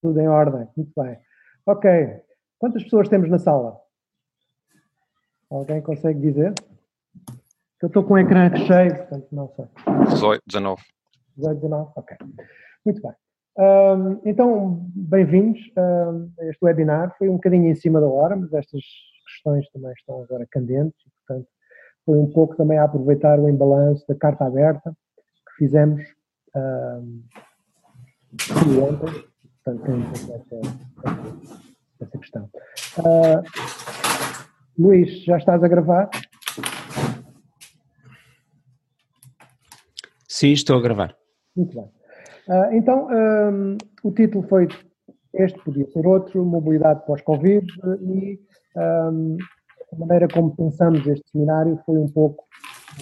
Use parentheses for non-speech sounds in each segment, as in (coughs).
Tudo em ordem, muito bem. Ok, quantas pessoas temos na sala? Alguém consegue dizer? Eu estou com o ecrã cheio, portanto não sei. 18, 19. 18, 19, ok. Muito bem. Um, então, bem-vindos um, a este webinar. Foi um bocadinho em cima da hora, mas estas questões também estão agora candentes portanto, foi um pouco também a aproveitar o embalanço da carta aberta que fizemos um, ontem. Portanto, tem essa, essa questão. Uh, Luís, já estás a gravar? Sim, estou a gravar. Muito bem. Uh, então, um, o título foi este, podia ser outro, Mobilidade pós-Covid, e um, a maneira como pensamos este seminário foi um pouco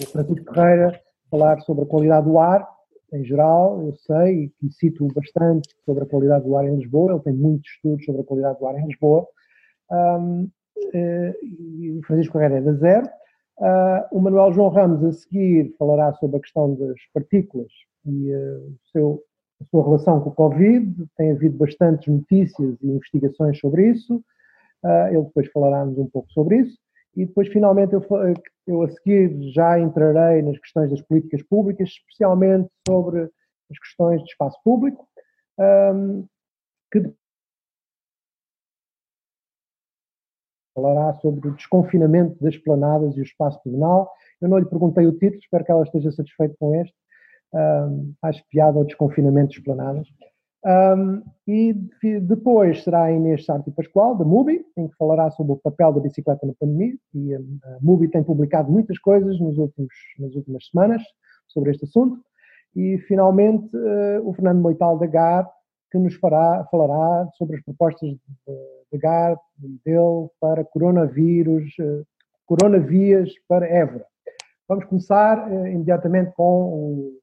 o Francisco Ferreira falar sobre a qualidade do ar, em geral, eu sei, e cito bastante sobre a qualidade do ar em Lisboa, ele tem muitos estudos sobre a qualidade do ar em Lisboa, um, eh, e o Francisco Ferreira é da zero. Uh, o Manuel João Ramos, a seguir, falará sobre a questão das partículas e uh, seu, a sua relação com o Covid. Tem havido bastantes notícias e investigações sobre isso. Uh, ele depois falará-nos um pouco sobre isso. E depois, finalmente, eu, eu a seguir já entrarei nas questões das políticas públicas, especialmente sobre as questões de espaço público, um, que falará sobre o desconfinamento das planadas e o espaço pedonal. Eu não lhe perguntei o título, espero que ela esteja satisfeita com este. Um, acho piada ao desconfinamento das planadas. Um, e depois será a Inês Sarti Pascoal, da MUBI, em que falará sobre o papel da bicicleta na pandemia. E a, MUBI tem publicado muitas coisas nos últimos, nas últimas semanas sobre este assunto. E, finalmente, uh, o Fernando Moital da GAR, que nos fará, falará sobre as propostas de GAR e dele para coronavírus, uh, coronavias para Évora. Vamos começar uh, imediatamente com o,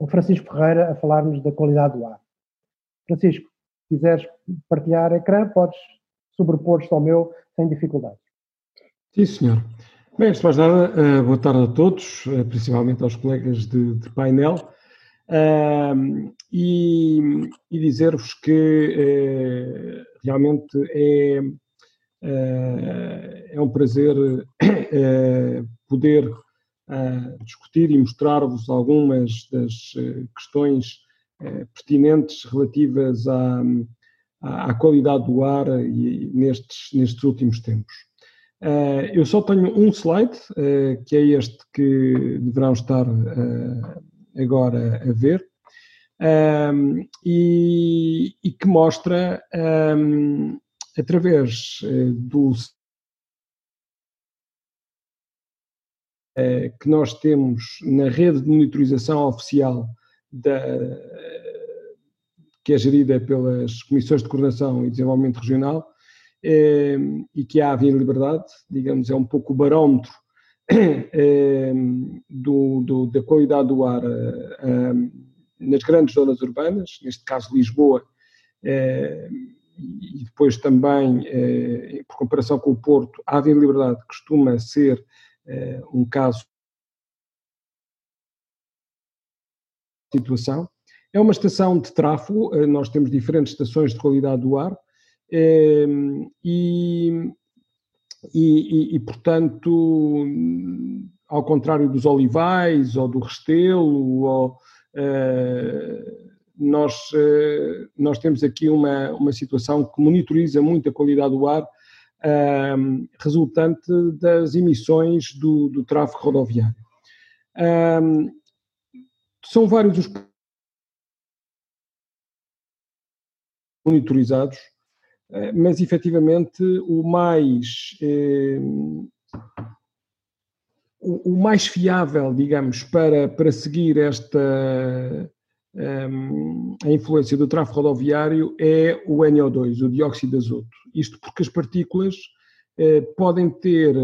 o Francisco Ferreira a falar-nos da qualidade do ar. Francisco, se quiseres partilhar ecrã, podes sobrepor-te ao meu sem dificuldades. Sim, senhor. Bem, antes de mais nada, uh, boa tarde a todos, uh, principalmente aos colegas de, de painel, e, e dizer-vos que realmente é, é um prazer poder discutir e mostrar-vos algumas das questões eh, pertinentes relativas à, à, qualidade do ar e nestes, nestes últimos tempos. Uh, eu só tenho um slide, uh, que é este que deverão estar agora a ver, e, e, que mostra, através do que nós temos na rede de monitorização oficial da, que é gerida pelas Comissões de Coordenação e Desenvolvimento Regional eh, e que a Via Liberdade, digamos, é um pouco o barómetro (coughs) eh, do, do, da qualidade do ar eh, nas grandes zonas urbanas, neste caso Lisboa, e depois também, por comparação com o Porto, a Via Liberdade costuma ser um caso situação. É uma estação de tráfego, eh, nós temos diferentes estações de qualidade do ar ehm, e, e, e, portanto, ao contrário dos olivais ou do restelo, ou, uh, nós, uh, nós temos aqui uma, uma situação que monitoriza muito a qualidade do ar uh, resultante das emissões do, do tráfego rodoviário. Ehm, são vários os monitorizados, eh, mas efetivamente o mais eh, o, mais fiável, digamos, para, para seguir esta eh, a influência do tráfego rodoviário é o NO2, o dióxido de azoto. Isto porque as partículas podem ter,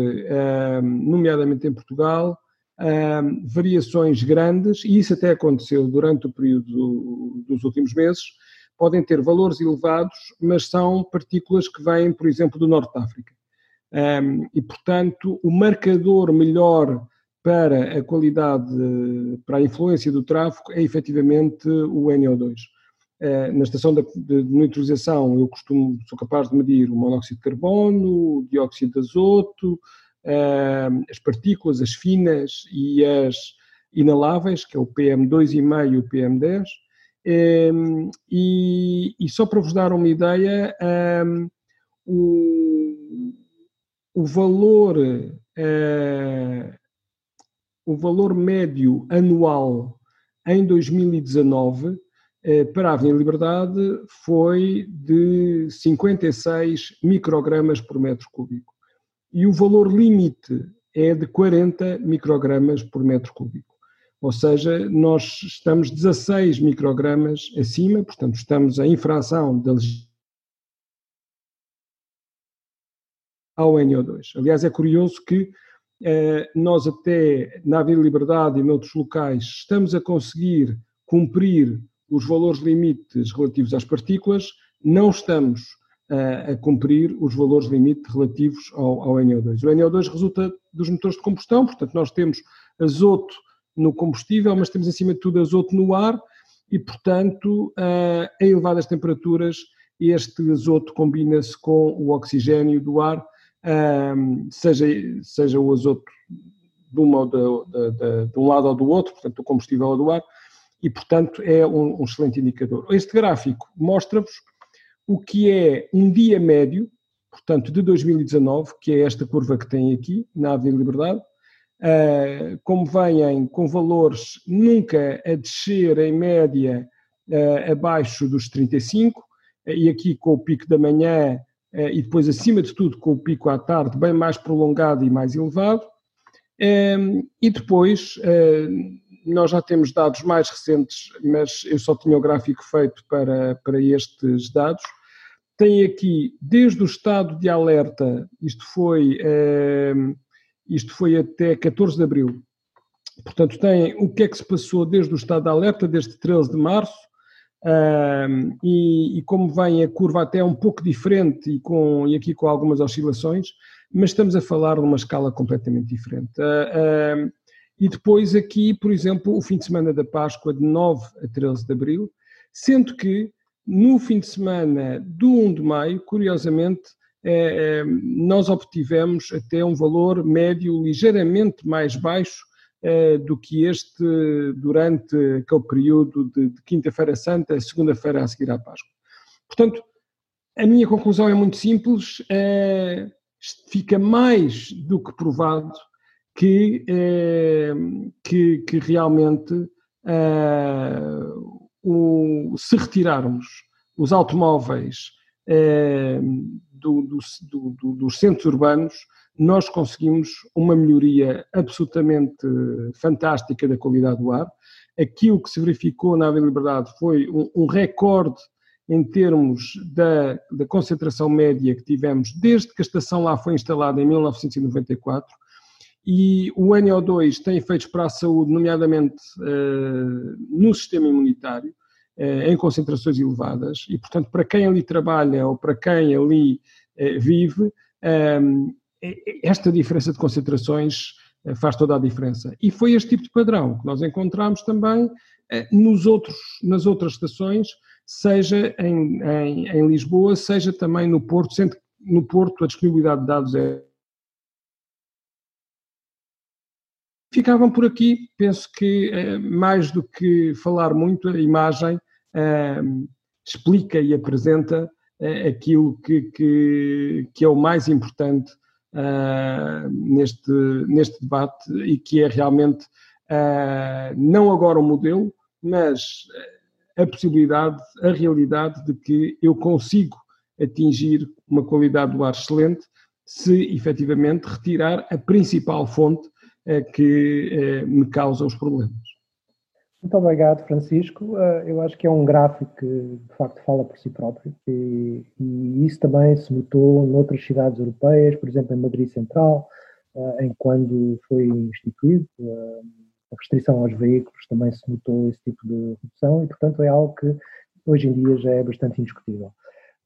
nomeadamente em Portugal, uh, variações grandes, e isso até aconteceu durante o período dos últimos meses, podem ter valores elevados, mas são partículas que vêm, por exemplo, do Norte de África. Um, e, portanto, o marcador melhor para a qualidade, para a influência do tráfego é efetivamente o NO2. na estação de, de monitorização eu costumo, sou capaz de medir o monóxido de carbono, o dióxido de azoto, as partículas, as finas e as inaláveis, que é o PM2,5 e o PM10. E, e, só para vos dar uma ideia, um, o, o valor uh, o valor médio anual em 2019 uh, para a Avenida Liberdade foi de 56 microgramas por metro cúbico e o valor limite é de 40 microgramas por metro cúbico. Ou seja, nós estamos 16 microgramas acima, portanto, estamos em infração da ao NO2. Aliás, é curioso que eh, nós até na Avenida Liberdade e noutros locais estamos a conseguir cumprir os valores limites relativos às partículas, não estamos a cumprir os valores limites relativos ao, ao NO2. O NO2 resulta dos motores de combustão, portanto nós temos azoto no combustível, mas temos acima de tudo azoto no ar e, portanto, a elevadas temperaturas, este azoto combina-se com o oxigênio do ar, seja, seja o azoto de, uma, de, de, de, um lado ou do outro, portanto, do combustível ou do ar, e, portanto, é um, um excelente indicador. Este gráfico mostra-vos o que é um dia médio, portanto, de 2019, que é esta curva que tem aqui, na Avenida Liberdade, Uh, como vêm com valores nunca a descer em média uh, abaixo dos 35, uh, e aqui com o pico da manhã e depois acima de tudo com o pico à tarde bem mais prolongado e mais elevado. e depois nós já temos dados mais recentes, mas eu só tinha o gráfico feito para, para estes dados. Tem aqui, desde o estado de alerta, isto foi isto foi até 14 de abril. Portanto, tem o que é que se passou desde o estado de alerta, desde 13 de março, um, e, e, como vem a curva até um pouco diferente e, com, e aqui com algumas oscilações, mas estamos a falar de uma escala completamente diferente. Uh, uh, e depois aqui, por exemplo, o fim de semana da Páscoa, de 9 a 13 de abril, sendo que no fim de semana do 1 de maio, curiosamente, é, é, nós obtivemos até um valor médio ligeiramente mais baixo é, do que este durante aquele período de, de quinta-feira santa, segunda-feira a seguir à Páscoa. Portanto, a minha conclusão é muito simples, fica mais do que provado que, que, que, realmente o, se retirarmos os automóveis do, do, do, dos centros urbanos, nós conseguimos uma melhoria absolutamente fantástica da qualidade do ar. Aquilo que se verificou na Avenida Liberdade foi um, um recorde em termos da, da, concentração média que tivemos desde que a estação lá foi instalada em 1994 e o NO2 tem efeitos para a saúde, nomeadamente uh, no sistema imunitário, eh, em concentrações elevadas e, portanto, para quem ali trabalha ou para quem ali eh, vive, esta diferença de concentrações eh, faz toda a diferença. E foi este tipo de padrão que nós encontramos também nos outros, nas outras estações, seja em, em, em Lisboa, seja também no Porto, sendo que no Porto a disponibilidade de dados é Ficavam por aqui, penso que mais do que falar muito, a imagem explica e apresenta uh, aquilo que, que, que, é o mais importante uh, neste, neste debate e que é realmente uh, não agora o modelo, mas a possibilidade, a realidade de que eu consigo atingir uma qualidade do ar excelente se efetivamente retirar a principal fonte que me causa os problemas. Muito obrigado, Francisco. Eh, eu acho que é um gráfico que, de facto, fala por si próprio e, e isso também se notou noutras cidades europeias, por exemplo, em Madrid Central, eh, em quando foi instituído eh, a restrição aos veículos, também se notou esse tipo de redução e, portanto, é algo que hoje em dia já é bastante indiscutível.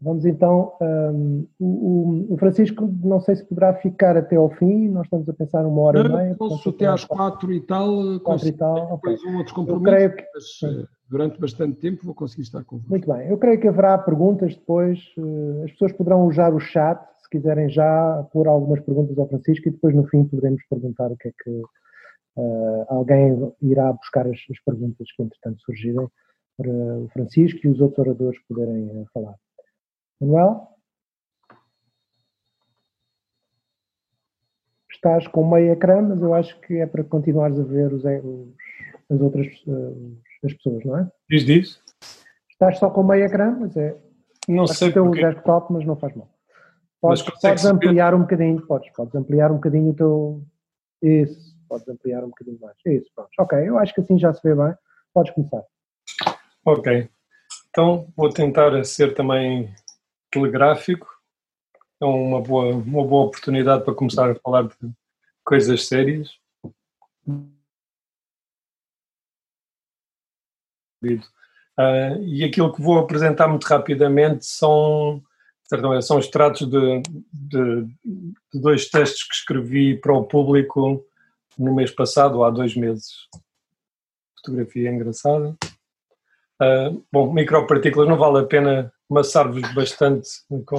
Vamos então, um, o, o, Francisco, não sei se poderá ficar até ao fim, nós estamos a pensar uma hora e meia. Posso até às quatro e tal, quatro e tal, depois okay. um outro compromisso, que, mas, durante bastante tempo vou conseguir estar convosco. Muito bem, eu creio que haverá perguntas depois, eh, as pessoas poderão usar o chat, se quiserem já pôr algumas perguntas ao Francisco e depois no fim poderemos perguntar o que é que uh, alguém irá buscar as, as, perguntas que entretanto surgirem para o Francisco e os outros oradores poderem falar. Manuel? Estás com meio ecrã, mas eu acho que é para continuares a ver os, os as outras uh, as pessoas, não é? Diz, diz. Estás só com meio ecrã, mas é. Não sei o teu porque... desktop, mas não faz mal. Podes, podes ampliar um bocadinho, podes, podes ampliar um bocadinho o teu. Isso, podes ampliar um bocadinho mais. Isso, pronto. Ok, eu acho que assim já se vê bem. Podes começar. Ok. Então vou tentar ser também telegráfico. É uma boa, uma boa oportunidade para começar a falar de coisas sérias. Uh, e aquilo que vou apresentar muito rapidamente são, são extratos de, de, de, dois textos que escrevi para o público no mês passado, há dois meses. Fotografia engraçada. Uh, bom, micropartículas, não vale a pena amassar-vos bastante com,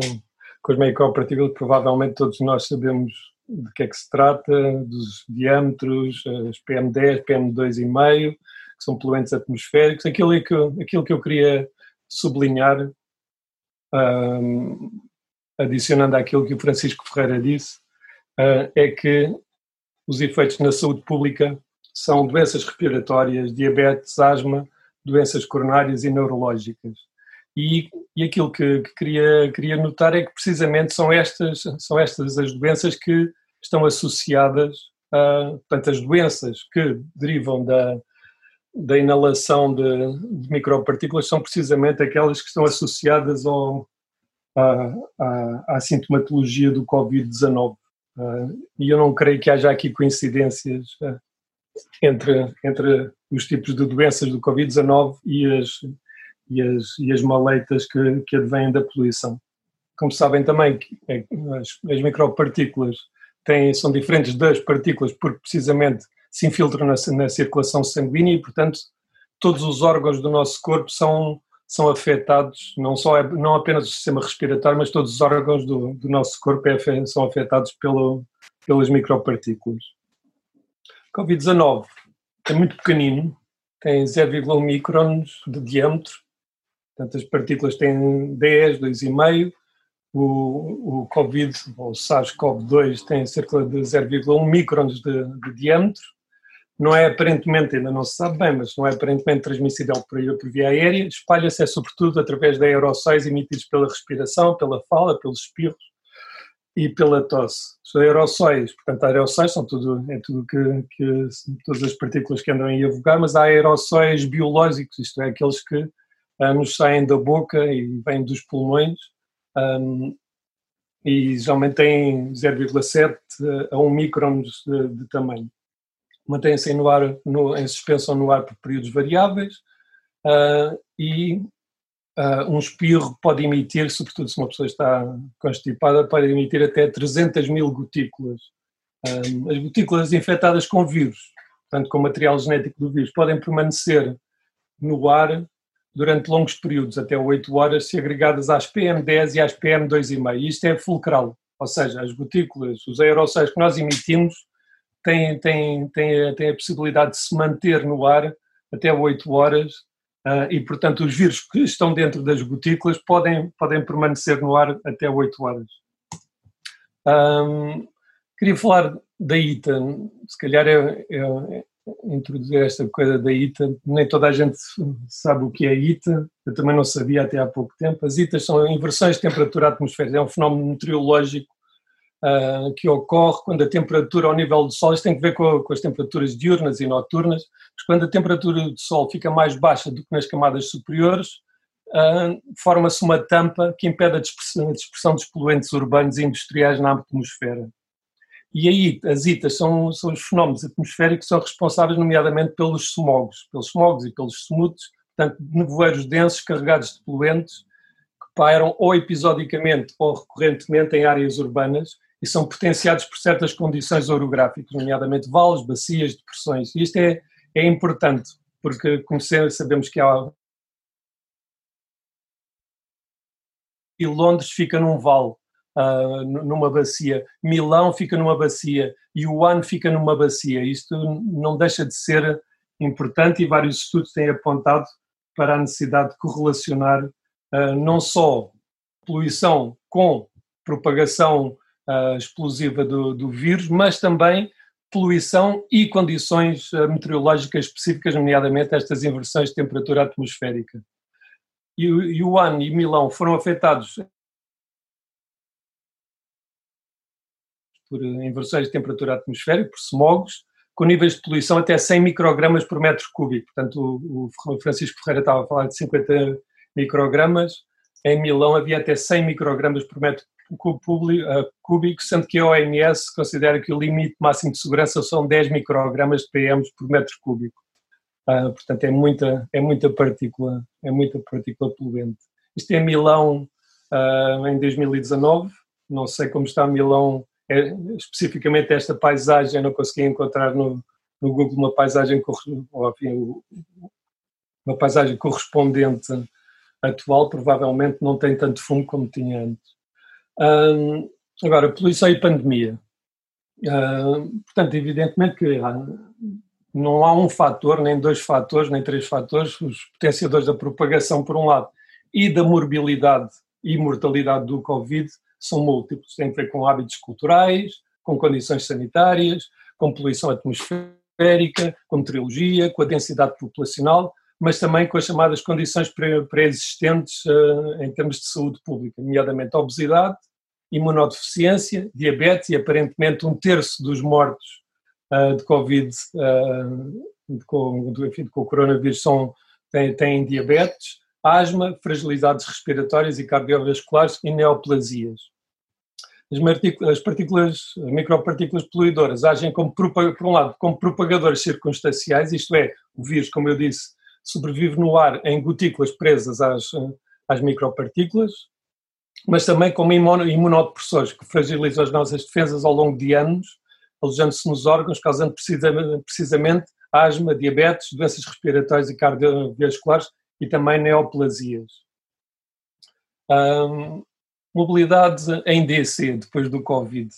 com as micropartículas, provavelmente todos nós sabemos de que é que se trata, dos diâmetros, as PM10, PM2,5, que são poluentes atmosféricos. Aquilo que, aquilo que eu queria sublinhar, adicionando àquilo que o Francisco Ferreira disse, uh, é que os efeitos na saúde pública são doenças respiratórias, diabetes, asma, doenças coronárias e neurológicas. E, e aquilo que, que, queria, queria notar é que precisamente são estas, são estas as doenças que estão associadas a, portanto, as doenças que derivam da, da inalação de, de, micropartículas são precisamente aquelas que estão associadas ao, à, à, à sintomatologia do Covid-19. Uh, e eu não creio que haja aqui coincidências uh, entre, entre os tipos de doenças do Covid-19 e as, e, as, e as maleitas que, que advêm da poluição. Como sabem também, é, as, as micropartículas têm, são diferentes das partículas porque precisamente se infiltram na, na circulação sanguínea e, portanto, todos os órgãos do nosso corpo são, são afetados, não, só, é, não apenas o sistema respiratório, mas todos os órgãos do, do nosso corpo é, são afetados pelo, pelas micropartículas. Covid-19 é muito pequenino, tem 0,1 microns de diâmetro, portanto as partículas têm 10, 2,5, o, o Covid, ou o SARS-CoV-2 tem cerca de 0,1 microns de, de diâmetro, não é aparentemente, ainda não se sabe bem, mas não é aparentemente transmissível por, por via aérea, espalha-se é sobretudo através de aerossóis emitidos pela respiração, pela fala, pelos espirros e pela tosse. Os aerossóis, portanto, aerossóis são tudo, é tudo que, que todas as partículas que andam aí a vogar, mas há aerossóis biológicos, isto é, aqueles que ah, nos saem da boca e vêm dos pulmões, e geralmente têm 0,7 a 1 micron de, de tamanho mantêm-se no ar, no, em suspensão no ar por períodos variáveis uh, e uh, um espirro pode emitir, sobretudo se uma pessoa está constipada, pode emitir até 300 mil gotículas. Uh, as gotículas infectadas com vírus, portanto com material genético do vírus, podem permanecer no ar durante longos períodos, até 8 horas, se agregadas às PM10 e às PM2,5. Isto é fulcral, ou seja, as gotículas, os aerossóis que nós emitimos tem, tem, tem, tem a possibilidade de se manter no ar até 8 horas uh, e, portanto, os vírus que estão dentro das gotículas podem, podem permanecer no ar até 8 horas. Um, queria falar da ITA, se calhar é, é, é, introduzir esta coisa da ITA, nem toda a gente sabe o que é ITA, eu também não sabia até há pouco tempo. As ITAs são inversões de temperatura atmosférica, é um fenómeno meteorológico uh, que ocorre quando a temperatura ao nível do Sol, isto tem que ver com, com, as temperaturas diurnas e noturnas, mas quando a temperatura do Sol fica mais baixa do que nas camadas superiores, uh, forma-se uma tampa que impede a dispersão, a dispersão dos poluentes urbanos e industriais na atmosfera. E aí as ITAs são, são os fenómenos atmosféricos que são responsáveis nomeadamente pelos smogos, pelos smogos e pelos smooths, portanto nevoeiros densos carregados de poluentes que pairam ou episodicamente ou recorrentemente em áreas urbanas e são potenciados por certas condições orográficas, nomeadamente vales, bacias, depressões. E isto é, é importante, porque como sabemos que há e Londres fica num vale, uh, numa bacia, Milão fica numa bacia e Wuhan fica numa bacia. Isto não deixa de ser importante e vários estudos têm apontado para a necessidade de correlacionar uh, não só poluição com propagação uh, explosiva do, do, vírus, mas também poluição e condições uh, meteorológicas específicas, nomeadamente estas inversões de temperatura atmosférica. E, Wuhan e Milão foram afetados por inversões de temperatura atmosférica, por smogos, com níveis de poluição até 100 microgramas por metro cúbico. Portanto, o, o Francisco Ferreira estava a falar de 50 microgramas, em Milão havia até 100 microgramas por metro cúbico, sendo que a OMS considera que o limite máximo de segurança são 10 microgramas de PM por metro cúbico. Uh, portanto, é muita, é muita partícula, é muita partícula poluente. Isto é Milão uh, em 2019, não sei como está Milão, é, especificamente esta paisagem, não consegui encontrar no, no Google uma paisagem, enfim, uma paisagem correspondente atual, provavelmente não tem tanto fumo como tinha antes. Uh, agora, poluição e pandemia. Uh, portanto, evidentemente que não há um fator, nem dois fatores, nem três fatores, os potenciadores da propagação, por um lado, e da morbilidade e mortalidade do Covid são múltiplos. Tem a ver com hábitos culturais, com condições sanitárias, com poluição atmosférica, com meteorologia, com a densidade populacional, mas também com as chamadas condições pré-existentes uh, em termos de saúde pública, nomeadamente obesidade, imunodeficiência, diabetes e aparentemente um terço dos mortos uh, de Covid, uh, com, enfim, com o coronavírus, são, têm, têm diabetes, asma, fragilidades respiratórias e cardiovasculares e neoplasias. As partículas, as micropartículas poluidoras agem como, por um lado, como propagadores circunstanciais, isto é, o vírus, como eu disse, sobrevive no ar em gotículas presas às, às micropartículas, mas também como imunodepressores que fragilizam as nossas defesas ao longo de anos, alojando-se nos órgãos, causando precisamente asma, diabetes, doenças respiratórias e cardiovasculares e também neoplasias. Um, mobilidade em DC, depois do Covid.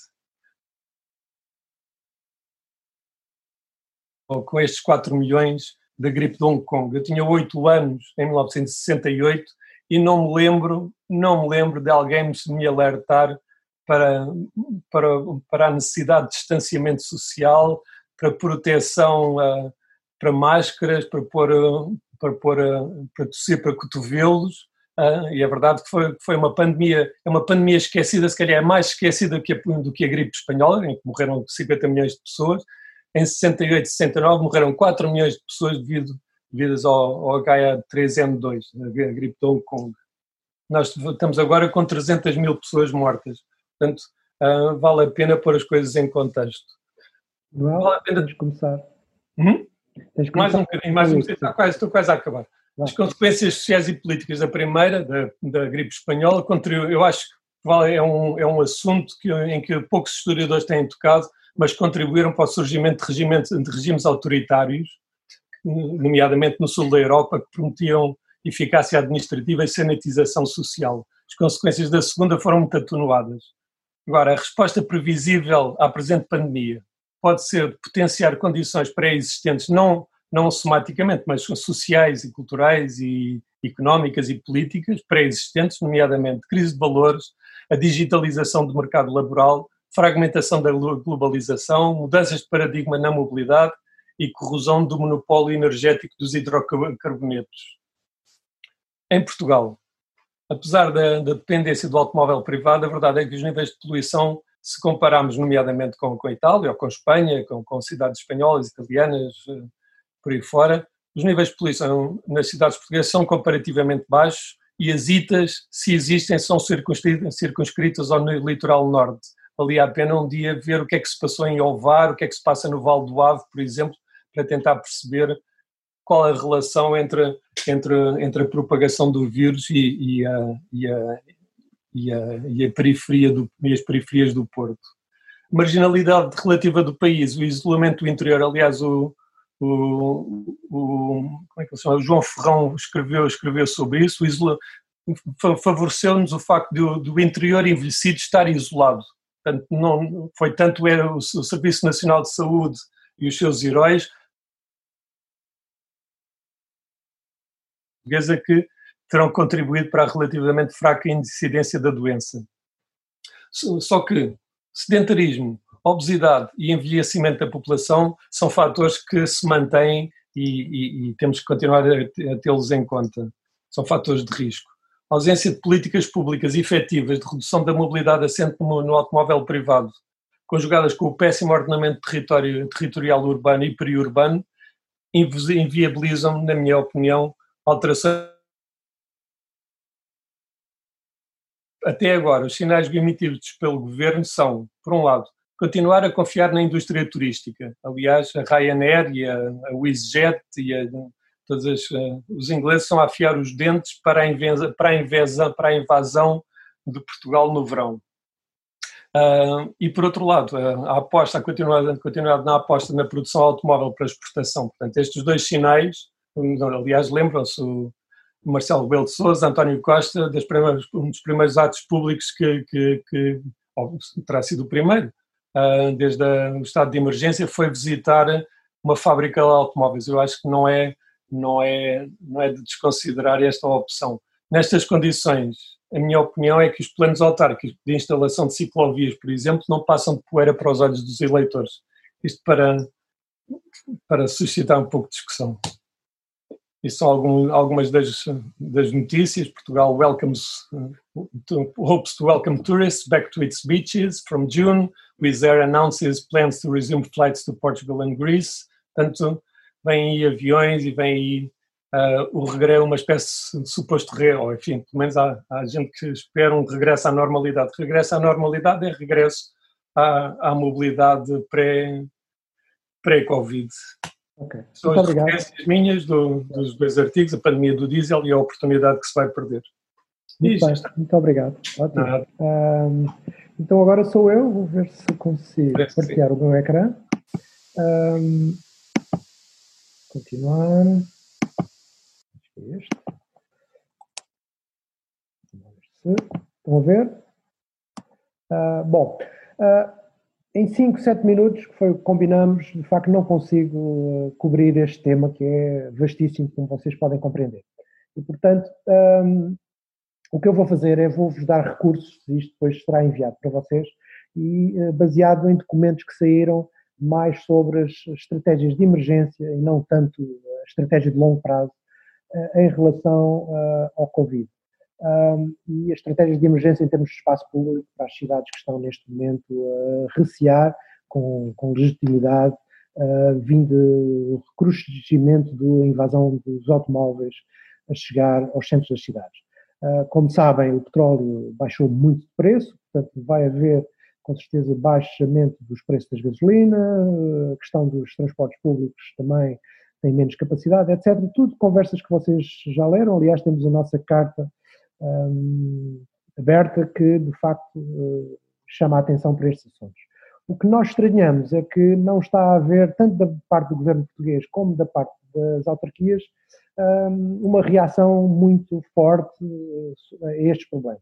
Com estes 4 milhões da gripe de Hong Kong. Eu tinha oito anos em 1968 e não me lembro, não me lembro de alguém me alertar para, para, para a necessidade de distanciamento social, para proteção, uh, para máscaras, para pôr, para pôr, uh, para tossir para cotovelos. Uh, e é verdade que foi, foi uma pandemia, é uma pandemia esquecida, se calhar é mais esquecida do que a, do que a gripe espanhola, em que morreram 50 milhões de pessoas, em 68 e 69 morreram 4 milhões de pessoas devido, devidas ao, ao H3N2, a gripe de Hong Kong. Nós estamos agora com 300 mil pessoas mortas. Portanto, uh, vale a pena pôr as coisas em contexto. Não, vale a pena de começar. Hum? Mais um bocadinho, mais um bocadinho. Estou quase, estou quase a acabar. As consequências sociais e políticas da primeira, da, da gripe espanhola, contribuem, eu acho que é um, é um assunto que, em que poucos historiadores têm tocado, mas contribuíram para o surgimento de regimes, de regimes autoritários, nomeadamente no sul da Europa, que prometiam eficácia administrativa e sanitização social. As consequências da segunda foram muito atenuadas. Agora, a resposta previsível à presente pandemia pode ser potenciar condições pré-existentes, não, não somaticamente, mas sociais e culturais e económicas e políticas pré-existentes, nomeadamente crise de valores, a digitalização do mercado laboral, fragmentação da globalização, mudanças de paradigma na mobilidade e corrosão do monopólio energético dos hidrocarbonetos. Em Portugal, apesar da, da, dependência do automóvel privado, a verdade é que os níveis de poluição, se compararmos nomeadamente com, com a Itália ou com a Espanha, com, com cidades espanholas, italianas, eh, por aí fora, os níveis de poluição nas cidades portuguesas são comparativamente baixos e as ITAs, se existem, são circunscritas ao litoral norte valia a pena um dia ver o que é que se passou em Ovar, o que é que se passa no Vale do Ave, por exemplo, para tentar perceber qual a relação entre, entre, entre a propagação do vírus e, e, a, e, a, e, a, e, a, periferia do, e as periferias do Porto. Marginalidade relativa do país, o isolamento do interior, aliás, o, o, o, é o João Ferrão escreveu, escreveu sobre isso, favoreceu-nos o facto do, do interior envelhecido estar isolado. Portanto, não, foi tanto o, o Serviço Nacional de Saúde e os seus heróis que terão contribuído para a relativamente fraca incidência da doença. Só que sedentarismo, obesidade e envelhecimento da população são fatores que se mantêm e, e, e temos que continuar a tê-los em conta. São fatores de risco. A ausência de políticas públicas efetivas de redução da mobilidade assente no, no automóvel privado, conjugadas com o péssimo ordenamento territorial urbano e periurbano, inviabilizam, na minha opinião, alterações. Até agora, os sinais emitidos pelo governo são, por um lado, continuar a confiar na indústria turística. Aliás, a Ryanair e a, a WizJet e a, todos as, uh, os ingleses estão a afiar os dentes para a, invesa, para, a invesa, para a invasão de Portugal no verão. Uh, e por outro lado, a, aposta, a continuidade, continuidade na aposta na produção automóvel para exportação. Portanto, estes dois sinais, aliás, lembram-se o Marcelo Belo de Souza, António Costa, um dos primeiros atos públicos que, que, que terá sido o primeiro, ah, desde o estado de emergência, foi visitar uma fábrica de automóveis. Eu acho que não é, não é, não é de desconsiderar esta opção. Nestas condições, a minha opinião é que os planos autárquicos de instalação de ciclovias, por exemplo, não passam de poeira para os olhos dos eleitores. Isto para, para suscitar um pouco de discussão. E são algum, algumas das, das notícias. Portugal welcomes, to, hopes to welcome tourists back to its beaches from June. Wizz Air announces plans to resume flights to Portugal and Greece. Portanto, vêm aí aviões e vem aí uh, o regresso, uma espécie de suposto re, ou enfim, pelo menos há, há gente que espera um regresso à normalidade. Regresso à normalidade é regresso à, à mobilidade pré-Covid. Pré Okay. São Muito as obrigado. referências minhas do, dos dois artigos, a pandemia do diesel e a oportunidade que se vai perder. Muito, bem, muito obrigado. Um, então agora sou eu, vou ver se consigo Parece partilhar sim. o meu ecrã. Um, continuar. Este. Estão a ver? Uh, bom, uh, em 5, 7 minutos, que foi o que combinamos, de facto não consigo uh, cobrir este tema que é vastíssimo, como vocês podem compreender. E, portanto, um, o que eu vou fazer é vou-vos dar recursos, isto depois será enviado para vocês, e uh, baseado em documentos que saíram mais sobre as estratégias de emergência e não tanto a estratégia de longo prazo uh, em relação ao Covid e as estratégias de emergência em termos de espaço público para as cidades que estão neste momento a recear com, com legitimidade uh, vindo do recrudescimento da invasão dos automóveis a chegar aos centros das cidades. Como sabem, o petróleo baixou muito de preço, portanto vai haver com certeza baixamento dos preços das gasolina, a questão dos transportes públicos também tem menos capacidade, etc. Tudo conversas que vocês já leram, aliás temos a nossa carta um, aberta que, de facto, uh, chama a atenção para estes assuntos. O que nós estranhamos é que não está a haver, tanto da parte do governo português como da parte das autarquias, um, uma reação muito forte uh, a estes problemas.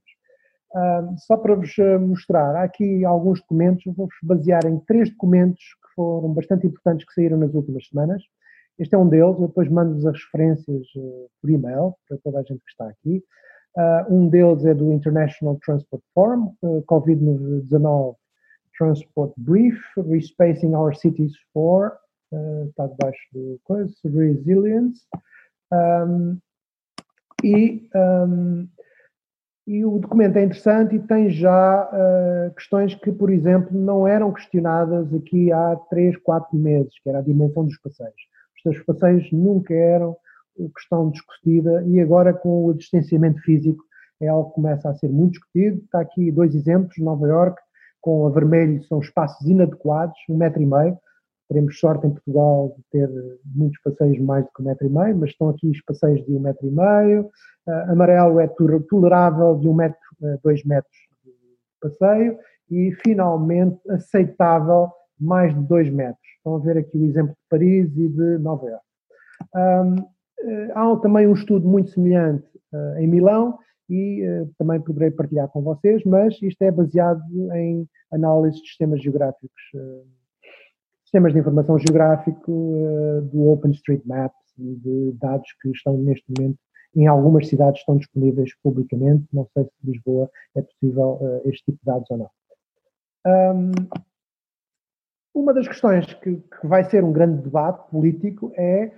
Só para vos uh, mostrar, há aqui alguns documentos, vou-vos basear em três documentos que foram bastante importantes que saíram nas últimas semanas. Este é um deles, eu depois mando-vos as referências por e-mail para toda a gente que está aqui. Uh, um deles é do International Transport Forum, uh, Covid-19 Transport Brief, Respacing Our Cities for, está debaixo do coisa, Resilience. E, e o documento é interessante e tem já uh, questões que, por exemplo, não eram questionadas aqui há 3, 4 meses, que era a dimensão dos passeios. Os passeios nunca eram questão discutida e agora com o distanciamento físico é algo que começa a ser muito discutido. Está aqui dois exemplos, Nova York, com a vermelho são espaços inadequados, um metro e meio. Teremos sorte em Portugal de ter muitos passeios mais do que um metro e meio, mas estão aqui os passeios de um metro e meio. Uh, amarelo é tolerável de um metro a dois metros de passeio e finalmente aceitável mais de dois metros. Estão a ver aqui o exemplo de Paris e de Nova Iorque. Um, há também um estudo muito semelhante uh, em Milão e uh, também poderei partilhar com vocês, mas isto é baseado em análise de sistemas geográficos, uh, sistemas de informação geográfico do OpenStreetMap e de dados que estão neste momento em algumas cidades estão disponíveis publicamente, não sei se Lisboa é possível este tipo de dados ou não. Um, uma das questões que, vai ser um grande debate político é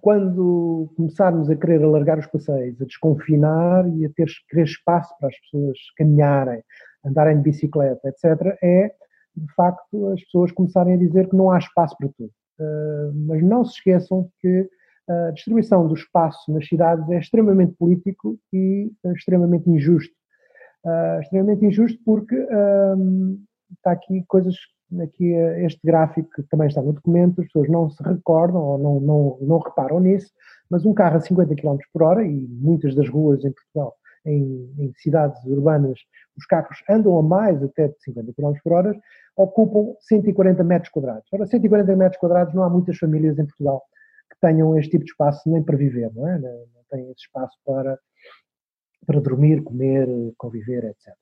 quando começarmos a querer alargar os passeios, a desconfinar e a ter querer espaço para as pessoas caminharem, andarem de bicicleta, etc., é de facto as pessoas começarem a dizer que não há espaço para tudo. Uh, mas não se esqueçam que a distribuição do espaço nas cidades é extremamente político e extremamente injusto. Uh, extremamente injusto porque está aqui coisas aqui este gráfico que também está no documento, as pessoas não se recordam ou não, não, não reparam nisso, mas um carro a 50 km por hora, e muitas das ruas em Portugal, em, em cidades urbanas, os carros andam a mais até de 50 km por hora, ocupam 140 metros quadrados. Ora, 140 metros quadrados não há muitas famílias em Portugal que tenham este tipo de espaço nem para viver, não é? Não, têm esse espaço para, para dormir, comer, conviver, etc.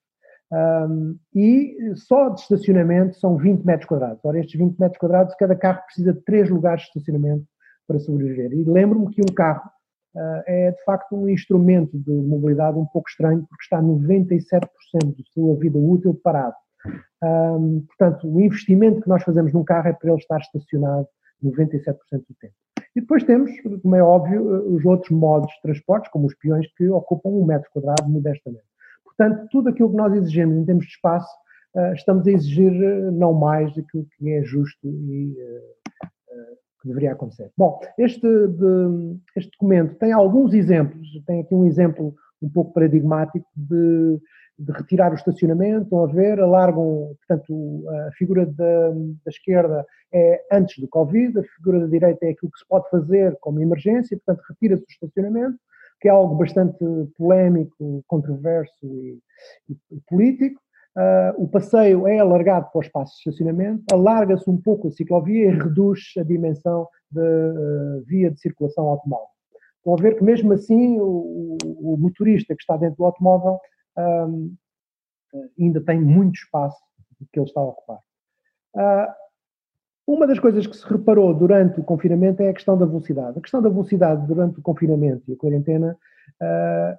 Um, e só de estacionamento são 20 metros quadrados. Ora, estes 20 metros quadrados, cada carro precisa de três lugares de estacionamento para sobreviver. E lembro-me que um carro uh, é, de facto, um instrumento de mobilidade um pouco estranho, porque está 97% da sua vida útil parado. Um, portanto, o investimento que nós fazemos num carro é para ele estar estacionado 97% do tempo. E depois temos, como é óbvio, os outros modos de transportes, como os peões, que ocupam um metro quadrado modestamente. Portanto, tudo aquilo que nós exigimos em termos de espaço, uh, estamos a exigir uh, não mais do que é justo e que deveria acontecer. Bom, este, este documento tem alguns exemplos, tem aqui um exemplo um pouco paradigmático de, de retirar o estacionamento, estão a ver, alargam, portanto, a figura da, da, esquerda é antes do Covid, a figura da direita é aquilo que se pode fazer como emergência, portanto, retira-se o estacionamento, que é algo bastante polémico, controverso e, e, e político. Uh, o passeio é alargado para o espaço de estacionamento, alarga-se um pouco a ciclovia e reduz a dimensão da uh, via de circulação automóvel. Estão a ver que mesmo assim o, o motorista que está dentro do automóvel um, ainda tem muito espaço que ele está a ocupar. Uh, uma das coisas que se reparou durante o confinamento é a questão da velocidade. A questão da velocidade durante o confinamento e a quarentena, uh,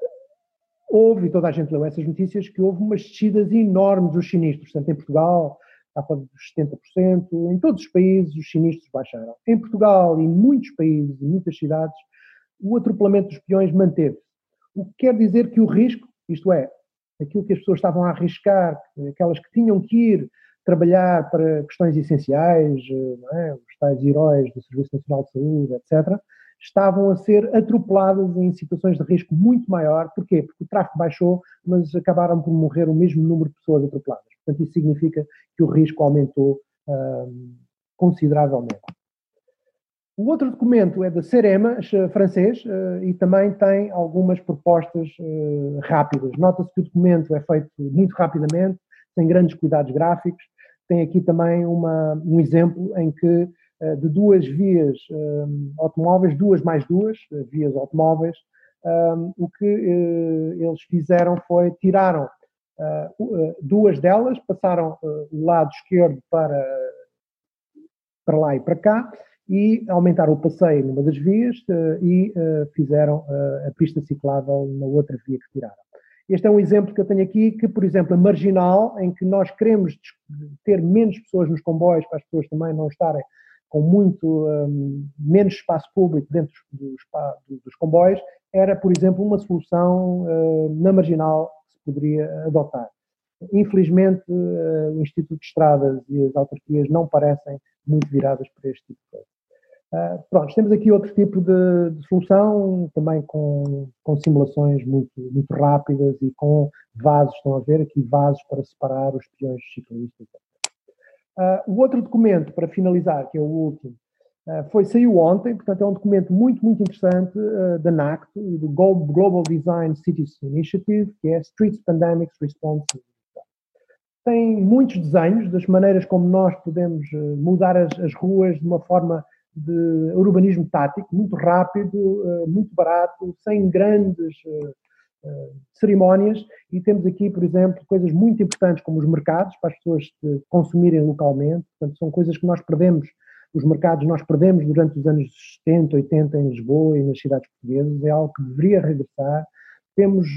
houve, e toda a gente leu essas notícias, que houve umas descidas enormes dos sinistros, tanto em Portugal, está para dos 70%, em todos os países os sinistros baixaram. Em Portugal e em muitos países, em muitas cidades, o atropelamento dos peões manteve-se. O que quer dizer que o risco, isto é, aquilo que as pessoas estavam a arriscar, aquelas que tinham que ir trabalhar para questões essenciais, é? os tais heróis do Serviço Nacional de Saúde, etc., estavam a ser atropeladas em situações de risco muito maior. Porquê? Porque o tráfego baixou, mas acabaram por morrer o mesmo número de pessoas atropeladas. Portanto, isso significa que o risco aumentou hum, consideravelmente. O outro documento é da Cerema, francês, uh, e também tem algumas propostas uh, rápidas. Nota-se que o documento é feito muito rapidamente, sem grandes cuidados gráficos. Tem aqui também uma, um exemplo em que eh, de duas vias eh, automóveis, duas mais duas eh, vias automóveis, o que eles fizeram foi tiraram duas delas, passaram o lado esquerdo para, para lá e para cá e aumentaram o passeio numa das vias e fizeram a pista ciclável na outra via que tiraram. Este é um exemplo que eu tenho aqui, que, por exemplo, a marginal, em que nós queremos ter menos pessoas nos comboios, para as pessoas também não estarem com muito um, menos espaço público dentro dos, dos, comboios, era, por exemplo, uma solução uh, na marginal que se poderia adotar. Infelizmente, uh, o Instituto de Estradas e as autarquias não parecem muito viradas para este tipo de coisa. Uh, pronto, temos aqui outro tipo de, de solução, também com, com, simulações muito, muito rápidas e com vasos, estão a ver aqui vasos para separar os peões ciclistas. Uh, o outro documento, para finalizar, que é o último, uh, foi, saiu ontem, portanto é um documento muito, muito interessante da NACTO e do Global Design Cities Initiative, que é Streets Pandemics Response tem muitos desenhos das maneiras como nós podemos eh, mudar as, as ruas de uma forma de urbanismo tático, muito rápido, eh, muito barato, sem grandes cerimónias. E temos aqui, por exemplo, coisas muito importantes como os mercados, para as pessoas consumirem localmente. Portanto, são coisas que nós perdemos, os mercados nós perdemos durante os anos 70, 80 em Lisboa e nas cidades portuguesas. É algo que deveria regressar. Temos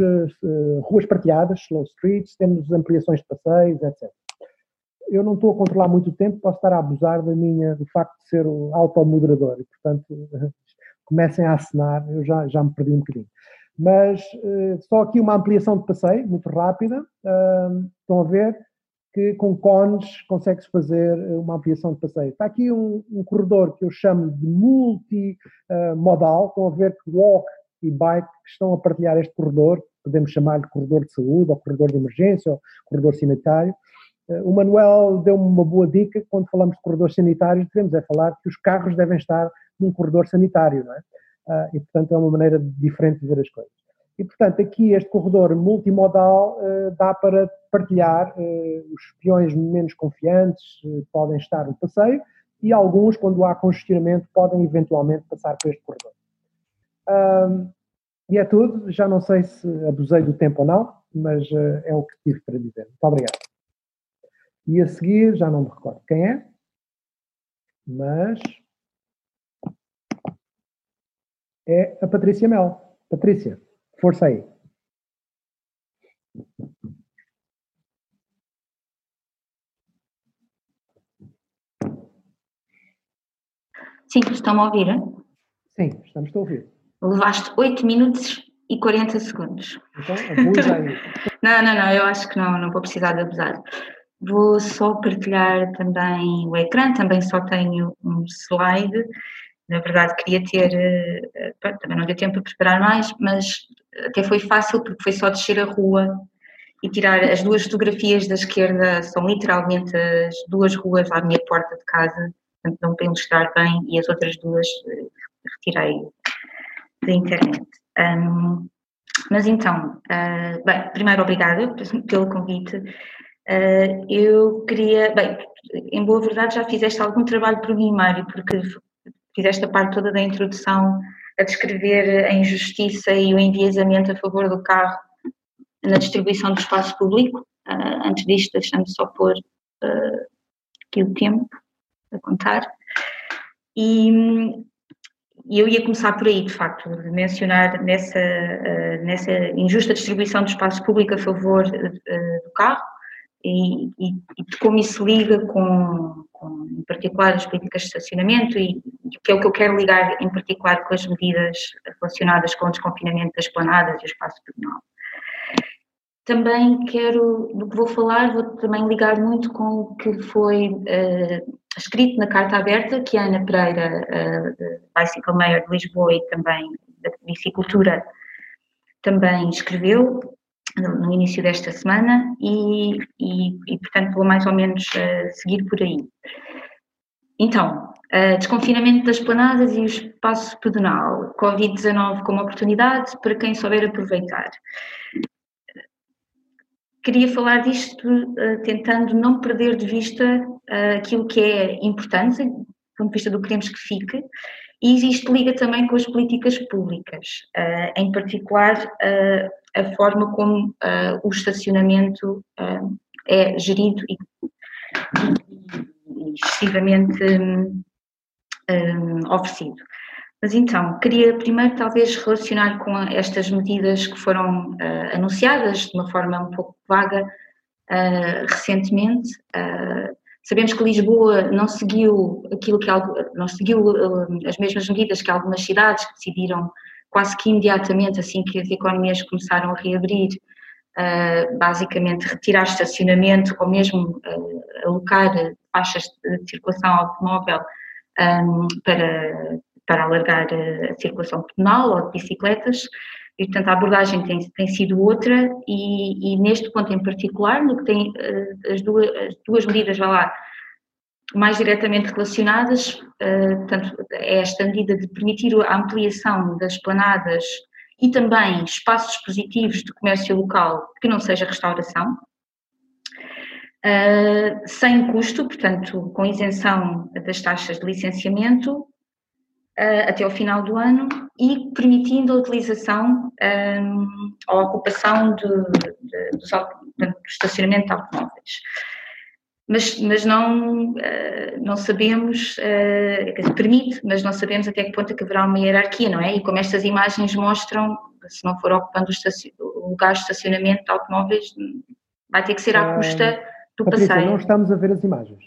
uh, ruas prateadas, slow streets, temos ampliações de passeios, etc. Eu não estou a controlar muito o tempo, posso estar a abusar da minha, do facto de ser o automoderador e, portanto, (laughs) comecem a acenar, eu já, já me perdi um bocadinho. Mas uh, só aqui uma ampliação de passeio, muito rápida, uh, estão a ver que com cones consegue-se fazer uma ampliação de passeio. Está aqui um, um corredor que eu chamo de multimodal, estão a ver que walk e bike que estão a partilhar este corredor, podemos chamar-lhe corredor de saúde, ou corredor de emergência, ou corredor sanitário. Eh, o Manuel deu-me uma boa dica, quando falamos de corredores sanitários, devemos é falar que os carros devem estar num corredor sanitário, não é? Ah, e, portanto, é uma maneira diferente de ver as coisas. E, portanto, aqui este corredor multimodal uh, dá para partilhar, uh, os peões menos confiantes podem estar no passeio e alguns, quando há congestionamento, podem eventualmente passar por este corredor. Um, e é tudo. Já não sei se abusei do tempo ou não, mas uh, é o que tive para dizer. Muito obrigado. E a seguir, já não me recordo quem é, mas é a Patrícia Mel. Patrícia, força aí. Sim, estão a ouvir? Sim, estamos a ouvir. Levaste 8 minutos e 40 segundos. Então, abusa aí. (laughs) não, não, não, eu acho que não, não vou precisar de abusar. Vou só partilhar também o ecrã, também só tenho um slide. Na verdade, queria ter, eh, também não deu tempo para preparar mais, mas até foi fácil porque foi só descer a rua e tirar as duas fotografias da esquerda, são literalmente as duas ruas à minha porta de casa, portanto não para ilustrar bem, e as outras duas eh, retirei da internet. Um, mas então, uh, bem, primeiro obrigada (laughs) pelo convite. Uh, eu queria, bem, em boa verdade já fizeste algum trabalho por mim, Mário, porque fizeste a parte toda da introdução a descrever a injustiça e o enviesamento a favor do carro na distribuição do espaço público. Uh, antes disto, deixando só pôr aqui o tempo a contar. E eu ia começar por aí, de facto, de mencionar nessa, uh, nessa injusta distribuição do espaço público a favor uh, do carro e, e, e, de como isso liga com, com, em particular, as políticas de estacionamento e que é o que eu quero ligar, em particular, com as medidas relacionadas com o desconfinamento das planadas e o espaço pedonal. Também quero, do que vou falar, vou também ligar muito com o que foi uh, escrito na carta aberta que a Ana Pereira, uh, Bicycle Mayor de Lisboa e também da Bicicultura, também escreveu no, início desta semana e, e, e, portanto, vou mais ou menos uh, seguir por aí. Então, uh, desconfinamento das planadas e o espaço pedonal, Covid-19 como oportunidade para quem souber aproveitar queria falar disto uh, tentando não perder de vista uh, aquilo que é importante, do ponto de vista do que queremos que fique, e existe liga também com as políticas públicas, uh, em particular a forma como o estacionamento é gerido e, excessivamente um, um, oferecido. Mas então, queria primeiro talvez relacionar com estas medidas que foram uh, anunciadas de uma forma um pouco vaga uh, recentemente. Uh, sabemos que Lisboa não seguiu aquilo que não seguiu as mesmas medidas que algumas cidades que decidiram quase que imediatamente assim que as economias começaram a reabrir, basicamente retirar estacionamento ou mesmo alocar faixas de circulação automóvel um, para para alargar a, circulação pedonal ou de bicicletas, e portanto a abordagem tem, tem sido outra e, e, neste ponto em particular, no que tem eh, as duas, as duas medidas, vai lá, mais diretamente relacionadas, uh, portanto, é esta medida de permitir a ampliação das planadas e também espaços expositivos de comércio local que não seja restauração. uh, sem custo, portanto, com isenção das taxas de licenciamento uh, até ao final do ano e permitindo a utilização um, ou a ocupação de, de, dos, do estacionamento de automóveis. Mas, mas não, não sabemos, permite, mas não sabemos até que ponto é que haverá uma hierarquia, não é? E como estas imagens mostram, se não for ocupando o, lugar de estacionamento de automóveis, vai ter que ser à custa do Patrícia, passeio. não estamos a ver as imagens.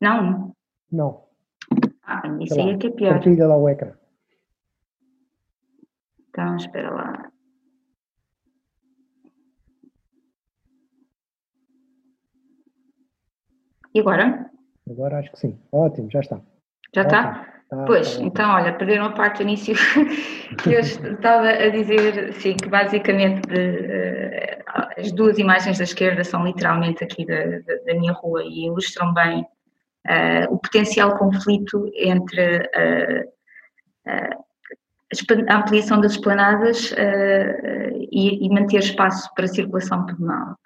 Não? Não. Isso aí é que é pior. Partilha lá o ecrã. Então, espera lá. E agora? Agora acho que sim. Ótimo, já está. Já está? Ah, pois, tá então, olha, perderam a parte do início que (laughs) eu estava a dizer, sim, que basicamente de, uh, as duas imagens da esquerda são literalmente aqui da, da, da minha rua e ilustram bem o potencial conflito entre uh, a ampliação das esplanadas e, e, manter espaço para circulação pedonal.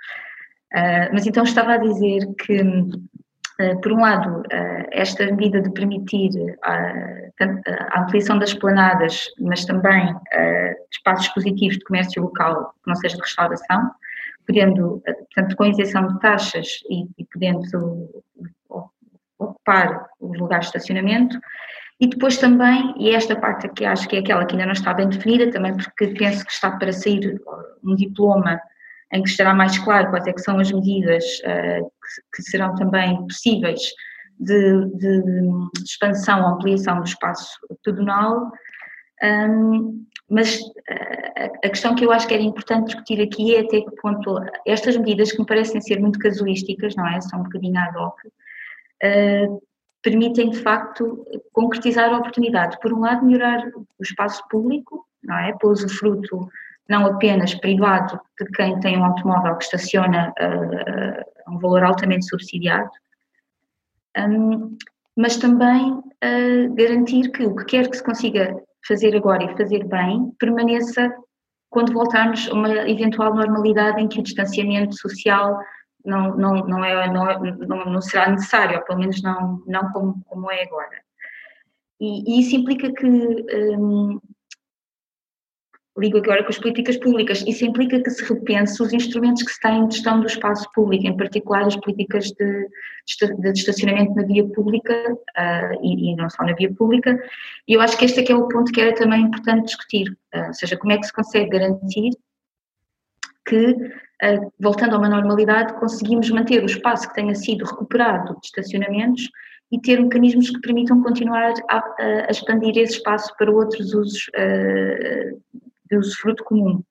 mas então estava a dizer que eh, por um lado, eh, esta medida de permitir eh, a ampliação das planadas, mas também espaços positivos de comércio local que não seja de restauração, podendo, portanto, com isenção de taxas e, e podendo ocupar os lugares de estacionamento, e depois também, e esta parte aqui acho que é aquela que ainda não está bem definida, também porque penso que está para sair um diploma em que estará mais claro quais é que são as medidas uh, que, que, serão também possíveis de, de, expansão ou ampliação do espaço pedonal, um, mas uh, a questão que eu acho que era importante discutir aqui é até que ponto estas medidas que me parecem ser muito casuísticas, não é? São um bocadinho ad hoc, uh, permitem de facto concretizar a oportunidade. Por um lado, melhorar o espaço público, não é? Para usufruto não apenas privado de quem tem um automóvel que estaciona uh, a um valor altamente subsidiado, um, mas também uh, garantir que o que quer que se consiga fazer agora e fazer bem permaneça quando voltarmos a uma eventual normalidade em que o distanciamento social não, não, é, não, é, não, não será necessário, ou pelo menos não, não como, como é agora. E, e isso implica que um, ligo agora com as políticas públicas. Isso implica que se repense os instrumentos que se têm de gestão do espaço público, em particular as políticas de, de estacionamento na via pública uh, e, e, não só na via pública. E eu acho que este é é o ponto que era também importante discutir, uh, ou seja, como é que se consegue garantir que, voltando a uma normalidade, conseguimos manter o espaço que tenha sido recuperado de estacionamentos e ter mecanismos que permitam continuar a, a expandir esse espaço para outros usos uh, de usufruto comum.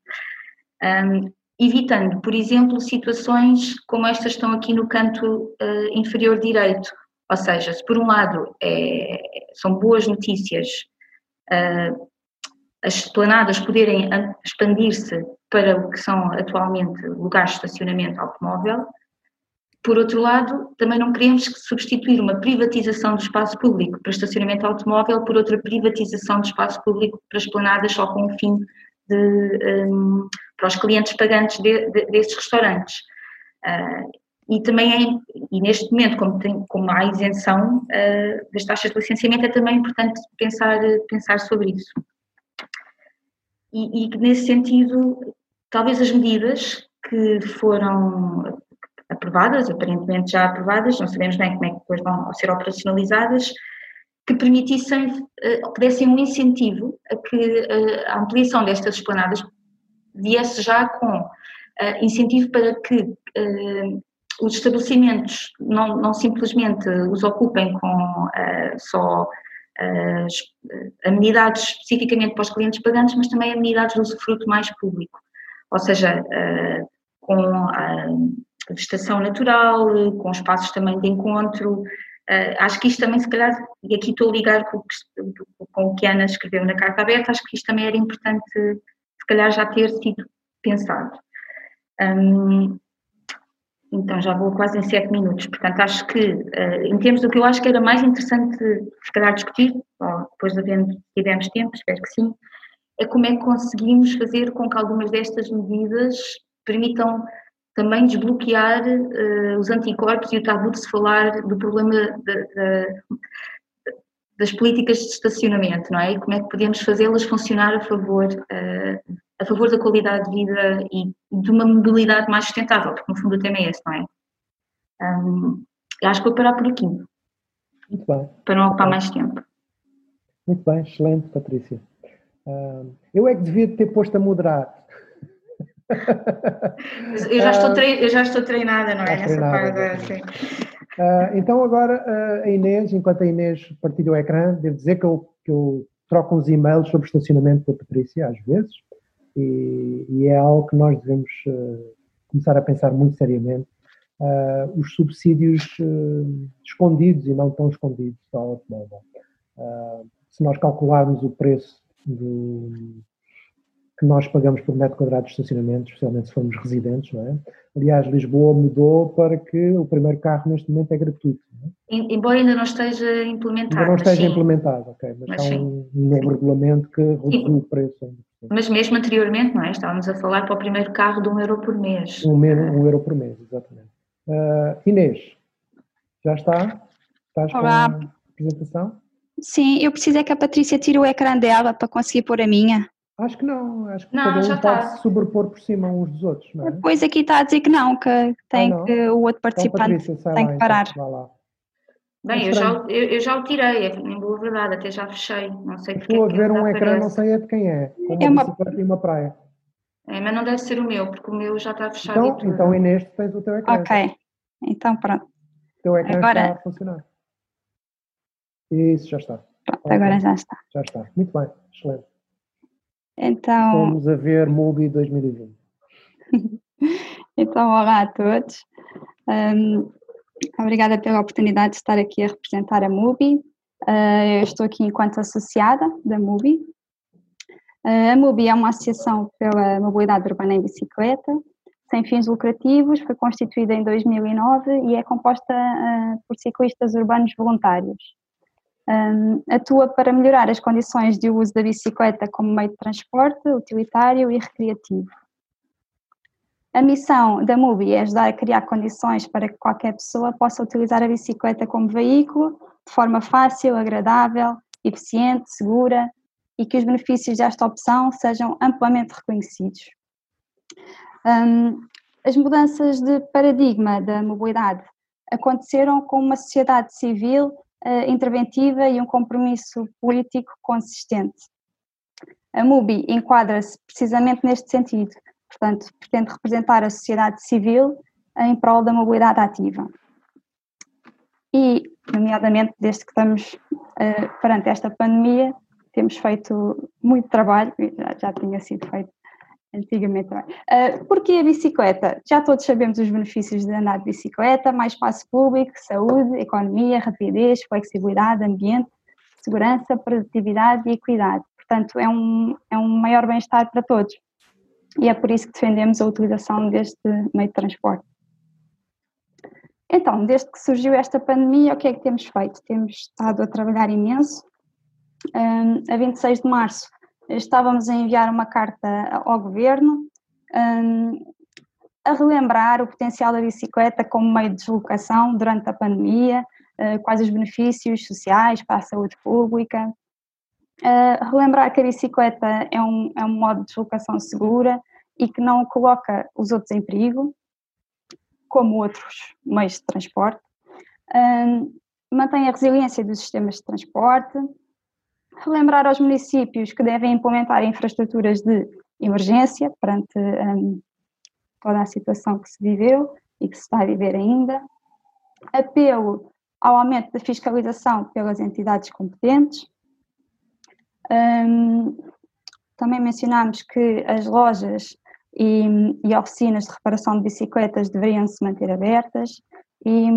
Um, evitando, por exemplo, situações como estas estão aqui no canto uh, inferior direito. Ou seja, se por um lado é, são boas notícias uh, as esplanadas poderem expandir-se para o que são atualmente lugares de estacionamento automóvel, por outro lado, também não queremos substituir uma privatização do espaço público para estacionamento automóvel por outra privatização do espaço público para esplanadas só com o fim de, um, para os clientes pagantes de, de, desses restaurantes. Uh, e também é, e neste momento, como, tem, como há isenção uh, das taxas de licenciamento, é também importante pensar, pensar sobre isso. E, e nesse sentido, talvez as medidas que foram aprovadas, aparentemente já aprovadas, não sabemos bem como é que depois vão ser operacionalizadas, que permitissem, eh, que dessem um incentivo a que eh, a ampliação destas esplanadas viesse já com eh, incentivo para que os estabelecimentos não, não simplesmente os ocupem com só amenidades especificamente para os clientes pagantes, mas também amenidades de usufruto mais público, ou seja, com a vegetação natural, com espaços também de encontro, Uh, acho que isto também, se calhar, e aqui estou a ligar com, o que a Ana escreveu na carta aberta, acho que isto também era importante, se calhar, já ter sido pensado. Então já vou quase em sete minutos, portanto acho que, uh, em termos do que eu acho que era mais interessante, se calhar, discutir, ou depois de havendo, tivemos tempo, espero que sim, é como é que conseguimos fazer com que algumas destas medidas permitam também desbloquear uh, os anticorpos e o tabu de se falar do problema de, de, das políticas de estacionamento, não é? E como é que podemos fazê-las funcionar a favor, uh, a favor da qualidade de vida e de uma mobilidade mais sustentável, porque no fundo o tema é esse, não é? Um, acho que vou parar por aqui. Muito bem. Para não ocupar mais tempo. Muito bem, excelente, Patrícia. Uh, eu é que devia ter posto a moderar. (laughs) eu, já estou eu já estou treinada, não é? Nessa parte. Uh, então agora uh, a Inês, enquanto a Inês partilha o ecrã, devo dizer que eu, que eu troco uns e-mails sobre estacionamento da Patrícia às vezes e, e, é algo que nós devemos uh, começar a pensar muito seriamente. os subsídios escondidos e não tão escondidos ao automóvel. se nós calcularmos o preço do, que nós pagamos por metro quadrado de estacionamento, especialmente se formos residentes, não é? Aliás, Lisboa mudou para que o primeiro carro neste momento é gratuito. É? Embora ainda não esteja implementado. Ainda não esteja implementado, ok. Mas, mas há um, um novo regulamento que reduziu o preço. Mas mesmo anteriormente, não é? Estávamos a falar para o primeiro carro de um euro por mês. Um, um euro por mês, exatamente. Uh, Inês, já está? Estás Olá. com a apresentação? Sim, eu preciso é que a Patrícia tire o ecrã dela para conseguir pôr a minha. Acho que não, acho que não, cada um pode tá. se sobrepor por cima uns dos outros, não é? Depois aqui está a dizer que não, que tem ah, não? que o outro então, participante então, Patrícia, tem lá, que parar. Então, Bem, eu já, eu, eu, já o tirei, é, em boa verdade, até já fechei. Não sei porque. Estou a ver um ecrã, não sei é de quem é. Com uma é uma e uma praia. É, mas não deve ser o meu, porque o meu já está fechado. Então, então Inês, tens o teu ecrã. Ok, então pronto. O teu ecrã agora... está a funcionar. Isso, já está. Pronto, agora já está. Já está. Muito bem, excelente. Então. Vamos a ver MUBI 2020. (laughs) então, olá a todos. Um, obrigada pela oportunidade de estar aqui a representar a MUBI. Uh, eu estou aqui enquanto associada da MUBI. Uh, a MUBI é uma associação pela mobilidade urbana em bicicleta, sem fins lucrativos, foi constituída em 2009 e é composta uh, por ciclistas urbanos voluntários um, atua para melhorar as condições de uso da bicicleta como meio de transporte utilitário e recreativo. A missão da MUBI é ajudar a criar condições para que qualquer pessoa possa utilizar a bicicleta como veículo de forma fácil, agradável, eficiente, segura e que os benefícios desta opção sejam amplamente reconhecidos. Um, as mudanças de paradigma da mobilidade aconteceram com uma sociedade civil uh, interventiva e um compromisso político consistente. A MUBI enquadra-se precisamente neste sentido, portanto, pretende representar a sociedade civil em prol da mobilidade ativa. E, nomeadamente, desde que estamos uh, perante esta pandemia, temos feito muito trabalho, já, já tinha sido feito Antigamente também. Uh, porque a bicicleta? Já todos sabemos os benefícios de andar de bicicleta, mais espaço público, saúde, economia, rapidez, flexibilidade, ambiente, segurança, produtividade e equidade. Portanto, é um, é um maior bem-estar para todos. E é por isso que defendemos a utilização deste meio de transporte. Então, desde que surgiu esta pandemia, o que é que temos feito? Temos estado a trabalhar imenso. Um, a 26 de março estávamos a enviar uma carta ao governo um, a relembrar o potencial da bicicleta como meio de deslocação durante a pandemia, uh, quais os benefícios sociais para a saúde pública, uh, relembrar que a bicicleta é um, é um modo de deslocação segura e que não coloca os outros em perigo, como outros meios de transporte, um, mantém a resiliência dos sistemas de transporte, relembrar aos municípios que devem implementar infraestruturas de emergência perante um, toda a situação que se viveu e que se está a viver ainda, apelo ao aumento da fiscalização pelas entidades competentes. Um, também mencionámos que as lojas e, e, oficinas de reparação de bicicletas deveriam se manter abertas e,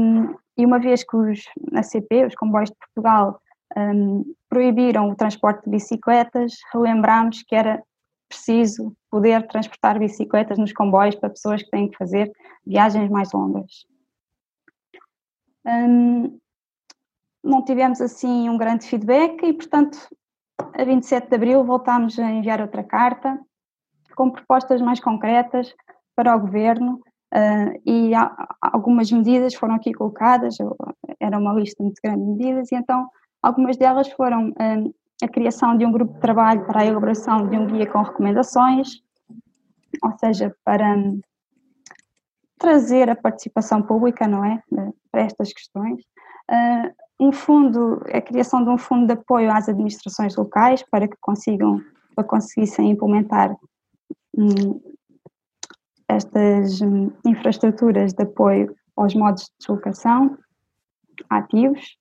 e uma vez que os ACP, os comboios de Portugal, um, proibiram o transporte de bicicletas, relembramos que era preciso poder transportar bicicletas nos comboios para pessoas que têm que fazer viagens mais longas. Um, não tivemos assim um grande feedback e, portanto, a 27 de abril voltámos a enviar outra carta com propostas mais concretas para o governo uh, e há, algumas medidas foram aqui colocadas, era uma lista muito grande de medidas, e então algumas delas foram um, a criação de um grupo de trabalho para a elaboração de um guia com recomendações, ou seja, para um, trazer a participação pública, não é, para estas questões. Uh, um fundo, a criação de um fundo de apoio às administrações locais para que consigam, para conseguissem implementar um, estas infraestruturas de apoio aos modos de deslocação ativos,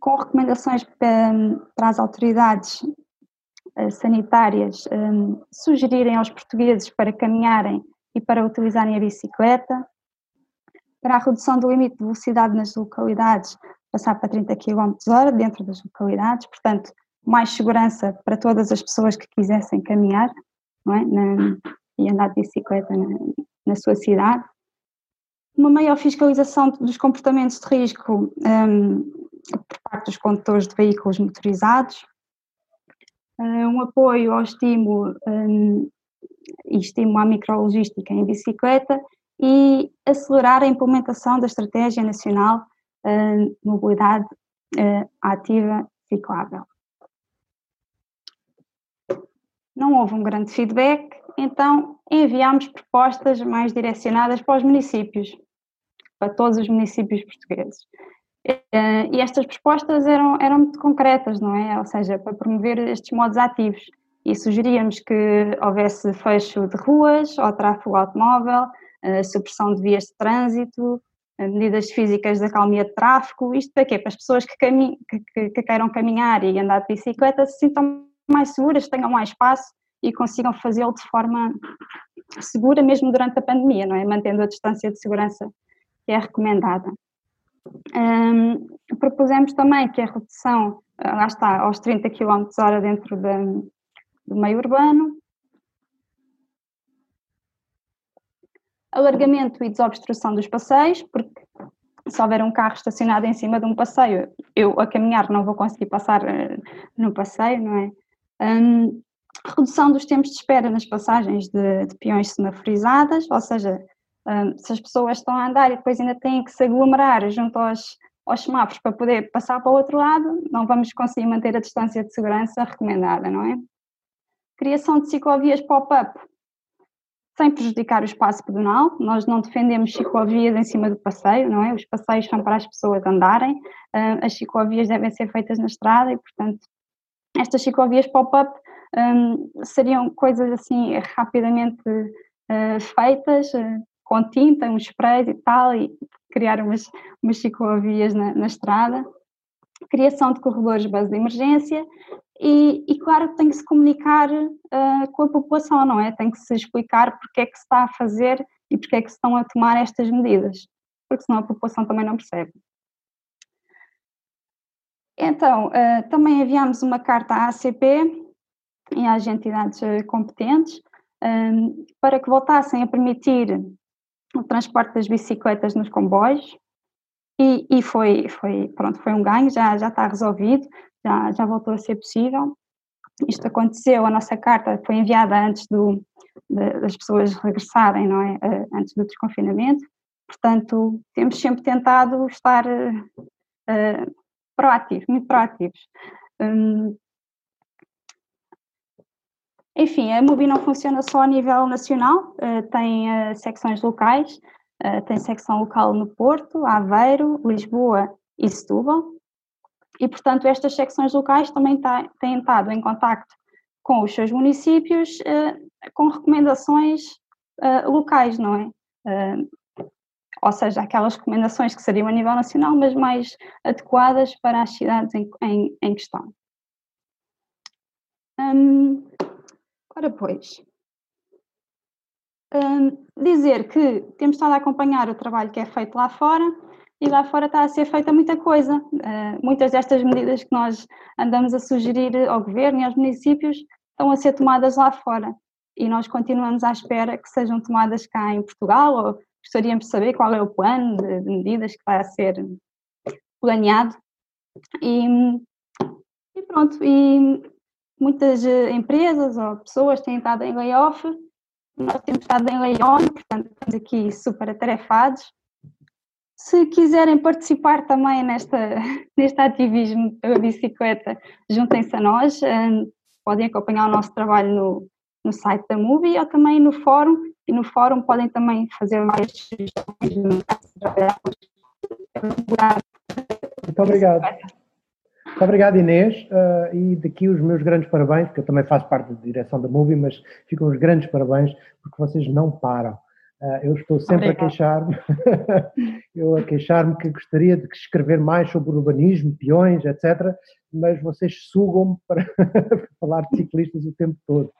com recomendações para, as autoridades uh, sanitárias um, sugerirem aos portugueses para caminharem e para utilizarem a bicicleta, para a redução do limite de velocidade nas localidades, passar para 30 km hora dentro das localidades, portanto, mais segurança para todas as pessoas que quisessem caminhar é? Na, e andar de bicicleta na, na, sua cidade. Uma maior fiscalização dos comportamentos de risco um, por parte dos condutores de veículos motorizados, um apoio ao estímulo um, e estímulo à micrologística em bicicleta e acelerar a implementação da Estratégia Nacional de Mobilidade Ativa Ciclável. Não houve um grande feedback, então enviámos propostas mais direcionadas para os municípios, para todos os municípios portugueses. E estas propostas eram, eram muito concretas, não é? Ou seja, para promover estes modos ativos. E sugeríamos que houvesse fecho de ruas ao tráfego automóvel, supressão de vias de trânsito, medidas físicas de acalmia de tráfego. Isto para quê? Para as pessoas que, que, que, que queiram caminhar e andar de bicicleta se sintam mais seguras, tenham mais espaço e consigam fazê-lo de forma segura mesmo durante a pandemia, não é? Mantendo a distância de segurança que é recomendada. Um, propusemos também que a redução, ah, lá está, aos 30 km hora dentro de, do meio urbano, alargamento e desobstrução dos passeios, porque se houver um carro estacionado em cima de um passeio, eu a caminhar não vou conseguir passar uh, no passeio, não é? Um, redução dos tempos de espera nas passagens de, de peões semaforizadas, ou seja, um, se as pessoas estão a andar e depois ainda têm que se aglomerar junto aos, aos semáforos para poder passar para o outro lado, não vamos conseguir manter a distância de segurança recomendada, não é? Criação de ciclovias pop-up, sem prejudicar o espaço pedonal. Nós não defendemos ciclovias em cima do passeio, não é? Os passeios são para as pessoas andarem, uh, as ciclovias devem ser feitas na estrada e, portanto, estas ciclovias pop-up um, seriam coisas assim rapidamente uh, feitas, uh, com tinta, um spray e tal, e criar umas, umas ciclovias na, na estrada. Criação de corredores de base de emergência e, e, claro, tem que se comunicar uh, com a população, não é? Tem que se explicar porque é que se está a fazer e porque é que se estão a tomar estas medidas, porque senão a população também não percebe. Então, uh, também enviamos uma carta à ACP e às entidades uh, competentes um, para que voltassem a permitir o transporte das bicicletas nos comboios e, e foi, foi, pronto, foi um ganho, já, já está resolvido, já, já voltou a ser possível. Isto aconteceu, a nossa carta foi enviada antes do, de, das pessoas regressarem, não é? Uh, antes do desconfinamento, portanto, temos sempre tentado estar uh, proativos, muito proativos. Um, enfim, a Mobi não funciona só a nível nacional, uh, tem uh, secções locais, uh, tem secção local no Porto, Aveiro, Lisboa e Setúbal, e portanto estas secções locais também têm estado em contacto com os seus municípios com recomendações locais, não é? ou seja, aquelas recomendações que seriam a nível nacional, mas mais adequadas para as cidades em, em, em questão. Hum, ora, pois, hum, dizer que temos estado a acompanhar o trabalho que é feito lá fora e lá fora está a ser feita muita coisa. Uh, muitas destas medidas que nós andamos a sugerir ao governo e aos municípios estão a ser tomadas lá fora e nós continuamos à espera que sejam tomadas cá em Portugal ou gostaríamos de saber qual é o plano de, de medidas que vai ser planeado. E, e, pronto, e muitas eh, empresas ou pessoas têm estado em layoff nós temos estado em León, portanto estamos aqui super atarefados. Se quiserem participar também nesta, (laughs) neste ativismo pela bicicleta, juntem-se a nós, podem acompanhar o nosso trabalho no, no site da Movie ou também no fórum, e no fórum podem também fazer várias sugestões Muito obrigado. Muito obrigado, Inês. Uh, e daqui os meus grandes parabéns, porque eu também faço parte da direção da Movie, mas ficam os grandes parabéns porque vocês não param. Uh, eu estou sempre Obrigada. a queixar-me, (laughs) eu a queixar-me que gostaria de escrever mais sobre urbanismo, peões, etc., mas vocês sugam-me (laughs) para falar de ciclistas o tempo todo.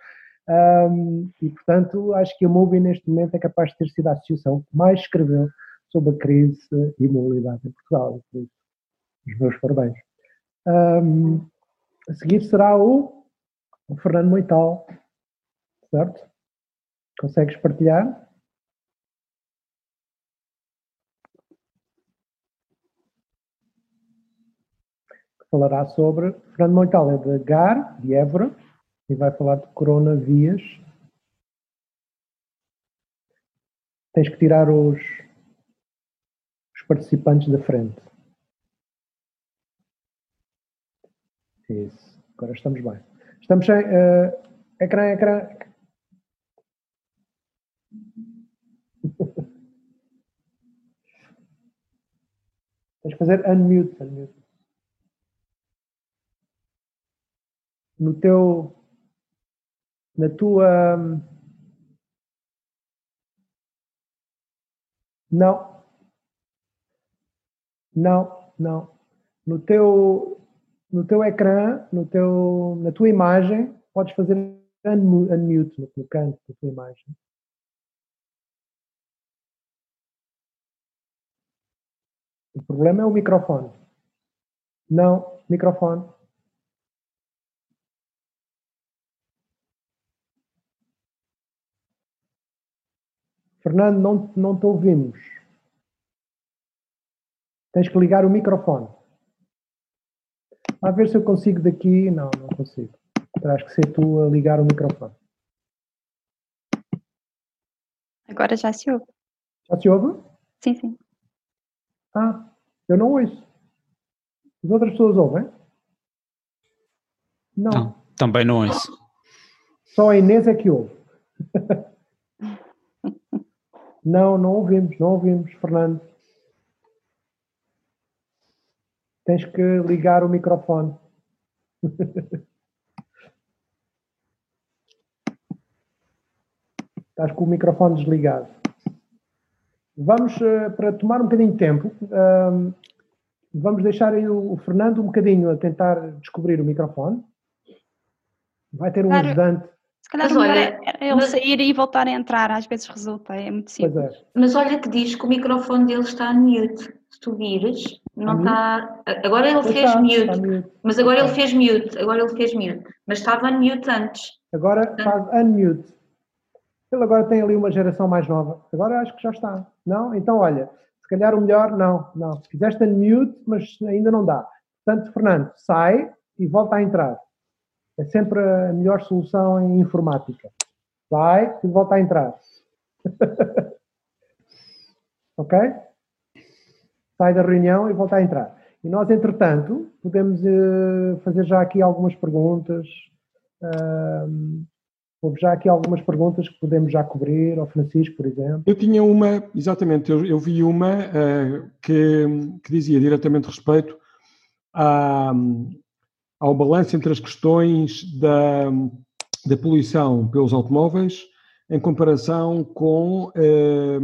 Um, e, portanto, acho que a Movie neste momento é capaz de ter sido a associação que mais escreveu sobre a crise e mobilidade em Portugal. Os meus parabéns. Um, a seguir será o, o Fernando Moital, certo? Consegues partilhar? Falará sobre. Fernando Moital é de GAR, de Évora, e vai falar de coronavias. Tens que tirar os, os participantes da frente. Isso. Agora estamos bem. Estamos sem. Uh, ecrã, ecrã. (laughs) Tens que fazer unmute, unmute. No teu. Na tua. Não. Não, não. No teu no teu ecrã, no teu, na tua imagem, podes fazer unmute no, no canto da tua imagem. O problema é o microfone. Não, microfone. Fernando, não, não te ouvimos. Tens que ligar o microfone. A ver se eu consigo daqui. Não, não consigo. Terás que ser tu a ligar o microfone. Agora já se ouve. Já se ouve? Sim, sim. Ah, eu não ouço. As outras pessoas ouvem? Não. não também não ouço. Só a Inês é que ouve. (laughs) não, não ouvimos, não ouvimos, Fernando. Tens que ligar o microfone. (laughs) Estás com o microfone desligado. Vamos, uh, para tomar um bocadinho de tempo, uh, vamos deixar aí o, o, Fernando um bocadinho a tentar descobrir o microfone. Vai ter um claro. ajudante. Se calhar olha, ele mas... sair e voltar a entrar, às vezes resulta, é muito simples. É. Mas olha que diz que o microfone dele está mute. Se tu vires, não está. Agora ele fez está, mute, mute, mas agora ele fez mute, agora ele fez mute, mas estava mute antes. Agora faz unmute. Ele agora tem ali uma geração mais nova. Agora acho que já está. Não? Então olha, se calhar o melhor, não, não. Fizeste unmute, mas ainda não dá. Portanto, Fernando, sai e volta a entrar. É sempre a melhor solução em informática. Sai e volta a entrar. (laughs) ok? Sai da reunião e volta a entrar. E nós, entretanto, podemos uh, fazer já aqui algumas perguntas. Uh, houve já aqui algumas perguntas que podemos já cobrir, ao Francisco, por exemplo. Eu tinha uma, exatamente, eu, eu vi uma uh, que, que, dizia diretamente respeito à, ao balanço entre as questões da, da poluição pelos automóveis em comparação com, uh,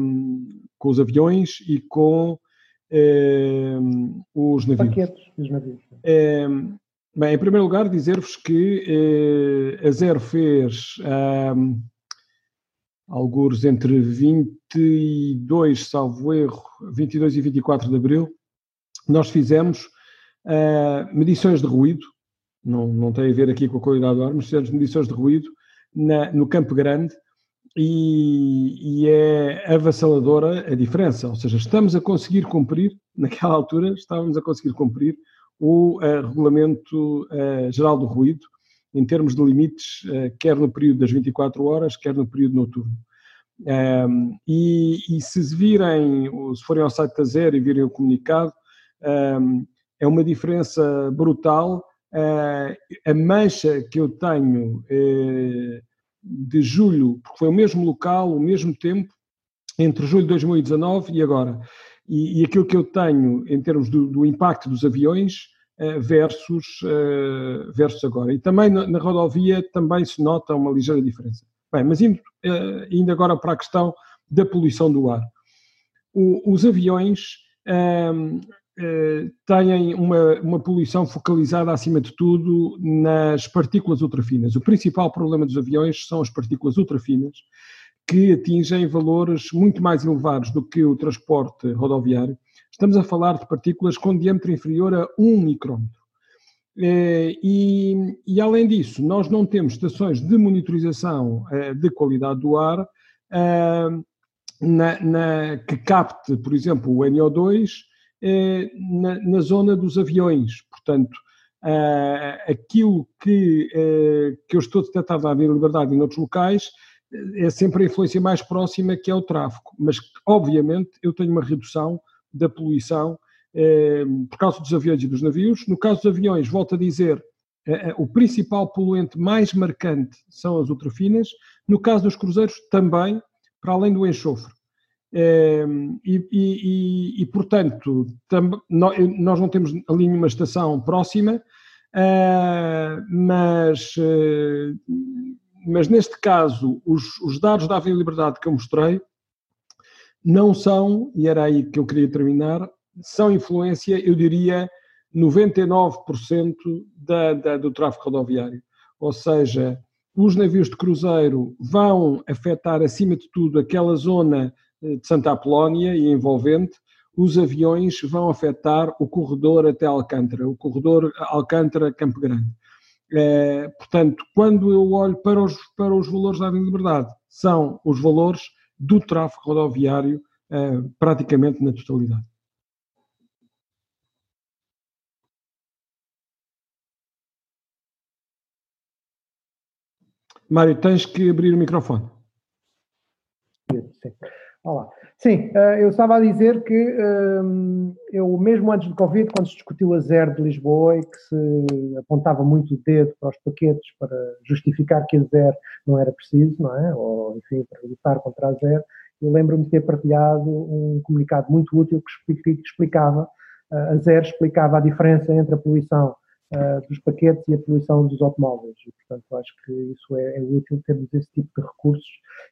com os aviões e com os navios. Paquetes dos navios. Eh, bem, em primeiro lugar, dizer-vos que eh, a Zero fez um, alguns entre 22, salvo erro, 22 e 24 de abril, nós fizemos uh, medições de ruído, não, não tem a ver aqui com a qualidade do ar, mas fizemos medições de ruído na, no Campo Grande, e, e, é avassaladora a diferença. Ou seja, estamos a conseguir cumprir, (laughs) naquela altura, estávamos a conseguir cumprir o uh, Regulamento uh, Geral do Ruído, em termos de limites, quer no período das 24 horas, quer no período noturno. Um, e, e, se virem, se forem ao site da Zero e virem o comunicado, um, é uma diferença brutal. Uh, a mancha que eu tenho uh, de julho, porque foi o mesmo local, o mesmo tempo, entre julho de 2019 e agora. E, e aquilo que eu tenho em termos do, do impacto dos aviões uh, versus, versus agora. E também na, na rodovia também se nota uma ligeira diferença. Bem, mas indo, uh, indo agora para a questão da poluição do ar. O, os aviões uh, têm uma, uma poluição focalizada, acima de tudo, nas partículas ultrafinas. O principal problema dos aviões são as partículas ultrafinas, que atingem valores muito mais elevados do que o transporte rodoviário. Estamos a falar de partículas com diâmetro inferior a 1 micrômetro. Eh, e, e, além disso, nós não temos estações de monitorização eh, de qualidade do ar eh, na, na, que capte, por exemplo, o NO2 na, na zona dos aviões. Portanto, aquilo que, que eu estou detectar da liberdade em outros locais é sempre a influência mais próxima que é o tráfego. Mas, obviamente, eu tenho uma redução da poluição eh, por causa dos aviões e dos navios. No caso dos aviões, volto a dizer, eh, eh, o principal poluente mais marcante são as ultrafinas. No caso dos cruzeiros, também, para além do enxofre. E, e, e, e, portanto, nós não temos ali nenhuma estação próxima, mas, mas neste caso, os, os dados da Avenida Liberdade que eu mostrei não são, e era aí que eu queria terminar, são influência, eu diria, 99% da, da, do tráfego rodoviário. Ou seja, os navios de cruzeiro vão afetar, acima de tudo, aquela zona eh, de Santa Apolónia e envolvente, os aviões vão afetar o corredor até Alcântara, o corredor Alcântara-Campo Grande. É, portanto, quando eu olho para os, para os valores da Liberdade, são os valores do tráfego rodoviário é, praticamente na totalidade. Mário, tens que abrir o microfone. Sim. Olá. Sim, eh, eu estava a dizer que ehm, eu, mesmo antes do Covid, quando se discutiu a zero de Lisboa e que se apontava muito o dedo para os paquetes para justificar que a zero não era preciso, não é? Ou, enfim, para lutar contra a zero, eu lembro-me de ter partilhado um comunicado muito útil que explicava, eh, a zero explicava a diferença entre a poluição uh, dos paquetes e a poluição dos automóveis. E, portanto, acho que isso é, é, útil termos esse tipo de recursos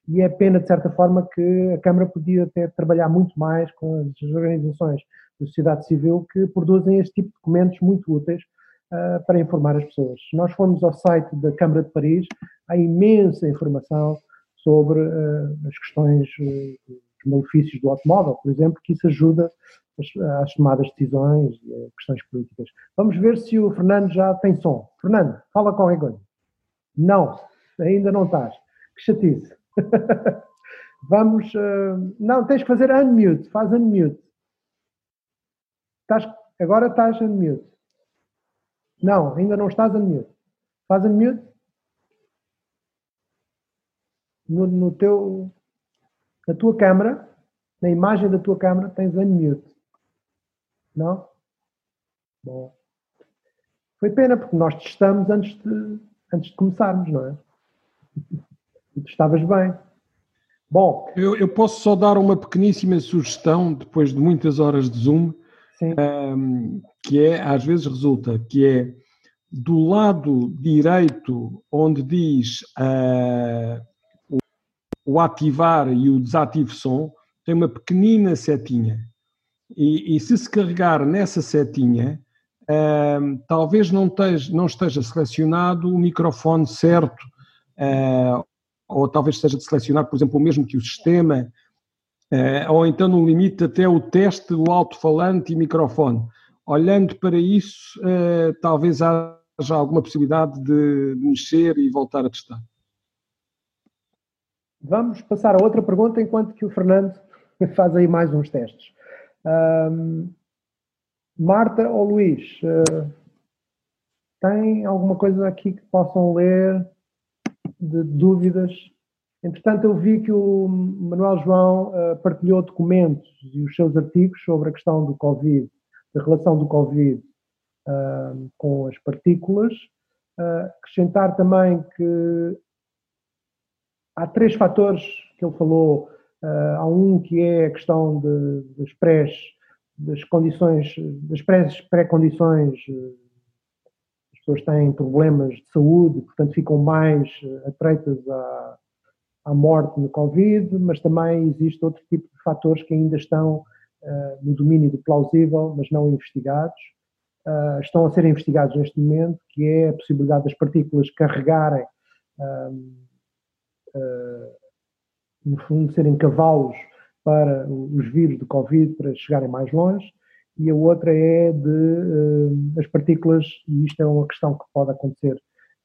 e é pena, de certa forma, que a Câmara podia até trabalhar muito mais com as organizações da sociedade civil que produzem este tipo de documentos muito úteis uh, para informar as pessoas. Se nós formos ao site da Câmara de Paris, há imensa informação sobre uh, as questões, uh, os malefícios do automóvel, por exemplo, que isso ajuda às tomadas de decisões e questões políticas. Vamos ver se o Fernando já tem som. Fernando, fala qualquer coisa. Não, ainda não estás. Que chatice. (laughs) Vamos. Uh, não, tens que fazer unmute. Faz unmute. Estás, agora estás unmute. Não, ainda não estás unmute. Faz unmute. No, no teu. Na tua câmara, na imagem da tua câmara, tens unmute. Não? Bom. Foi pena, porque nós testamos antes de, antes de começarmos, não é? E tu estavas bem. Bom. Eu, eu, posso só dar uma pequeníssima sugestão, depois de muitas horas de Zoom, um, que é, às vezes resulta, que é do lado direito, onde diz uh, o, o ativar e o desativo som, tem uma pequenina setinha. E, e se se carregar nessa setinha, uh, talvez não esteja, não esteja, selecionado o microfone certo, uh, ou talvez esteja selecionado, por exemplo, o mesmo que o sistema, uh, ou então no limite até o teste do alto-falante e microfone. Olhando para isso, eh, talvez haja alguma possibilidade de mexer e voltar a testar. Vamos passar a outra pergunta enquanto que o Fernando (laughs) faz aí mais uns testes. Um, Marta ou Luís, uh, Tem alguma coisa aqui que possam ler de dúvidas? Entretanto, eu vi que o Manuel João uh, partilhou documentos e os seus artigos sobre a questão do Covid, da relação do Covid uh, com as partículas. Uh, acrescentar também que há três fatores que ele falou. Uh, há um que é a questão de, das pré das condições, das pré-condições. as pessoas têm problemas de saúde, portanto ficam mais atreitas à, à morte no Covid, mas também existe outro tipo de fatores que ainda estão uh, no domínio do plausível, mas não investigados. Uh, estão a ser investigados neste momento, que é a possibilidade das partículas carregarem uh, no fundo, serem cavalos para os vírus do Covid para chegarem mais longe, e a outra é de uh, as partículas, e isto é uma questão que pode acontecer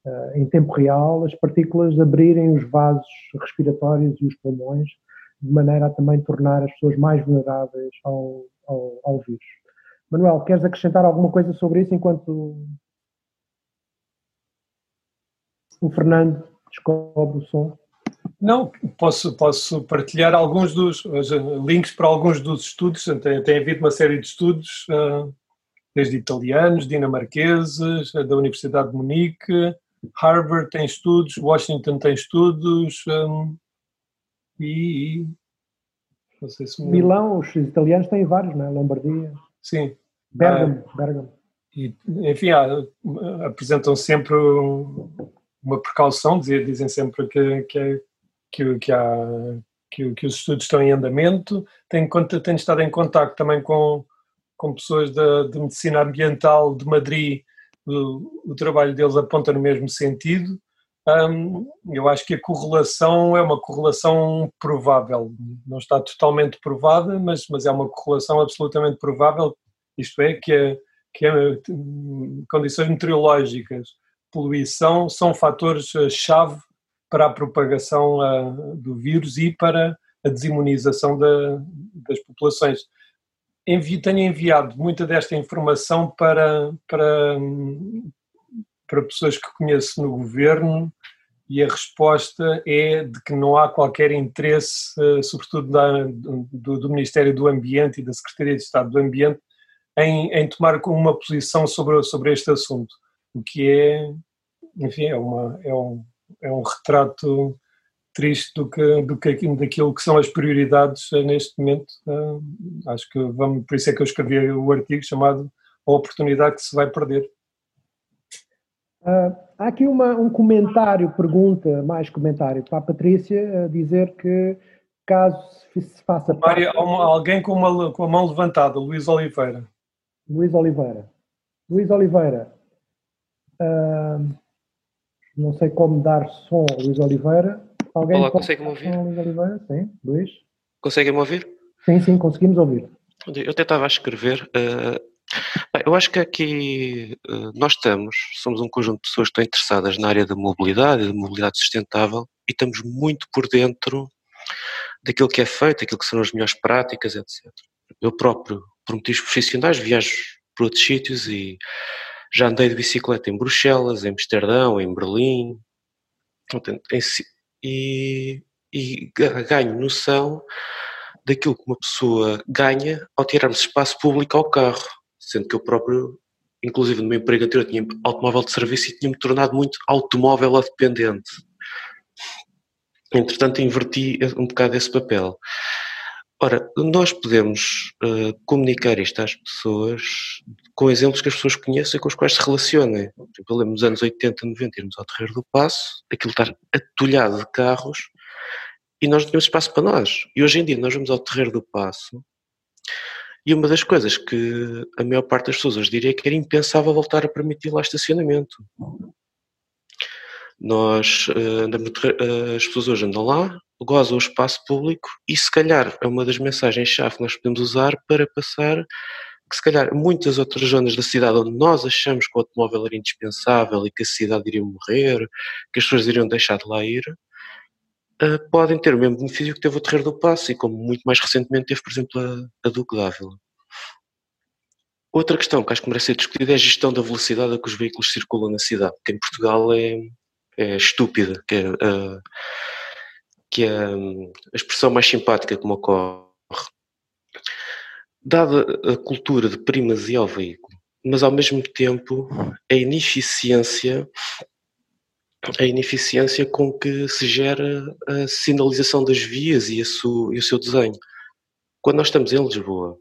uh, em tempo real, as partículas abrirem os vasos respiratórios e os pulmões, de maneira a também tornar as pessoas mais vulneráveis ao, ao, ao vírus. Manuel, queres acrescentar alguma coisa sobre isso enquanto o Fernando descobre o som? Não, posso, posso partilhar alguns dos links para alguns dos estudos. Tem, tem havido uma série de estudos, ah, desde italianos, dinamarqueses, da Universidade de Munique, Harvard tem estudos, Washington tem estudos e, não sei se me... Milão, os italianos têm vários, não é? Lombardia. Sim. Bergamo, ah, Bergamo. E, enfim, apresentam sempre uma precaução, dizem sempre que, que é que, que, há, que, que, os estudos estão em andamento. Tenho, tenho estado em contato também com, com pessoas de, de medicina ambiental de Madrid, o, o, trabalho deles aponta no mesmo sentido. Eu acho que a correlação é uma correlação provável, não está totalmente provada, mas, mas é uma correlação absolutamente provável, isto é, que, a, que a, condições meteorológicas, poluição, são fatores-chave eh, para a propagação uh, do vírus e para a desimunização da, das populações. Envi, tenho enviado muita desta informação para, para, para pessoas que conheço no governo e a resposta é de que não há qualquer interesse, uh, sobretudo da, do, do, Ministério do Ambiente e da Secretaria de Estado do Ambiente, em, em tomar uma posição sobre, sobre este assunto, o que é, enfim, é, uma, é um, é um retrato triste do que, do que daquilo que são as prioridades eh, neste momento. Uh, acho que vamos, por isso é que eu escrevi o artigo chamado A Oportunidade que se vai perder. Uh, há aqui uma, um comentário, pergunta, mais comentário para a Patrícia, a dizer que caso se faça. Mária, alguém com, uma, com a mão levantada, Luís Oliveira. Luís Oliveira. Luís Oliveira. Uh, não sei como dar som ao Luís Oliveira. Alguém Olá, consegue-me ouvir? Luís Oliveira? Sim, Luís. Conseguem-me ouvir? Sim, sim, conseguimos ouvir. Eu tentava escrever. Uh, eu acho que aqui uh, nós estamos, somos um conjunto de pessoas que estão interessadas na área da mobilidade, da mobilidade sustentável, e estamos muito por dentro daquilo que é feito, daquilo que são as melhores práticas, etc. Eu próprio, por motivos profissionais, viajo para outros sítios e já andei de bicicleta em Bruxelas, em Amsterdão, em Berlim, e, e ganho noção daquilo que uma pessoa ganha ao tirarmos espaço público ao carro, sendo que eu próprio, inclusive no meu emprego anterior, tinha automóvel de serviço e tinha-me tornado muito automóvel dependente. Entretanto, inverti um bocado esse papel. Ora, nós podemos uh, comunicar isto às pessoas com exemplos que as pessoas conheçam e com os quais se relacionem. Por exemplo, lembro nos anos 80, 90, irmos ao Terreiro do Passo, aquilo estar atulhado de carros e nós não tínhamos espaço para nós. E hoje em dia nós vamos ao Terreiro do Passo e uma das coisas que a maior parte das pessoas hoje diria que era impensável voltar a permitir lá estacionamento. Nós uh, andamos, uh, as pessoas hoje andam lá, gozam o espaço público e se calhar é uma das mensagens-chave que nós podemos usar para passar que se calhar muitas outras zonas da cidade onde nós achamos que o automóvel era indispensável e que a cidade iria morrer, que as pessoas iriam deixar de lá ir, uh, podem ter o mesmo benefício que teve o Terreiro do Passo e como muito mais recentemente teve, por exemplo, a, a Duque d'Ávila. Outra questão que acho que merece ser discutida é a gestão da velocidade a que os veículos circulam na cidade, que em Portugal é, é estúpida, que é, uh, que é a expressão mais simpática que me ocorre. Dada a cultura de primazia ao veículo, mas ao mesmo tempo a ineficiência a ineficiência com que se gera a sinalização das vias e, su, e o seu desenho. Quando nós estamos em Lisboa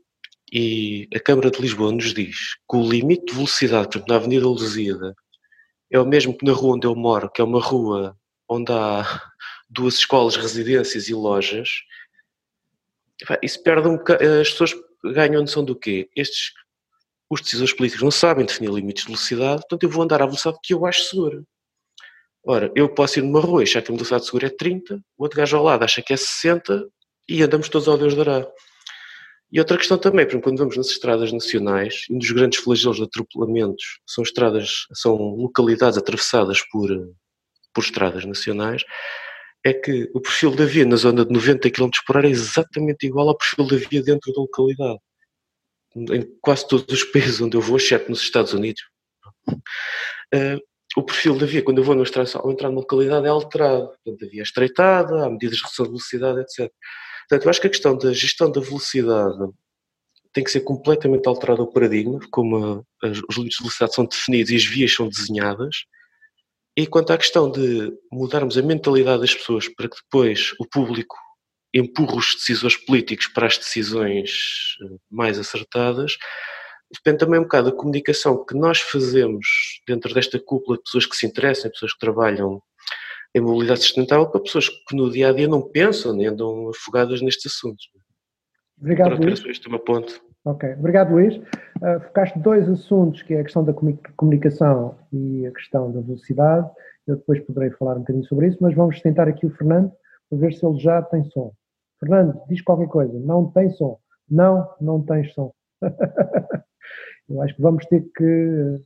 e a Câmara de Lisboa nos diz que o limite de velocidade, na Avenida Lusíada, é o mesmo que na rua onde eu moro, que é uma rua onde há duas escolas, residências e lojas, isso perde um bocado, as pessoas ganham noção do quê? Estes, os decisores políticos não sabem definir limites de velocidade, portanto eu vou andar à velocidade que eu acho segura. Ora, eu posso ir numa rua e achar que a velocidade segura é 30, o outro gajo ao lado acha que é 60 e andamos todos ao Deus dará. E outra questão também, por exemplo, quando vamos nas estradas nacionais, um dos grandes flagelos de atropelamentos são estradas, são localidades atravessadas por, por estradas nacionais, é que o perfil da via na zona de 90 km por hora é exatamente igual ao perfil da via dentro da localidade. Em quase todos os países onde eu vou, exceto nos Estados Unidos, uh, o perfil da via, quando eu vou estrada, ao entrar numa localidade, é alterado. Portanto, a via é estreitada, há medidas de redução de velocidade, etc. Portanto, eu acho que a questão da gestão da velocidade tem que ser completamente alterado o paradigma, como os limites de velocidade são definidos e as vias são desenhadas. E quanto à questão de mudarmos a mentalidade das pessoas para que depois o público empurre os decisores políticos para as decisões eh, mais acertadas, depende também um bocado da comunicação que nós fazemos dentro desta cúpula de pessoas que se interessam, pessoas que trabalham em mobilidade sustentável para pessoas que no dia a dia não pensam nem andam afogadas nestes assuntos. Obrigado, Pronto, Luís. Este é uma ponte. Ok, obrigado, Luís. Uh, focaste dois assuntos, que é a questão da comunicação e a questão da velocidade. Eu depois poderei falar um bocadinho sobre isso, mas vamos tentar aqui o Fernando para ver se ele já tem som. Fernando, diz qualquer coisa. Não tem som. Não, não tens som. (laughs) Eu acho que vamos ter que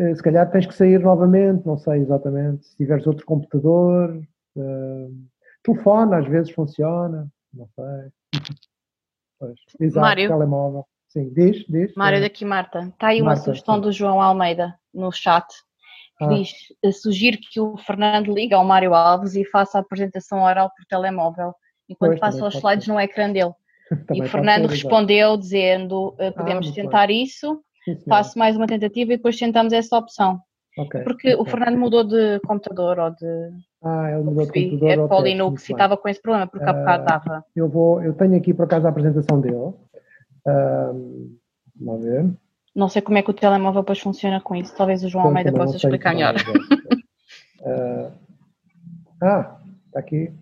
eh, se calhar tens que sair novamente, não sei exatamente, se tiveres outro computador, uh, telefone às vezes funciona, não sei. (laughs) Pois, exato, Mário. telemóvel. Sim, diz, diz. Mário é. daqui Marta. Está aí uma Marta, sugestão sim. do João Almeida no chat que ah. diz, eh, sugiro que o Fernando ligue ao Mário Alves e faça a apresentação oral por telemóvel, enquanto pois, passa os slides ser. no ecrã dele. (laughs) e o Fernando ser, respondeu dizendo, uh, podemos ah, tentar isso, faço mais uma tentativa e depois tentamos essa opção. Okay, Porque okay. o Fernando mudou de computador ou de. Ah, ele mudou de computador. É Polinux e estava com esse problema, porque há bocado estava. Uh, eu, vou, eu tenho aqui por acaso a apresentação dele. Uh, vamos ver. Não sei como é que o telemóvel depois funciona com isso. Talvez o João então, Almeida possa explicar melhor. uh, (laughs) ah, está aqui.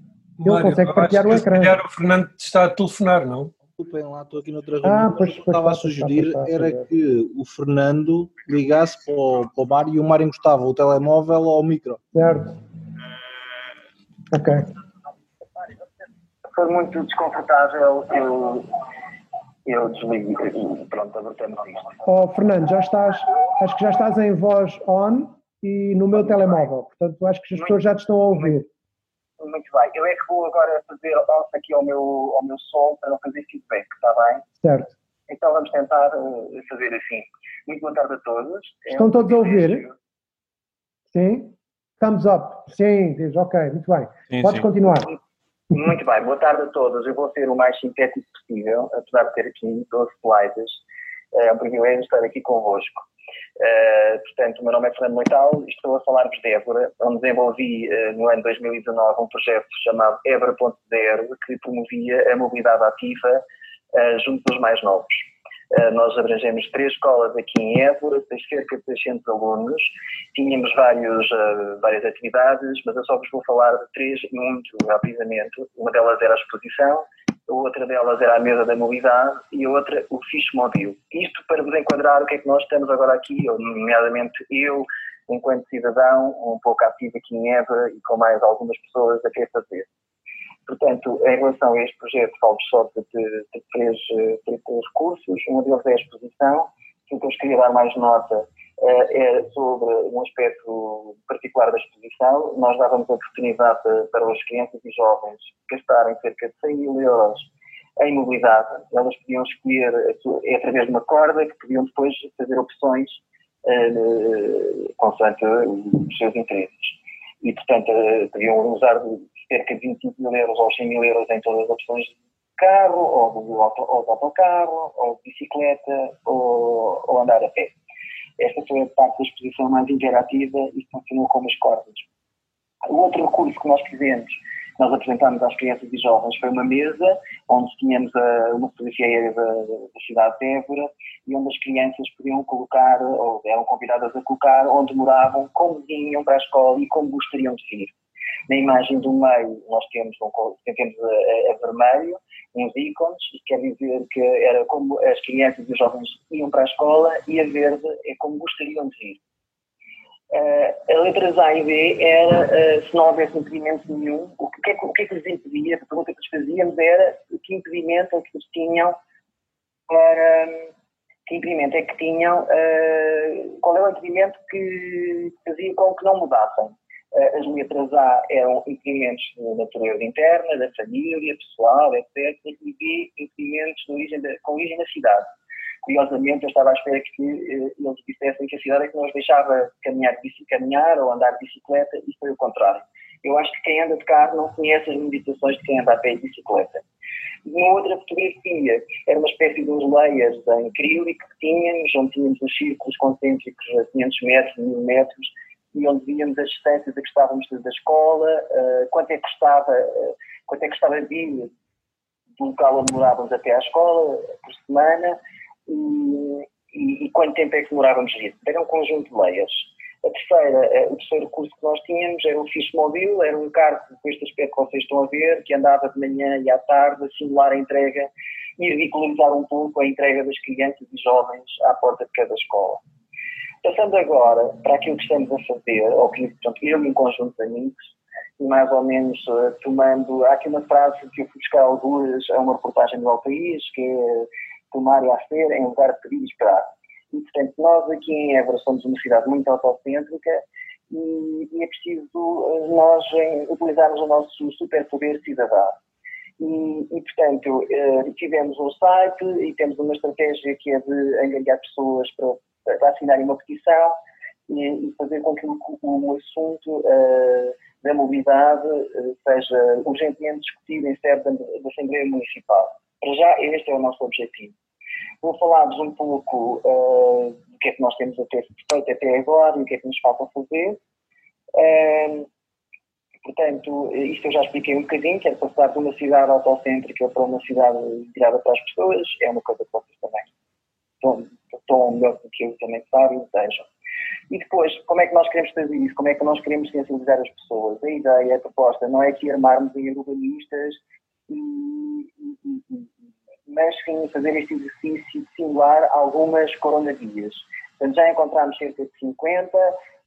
Ele Mário, consegue partilhar o ecrã. o Fernando está a telefonar, não? desculpem lá, estou aqui noutra reunião. Ah, pois, o que eu estava a sugerir era que o Fernando ligasse para o, para o Mário e o Mário encostava o telemóvel ao micro. Certo. Ok. Foi muito desconfortável, eu, eu desligo e pronto, abertamos isto. Oh, Fernando, já estás, acho que já estás em voz on e no meu telemóvel, portanto acho que as pessoas já te estão a ouvir. Muito bem. Eu é que vou agora fazer off aqui ao meu, ao meu som para não fazer feedback, está bem? Certo. Então vamos tentar uh, fazer assim. Muito boa tarde a todos. É Estão é um todos a ouvir? Sim? Thumbs up. Sim, diz, ok, muito bem. Sim, Podes sim. continuar. Muito bem, boa tarde a todos. Eu vou ser o mais sintético possível, apesar de ter aqui 12 slides. É um privilégio estar aqui convosco. Uh, portanto, o meu nome é Fernando Moital e estou a falar-vos de Évora, onde desenvolvi uh, no ano 2019 um projeto chamado Évora.0 que promovia a mobilidade ativa uh, junto dos mais novos. Nós abrangemos três escolas aqui em Évora, tem cerca de 600 alunos, tínhamos vários, várias atividades, mas eu só vos vou falar de três muito rapidamente. Uma delas era a exposição, a outra delas era a mesa da mobilidade e a outra o móvel. Isto para vos enquadrar o que é que nós estamos agora aqui, nomeadamente eu, enquanto cidadão, um pouco ativo aqui em Évora e com mais algumas pessoas a querer fazer. Portanto, em relação a este projeto, falo só de, de, de, três, de três recursos. Um deles é a exposição, que eu queria dar mais nota é sobre um aspecto particular da exposição. Nós dávamos a oportunidade para as crianças e jovens gastarem cerca de 100 mil euros em mobilidade. Elas podiam escolher é através de uma corda que podiam depois fazer opções uh, consoante os seus interesses. E, portanto, uh, podiam usar cerca de 25 mil euros ou 100 mil euros em todas as opções de carro, ou de, auto, ou de autocarro, ou de bicicleta, ou, ou andar a pé. Esta foi a parte da exposição mais interativa e funcionou como as cordas. O outro recurso que nós fizemos nós apresentámos às crianças e jovens foi uma mesa onde tínhamos a, uma fotografia aérea da, da, cidade de Évora e onde as crianças podiam colocar, ou eram convidadas a colocar, onde moravam, como vinham para a escola e como gostariam de vir. Na imagem do meio, nós temos, um, temos a, a, a vermelho, uns ícones, que quer dizer que era como as crianças e os jovens iam para a escola, e a verde é como gostariam de vir. Uh, a letras A e B era, uh, se não houvesse impedimento nenhum, o que, é que, o que é que lhes impedia? A pergunta que lhes fazíamos era que impedimento é que eles tinham para. Que impedimento é que tinham? Uh, qual é o impedimento que fazia com que não mudassem? As letras A eram impedimentos de natureza interna, da família, pessoal, etc. E B, impedimentos com origem na cidade curiosamente, eu estava à espera que eh, eles dissessem que a cidade é que nos deixava caminhar, caminhar ou andar de bicicleta, e foi o contrário. Eu acho que quem anda de carro não conhece as limitações de quem anda a pé de bicicleta. Uma outra fotografia era uma espécie de uns layers em acrílico que tínhamos, onde tínhamos os círculos concêntricos a 500 metros, 1000 metros, e onde víamos as distâncias a que estávamos da escola, uh, quanto é que custava, uh, quanto é que estava de ir do local onde morávamos até à escola por semana, e, e, quanto tempo é que demorávamos a ir. Era um conjunto de layers. A terceira, eh, o terceiro curso que nós tínhamos era o Fish Mobile, era um carro com este aspecto que vocês estão a ver, que andava de manhã e à tarde a simular a entrega e ridicularizar um pouco a entrega das crianças e jovens à porta de cada escola. Passando agora para aquilo que estamos a fazer, ou que portanto, eu e um conjunto de amigos, e mais ou menos uh, tomando. Há aqui uma frase que eu fui buscar algumas, é uma reportagem do El País, que é tomar e a ser em lugar de pedir e esperar. E, portanto, nós aqui em Évora somos uma cidade muito autocêntrica e, e é preciso eh, nós utilizarmos o nosso superpoder cidadão. E, e, portanto, eh, tivemos um site e temos uma estratégia que é de angariar pessoas para, para assinarem uma petição e, e fazer com que o, o assunto uh, da mobilidade uh, seja urgentemente discutido em sede da, Assembleia Municipal. Para já, este é o nosso objetivo. Vou falar-vos um pouco uh, do que é que nós temos a ter feito até agora e o que é que nos falta fazer. Portanto, isto eu já expliquei um bocadinho, que é passar de uma cidade autocêntrica para uma cidade virada para as pessoas, é uma coisa que vocês também estão, melhor do que eu também sabem desejam. E depois, como é que nós queremos fazer isso? Como é que nós queremos sensibilizar as pessoas? A ideia, a proposta, não é que armarmos em urbanistas e, mas sim fazer este exercício de simular algumas coronavias. Portanto, já encontramos cerca de 50,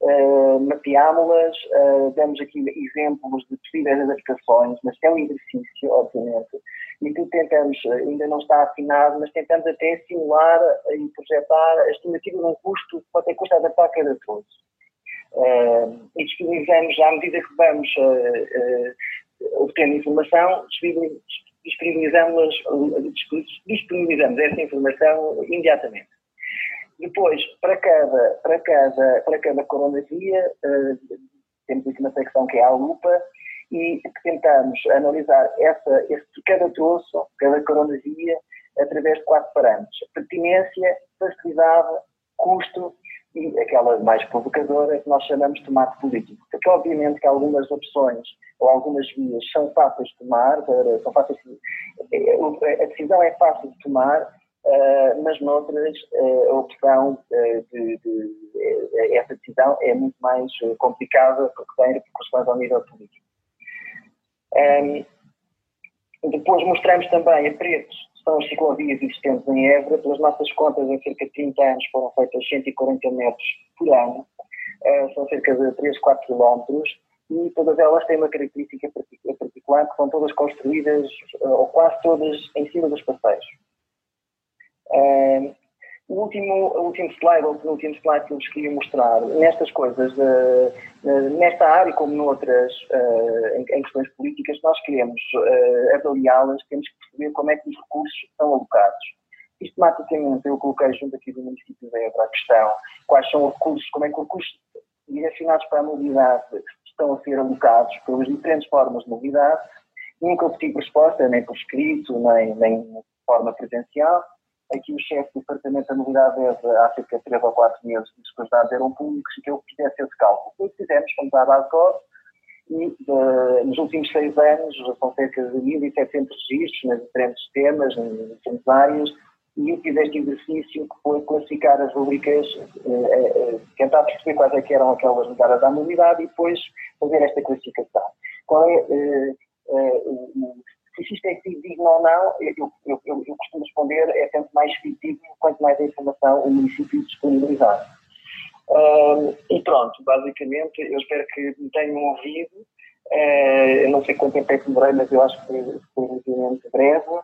uh, mapeámo-las, uh, damos aqui exemplos de possíveis adaptações, mas é um exercício, obviamente, e que tentamos, ainda não está afinado, mas tentamos até simular e projetar a estimativa de um custo, quanto é que custa adaptar cada trouxe. Uh, e disponibilizamos, à medida que vamos obtendo informação, disponibilizamos, disponibilizamos essa informação imediatamente. Depois, para cada, para cada, para cada coronavia, uh, temos aqui uma secção que é a lupa e tentamos analisar essa, esse, cada troço, cada coronavia, através de quatro parâmetros. Pertinência, facilidade, custo e aquela mais provocadora que nós chamamos de tomate político. Porque obviamente que algumas opções ou algumas vias são fáceis de tomar, são fáceis de, a decisão é fácil de tomar, uh, mas noutras uh, a opção uh, de, de, essa decisão é muito mais complicada porque tem repercussões ao nível político. Um, depois mostramos também a pretos são as ciclovias existentes em Évora. Pelas nossas contas, em cerca de 30 anos foram feitas 140 metros por ano, uh, são cerca de 3, 4 quilómetros, e todas elas têm uma característica particular, que são todas construídas, uh, ou quase todas, em cima dos passeios. Uh, o último, o último slide, ou o último slide que eu vos queria mostrar, nestas coisas, nesta área como noutras, em, em, questões políticas, nós queremos avaliá-las, temos que perceber como é que os recursos são alocados. Sistematicamente, eu coloquei junto aqui do município de Évora a questão quais são os recursos, como é que os recursos direcionados para a mobilidade estão a ser alocados pelas diferentes formas de mobilidade. Nunca obtive resposta, nem por escrito, nem, nem de forma presencial. Aqui o chefe do Departamento da Mobilidade há cerca de 3 ou 4 meses disse que os dados eram públicos e que eu fizesse esse cálculo. O que fizemos, fomos à base COS e uh, nos últimos seis anos são cerca de 1.700 registros nas diferentes temas, nas diferentes áreas, e eu fiz este exercício que foi classificar as rubricas, uh, uh, tentar perceber quais é eram aquelas ligadas à mobilidade e depois fazer esta classificação. Qual é o, se isto é digno ou não, eu, eu, eu, eu, costumo responder, é tanto mais fidedigno quanto mais a informação o município disponibilizar. Uh, e pronto, basicamente, eu espero que me tenham ouvido. Uh, eu não sei quanto tempo é que demorei, mas eu acho que foi, relativamente breve.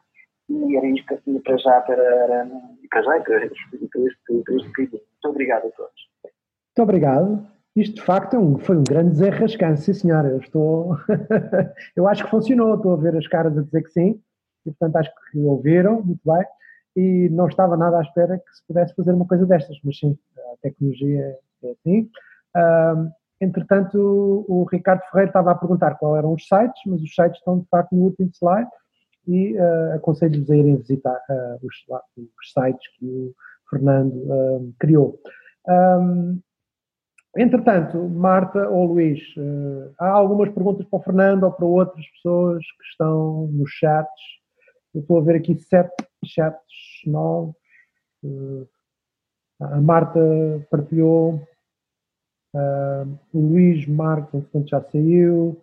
E era isto que eu tinha para já, para, para já, para para este, para este Muito obrigado a todos. Muito obrigado. Isto de facto é um, foi um grande desenrascante, sim senhora. Eu estou. (laughs) eu acho que funcionou, estou a ver as caras a dizer que sim, e portanto acho que ouviram, muito bem, e não estava nada à espera que se pudesse fazer uma coisa destas, mas sim, a tecnologia é assim. Um, entretanto, o, o Ricardo Ferreira estava a perguntar qual eram os sites, mas os sites estão de facto no último slide e uh, aconselho-vos a irem visitar uh, os, os, sites que o Fernando uh, criou. Um, Entretanto, Marta ou Luís, uh, há algumas perguntas para o Fernando ou para outras pessoas que estão nos chats. Eu estou a ver aqui sete chats novos. Uh, a Marta partilhou. Uh, o Luís Marcos, entretanto, já saiu.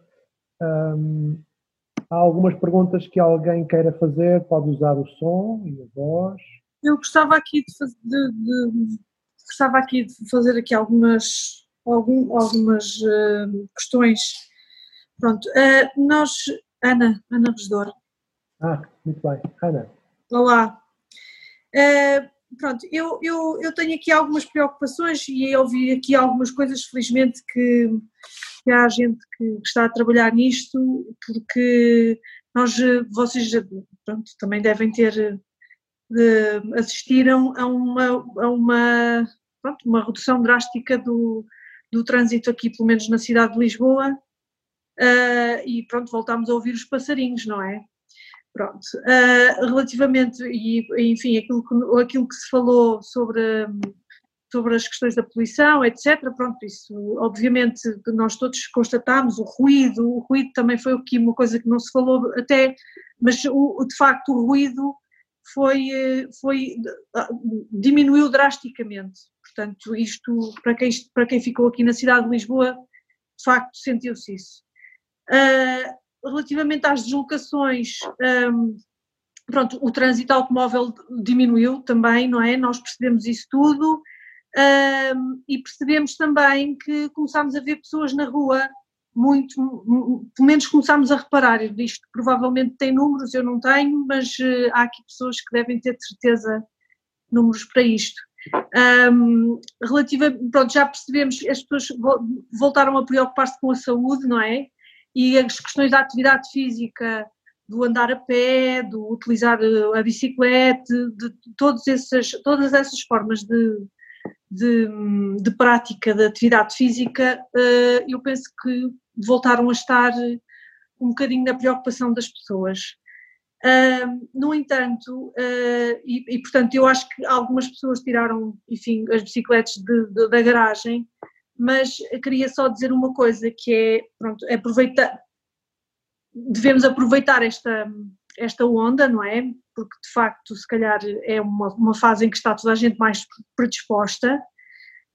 Há algumas perguntas que alguém queira fazer, pode usar o som e a voz. Eu gostava aqui de, fazer, de, de gostava aqui de fazer aqui algumas, algum, algumas uh, questões. Pronto, uh, nós, Ana, Ana Resdor. Ah, muito bem, Ana. Olá. Uh, pronto, eu, eu, eu tenho aqui algumas preocupações e eu ouvi aqui algumas coisas, felizmente, que, que há gente que está a trabalhar nisto, porque nós, vocês pronto, também devem ter de, assistiram a uma, a uma, pronto, uma redução drástica do, do trânsito aqui, pelo menos na cidade de Lisboa, uh, e pronto, voltámos a ouvir os passarinhos, não é? Pronto, uh, relativamente, e enfim, aquilo que, aquilo que se falou sobre, sobre as questões da poluição, etc., pronto, isso obviamente nós todos constatámos, o ruído, o ruído também foi aqui uma coisa que não se falou até, mas o, de facto o ruído foi, eh, foi, ah, diminuiu drasticamente. Portanto, isto, para quem, para quem ficou aqui na cidade de Lisboa, de facto sentiu-se isso. Uh, relativamente às deslocações, um, pronto, o trânsito automóvel diminuiu também, não é? Nós percebemos isso tudo um, e percebemos também que começámos a ver pessoas na rua muito, pelo menos começámos a reparar, isto provavelmente tem números, eu não tenho, mas uh, há aqui pessoas que devem ter certeza números para isto. Um, relativa, pronto, já percebemos, as pessoas voltaram a preocupar-se com a saúde, não é? E as questões da atividade física, do andar a pé, do utilizar a bicicleta, de, de todas, essas, formas de, de, de prática da atividade física, uh, eu penso que voltaram a estar um bocadinho na preocupação das pessoas. Uh, no entanto, uh, e, e, portanto eu acho que algumas pessoas tiraram, enfim, as bicicletas de, de, da garagem, mas queria só dizer uma coisa que é, pronto, aproveitar, devemos aproveitar esta, esta onda, não é? Porque de facto, se calhar é uma, uma fase em que está toda a gente mais predisposta,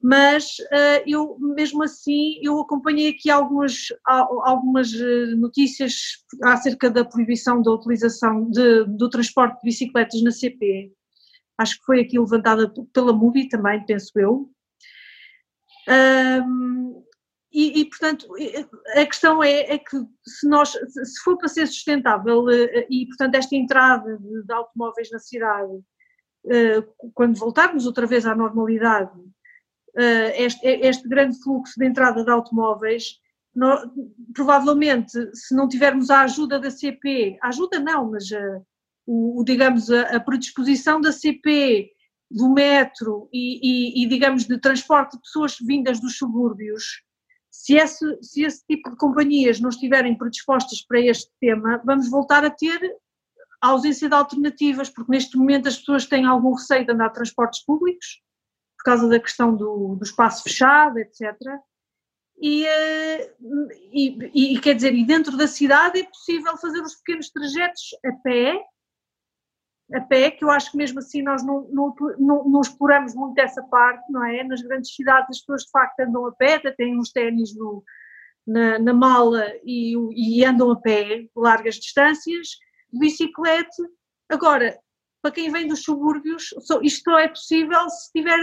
mas uh, eu mesmo assim eu acompanhei aqui algumas, algumas eh, notícias acerca da proibição da utilização de, do transporte de bicicletas na CP. Acho que foi aqui levantada pela MUBI também, penso eu. Um, e, e, portanto, a questão é, é, que se nós, se for para ser sustentável eh, e, portanto, esta entrada de, de automóveis na cidade, quando voltarmos outra vez à normalidade, este, este, grande fluxo de entrada de automóveis, provavelmente, se não tivermos a ajuda da CP, ajuda não, mas uh, o, o digamos, a, a, predisposição da CP, do metro e, e, e, digamos, de transporte de pessoas vindas dos subúrbios, se esse, se esse tipo de companhias não estiverem predispostas para este tema, vamos voltar a ter a ausência de alternativas, porque neste momento as pessoas têm algum receio de andar de transportes públicos, por causa da questão do, do espaço fechado, etc. E, eh, e, e, quer dizer, e dentro da cidade é possível fazer os pequenos trajetos a pé, a pé, que eu acho que mesmo assim nós não, não, não, não exploramos muito essa parte, não é? Nas grandes cidades as pessoas de facto andam a pé, até têm uns ténis no, na, na, mala e, e andam a pé largas distâncias, bicicleta. Agora, para quem vem dos subúrbios, isto é possível se tiver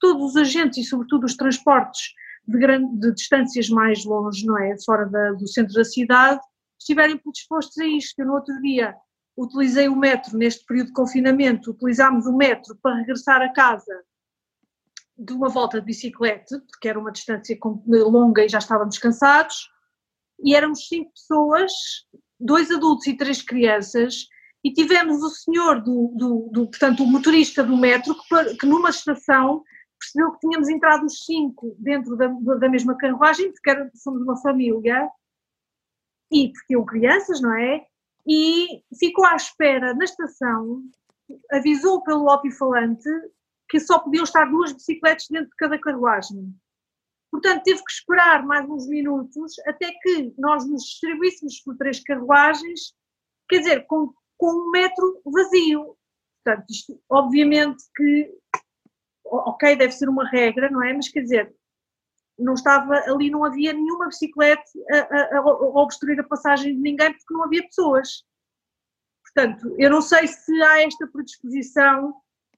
todos os agentes e sobretudo os transportes de, grande, de distâncias mais longe, não é? Fora da, do centro da cidade, estiverem dispostos a isto. Eu no outro dia utilizei o metro neste período de confinamento, utilizámos o metro para regressar a casa de uma volta de bicicleta, porque era uma distância longa e já estávamos cansados, e éramos cinco pessoas, dois adultos e três crianças, e tivemos o senhor do, do, do portanto, o motorista do metro, que, que, numa estação percebeu que tínhamos entrado os cinco dentro da, da mesma carruagem, porque era, somos uma família, e porque eu crianças, não é? E ficou à espera na estação, avisou pelo altifalante que só podiam estar duas bicicletas dentro de cada carruagem. Portanto, teve que esperar mais uns minutos até que nós nos distribuíssemos por três carruagens, quer dizer, com com um metro vazio. Portanto, isto, obviamente que, ok, deve ser uma regra, não é? Mas quer dizer, não estava ali, não havia nenhuma bicicleta a, a, a obstruir a passagem de ninguém porque não havia pessoas. Portanto, eu não sei se há esta predisposição,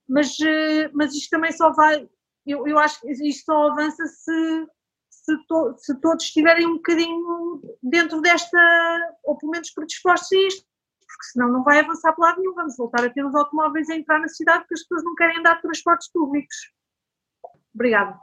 mas, eh, mas isto também só vai, eu, eu acho que isto só avança se, se, to, se todos estiverem um bocadinho dentro desta, ou pelo menos predispostos a isto porque senão não vai avançar para lado nenhum. Vamos voltar a ter os automóveis a entrar na cidade porque as pessoas não querem andar de transportes públicos. Obrigada.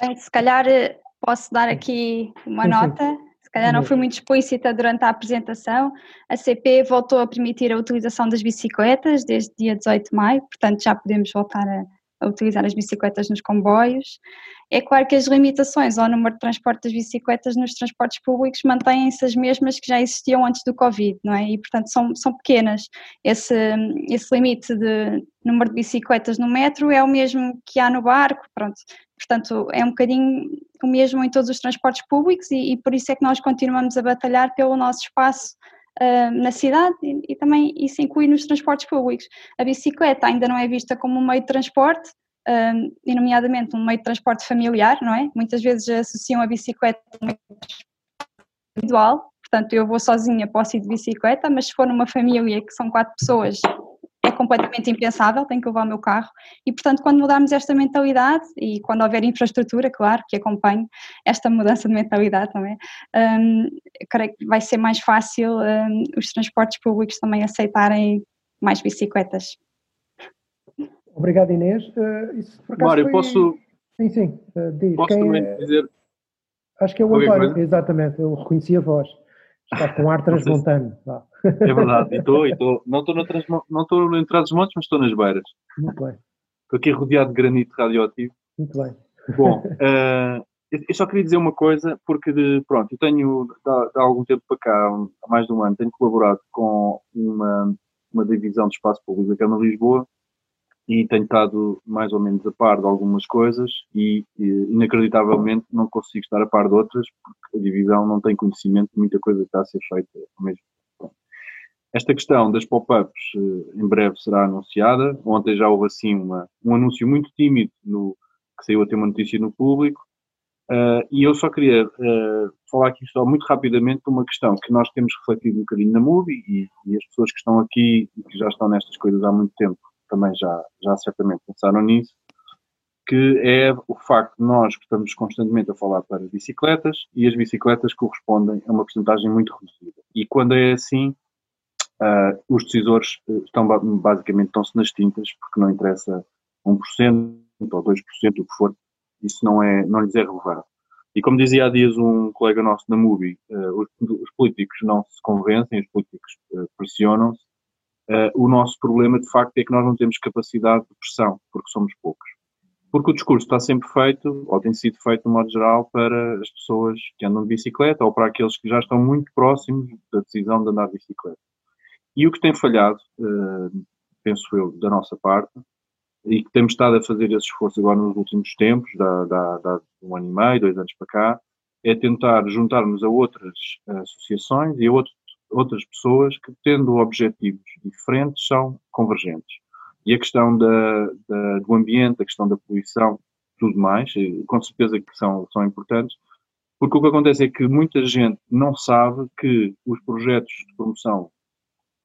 Bem, se calhar eh, posso dar aqui uma nota. Se calhar não fui muito explícita durante a apresentação. A CP voltou a permitir a utilização das bicicletas desde dia 18 de maio, portanto já podemos voltar a, a utilizar as bicicletas nos comboios. É claro que as limitações ao número de transporte das bicicletas nos transportes públicos mantêm-se as mesmas que já existiam antes do Covid, não é? E, portanto, são, são pequenas. Esse, esse limite de número de bicicletas no metro é o mesmo que há no barco, pronto. Portanto, é um bocadinho o mesmo em todos os transportes públicos e, e por isso é que nós continuamos a batalhar pelo nosso espaço Uh, na cidade e, e, também isso inclui nos transportes públicos. A bicicleta ainda não é vista como um meio de transporte, um, e nomeadamente um meio de transporte familiar, não é? Muitas vezes associam a bicicleta a um meio individual, portanto eu vou sozinha, posso ir de bicicleta, mas se for numa família que são quatro pessoas, completamente impensável, tenho que levar o meu carro e portanto quando mudarmos esta mentalidade e quando houver infraestrutura, claro, que acompanhe esta mudança de mentalidade também, um, creio que vai ser mais fácil um, os transportes públicos também aceitarem mais bicicletas. Obrigado, Inês. Uh, isso, Mário, foi... posso. Sim, sim. Uh, diz. Posso Quem também é... dizer. Acho que é o António, exatamente. Eu reconheci a voz. Está com ar transmontano. É verdade, e estou, estou. Não estou, no trans... não estou no Entrada dos Montes, mas estou nas beiras. Muito bem. Estou aqui rodeado de granito radioativo. Muito bem. Bom, uh, eu só queria dizer uma coisa, porque de, pronto, eu tenho, há, algum tempo para cá, há mais de um ano, tenho colaborado com uma, uma divisão de espaço público aqui na Lisboa, e tenho estado mais ou menos a par de algumas coisas e, e, inacreditavelmente não consigo estar a par de outras porque a divisão não tem conhecimento de muita coisa que está a ser feita ao mesmo tempo. Esta questão das pop-ups eh, em breve será anunciada. Ontem já houve assim uma, um anúncio muito tímido no, que saiu a ter uma notícia no público. Uh, e eu só queria uh, falar aqui só muito rapidamente de uma questão que nós temos refletido um bocadinho na Movie e, e as pessoas que estão aqui e que já estão nestas coisas há muito tempo também já, já certamente pensaram nisso, que é o facto de nós estamos constantemente a falar para bicicletas e as bicicletas correspondem a uma porcentagem muito reduzida. E quando é assim, uh, os decisores eh, estão basicamente estão-se nas tintas, porque não interessa 1% ou 2%, o que for, isso não, é, não lhes é relevante. E como dizia há dias um colega nosso da MUBI, uh, os, os, políticos não se convencem, os políticos uh, pressionam-se. Uh, o nosso problema, de facto, é que nós não temos capacidade de pressão, porque somos poucos. Porque o discurso está sempre feito, ou tem sido feito, de modo geral, para as pessoas que andam de bicicleta ou para aqueles que já estão muito próximos da decisão de andar de bicicleta. E o que tem falhado, penso eu, da nossa parte, e que temos estado a fazer esse esforço agora nos últimos tempos, da, da, da um ano e meio, dois anos para cá, é tentar juntar-nos a outras associações e a outro, outras pessoas que, tendo objetivos diferentes, são convergentes. E a questão da, da, do ambiente, a questão da poluição, tudo mais, com certeza que são, são importantes, porque o que acontece é que muita gente não sabe que os projetos de promoção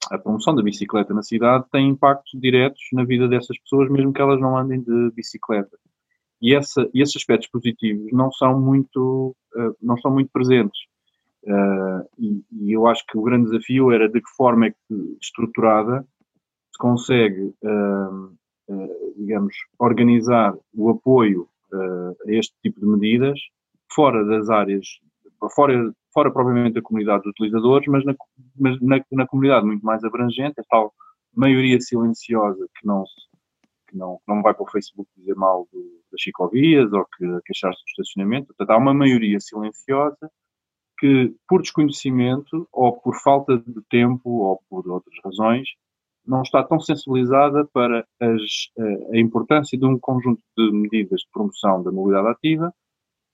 a promoção da bicicleta na cidade tem impactos diretos na vida dessas pessoas, mesmo que elas não andem de bicicleta. E, essa, e esses aspectos positivos não são muito, uh, não são muito presentes. Uh, e, e, eu acho que o grande desafio era de que forma é que, estruturada, se consegue, uh, digamos, organizar o apoio a este tipo de medidas fora das áreas, fora fora propriamente da comunidade de utilizadores, mas na, mas na, na comunidade muito mais abrangente, a tal maioria silenciosa que não, que não, não vai para o Facebook dizer mal do, das ciclovias ou que queixar-se do estacionamento. Portanto, há uma maioria silenciosa que, por desconhecimento ou por falta de tempo ou por outras razões, não está tão sensibilizada para as, a importância de um conjunto de medidas de promoção da mobilidade ativa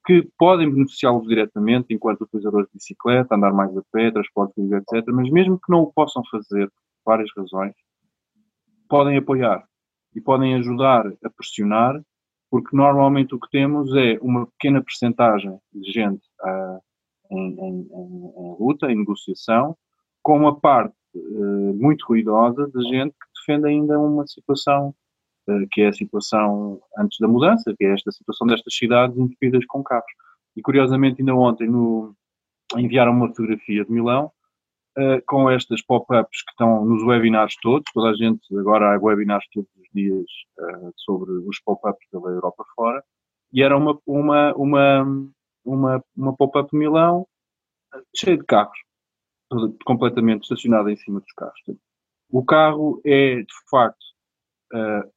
que podem beneficiá-los diretamente enquanto utilizadores de bicicleta, andar mais a pé, transporte público, etc. Mas mesmo que não o possam fazer por várias razões, podem apoiar e podem ajudar a pressionar, porque normalmente o que temos é uma pequena percentagem de gente uh, em, em, em, luta, em negociação, com uma parte uh, muito ruidosa de gente que defende ainda uma situação eh, que é a situação antes da mudança, que é esta situação destas cidades entupidas com carros. E curiosamente, ainda ontem no, enviaram uma fotografia de Milão uh, com estas pop-ups que estão nos webinars todos. Toda a gente agora há webinars todos os dias uh, sobre os pop-ups pela Europa fora. E era uma, uma, uma, uma, uma pop-up Milão cheia de carros, completamente estacionada em cima dos carros. O carro é, de facto, uh,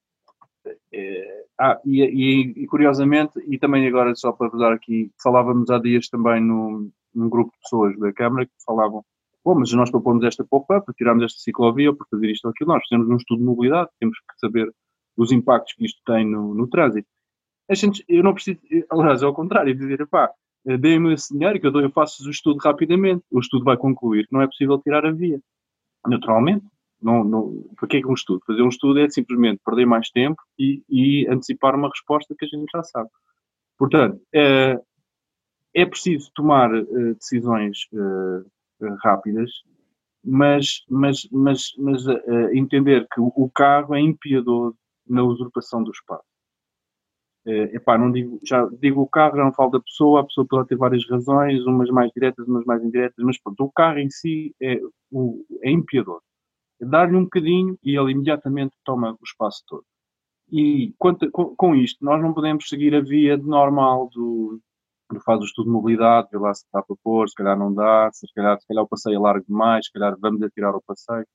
é, ah, e, e, e, curiosamente, e também agora só para vos dar aqui, falávamos há dias também no, num grupo de pessoas da Câmara que falavam, bom, mas nós propomos esta pop-up, tirarmos esta ciclovia, por fazer isto ou aquilo, nós fizemos um estudo de mobilidade, temos que saber os impactos que isto tem no, no trânsito. A gente, eu não preciso, aliás, é ao contrário, dizer, pá, deem-me esse dinheiro que eu, dou, eu faço o estudo rapidamente, o estudo vai concluir não é possível tirar a via. Naturalmente, não, não, para que é que um estudo? Fazer um estudo é simplesmente perder mais tempo e, e antecipar uma resposta que a gente já sabe. Portanto, é, é preciso tomar uh, decisões rápidas, mas, mas, mas, mas entender que o, carro é impiedoso na usurpação do espaço. Uh, epá, não digo, já digo o carro, não falo da pessoa, a pessoa pode ter várias razões, umas mais diretas, umas mais indiretas, mas pronto, o carro em si é, o, é impiedoso dar-lhe um bocadinho e ele imediatamente toma o espaço todo. E quanto, com, com, isto, nós não podemos seguir a via normal do, do faz o estudo de mobilidade, vê lá se dá para pôr, se calhar não dá, se calhar, se calhar o passeio é largo demais, se calhar vamos atirar o passeio.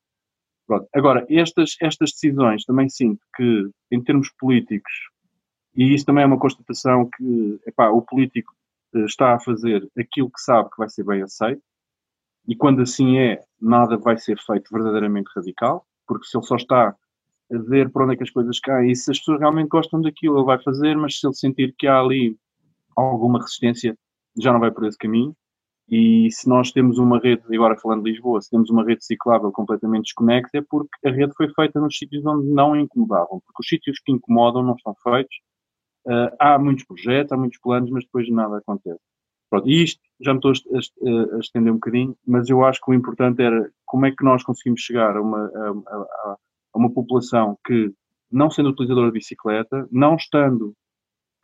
Pronto. Agora, estas, estas decisões também sinto que, em termos políticos, e isso também é uma constatação que epá, o político eh, está a fazer aquilo que sabe que vai ser bem aceito, e quando assim é, nada vai ser feito verdadeiramente radical, porque se ele só está a ver para onde é que as coisas caem e se as pessoas realmente gostam daquilo, ele vai fazer, mas se ele sentir que há ali alguma resistência, já não vai por esse caminho. E se nós temos uma rede, agora falando de Lisboa, se temos uma rede ciclável completamente desconexa, é porque a rede foi feita nos sítios onde não incomodavam, porque os sítios que incomodam não estão feitos. Uh, há muitos projetos, há muitos planos, mas depois nada acontece. Pronto, e isto já me estou a, a, estender um bocadinho, mas eu acho que o importante era como é que nós conseguimos chegar a uma, a, a uma população que, não sendo utilizadora de bicicleta, não estando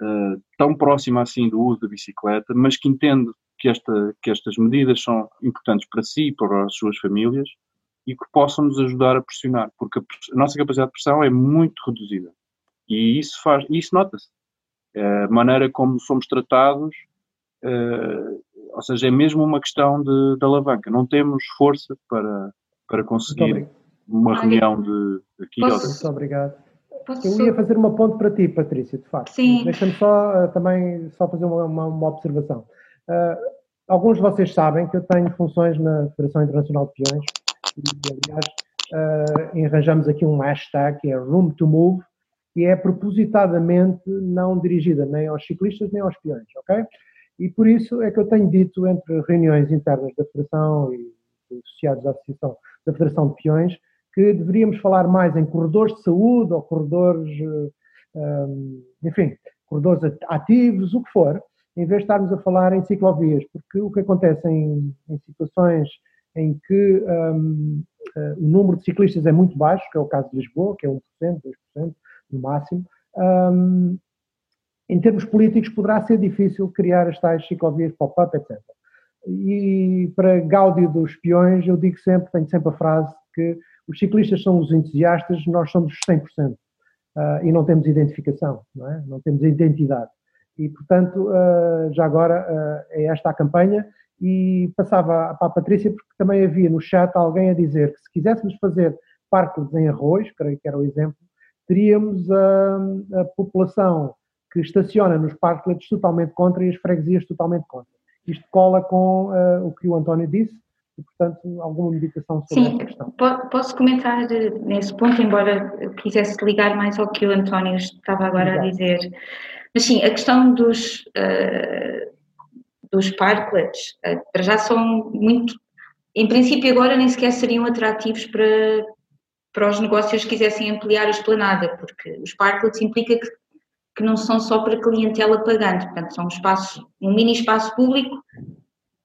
uh, tão próxima assim do uso da bicicleta, mas que entende que, esta, que estas medidas são importantes para si e para as suas famílias e que possam nos ajudar a pressionar, porque a, a nossa capacidade de pressão é muito reduzida. E isso faz, isso nota-se. A maneira como somos tratados Uh, ou seja, é mesmo uma questão de, de alavanca. Não temos força para, para conseguir uma reunião de, aqui Posso, Muito obrigado. Posso... Eu ia fazer uma ponte para ti, Patrícia, de facto. Sim. Deixa-me só uh, também só fazer uma, uma, uma observação. Uh, alguns de vocês sabem que eu tenho funções na Federação Internacional de Peões e, aliás, uh, arranjamos aqui um hashtag que é Room to Move, que é propositadamente não dirigida nem aos ciclistas nem aos peões, ok? E por isso é que eu tenho dito entre reuniões internas da Federação e associados à Associação da Federação de Peões que deveríamos falar mais em corredores de saúde ou corredores, eh, enfim, corredores ativos, o que for, em vez de estarmos a falar em ciclovias, porque o que acontece em, em situações em que um, uh, o número de ciclistas é muito baixo, que é o caso de Lisboa, que é 1%, 2% no máximo, um, em termos políticos poderá ser difícil criar as tais ciclovias pop-up, etc. E para gáudio dos peões, eu digo sempre, tenho sempre a frase que os ciclistas são os entusiastas, nós somos os 100%. Uh, ah, e não temos identificação, não, é? não temos identidade. E, portanto, uh, já agora uh, é esta a campanha e passava para a Patrícia porque também havia no chat alguém a dizer que se quiséssemos fazer parques em arroz, creio que era o exemplo, teríamos a, a população que estaciona nos parklets totalmente contra e as freguesias totalmente contra. Isto cola com uh, o que o António disse e, portanto, alguma meditação sobre Sim, esta questão. Posso comentar eh, nesse ponto, embora eu quisesse ligar mais ao que o António estava agora Exato. a dizer. Mas sim, a questão dos, uh, dos parklets, uh, para já são muito. Em princípio, agora nem sequer seriam atrativos para, para os negócios que quisessem ampliar a esplanada, porque os parklets implica que, que não são só para clientela pagante, portanto, são um espaço, um mini espaço público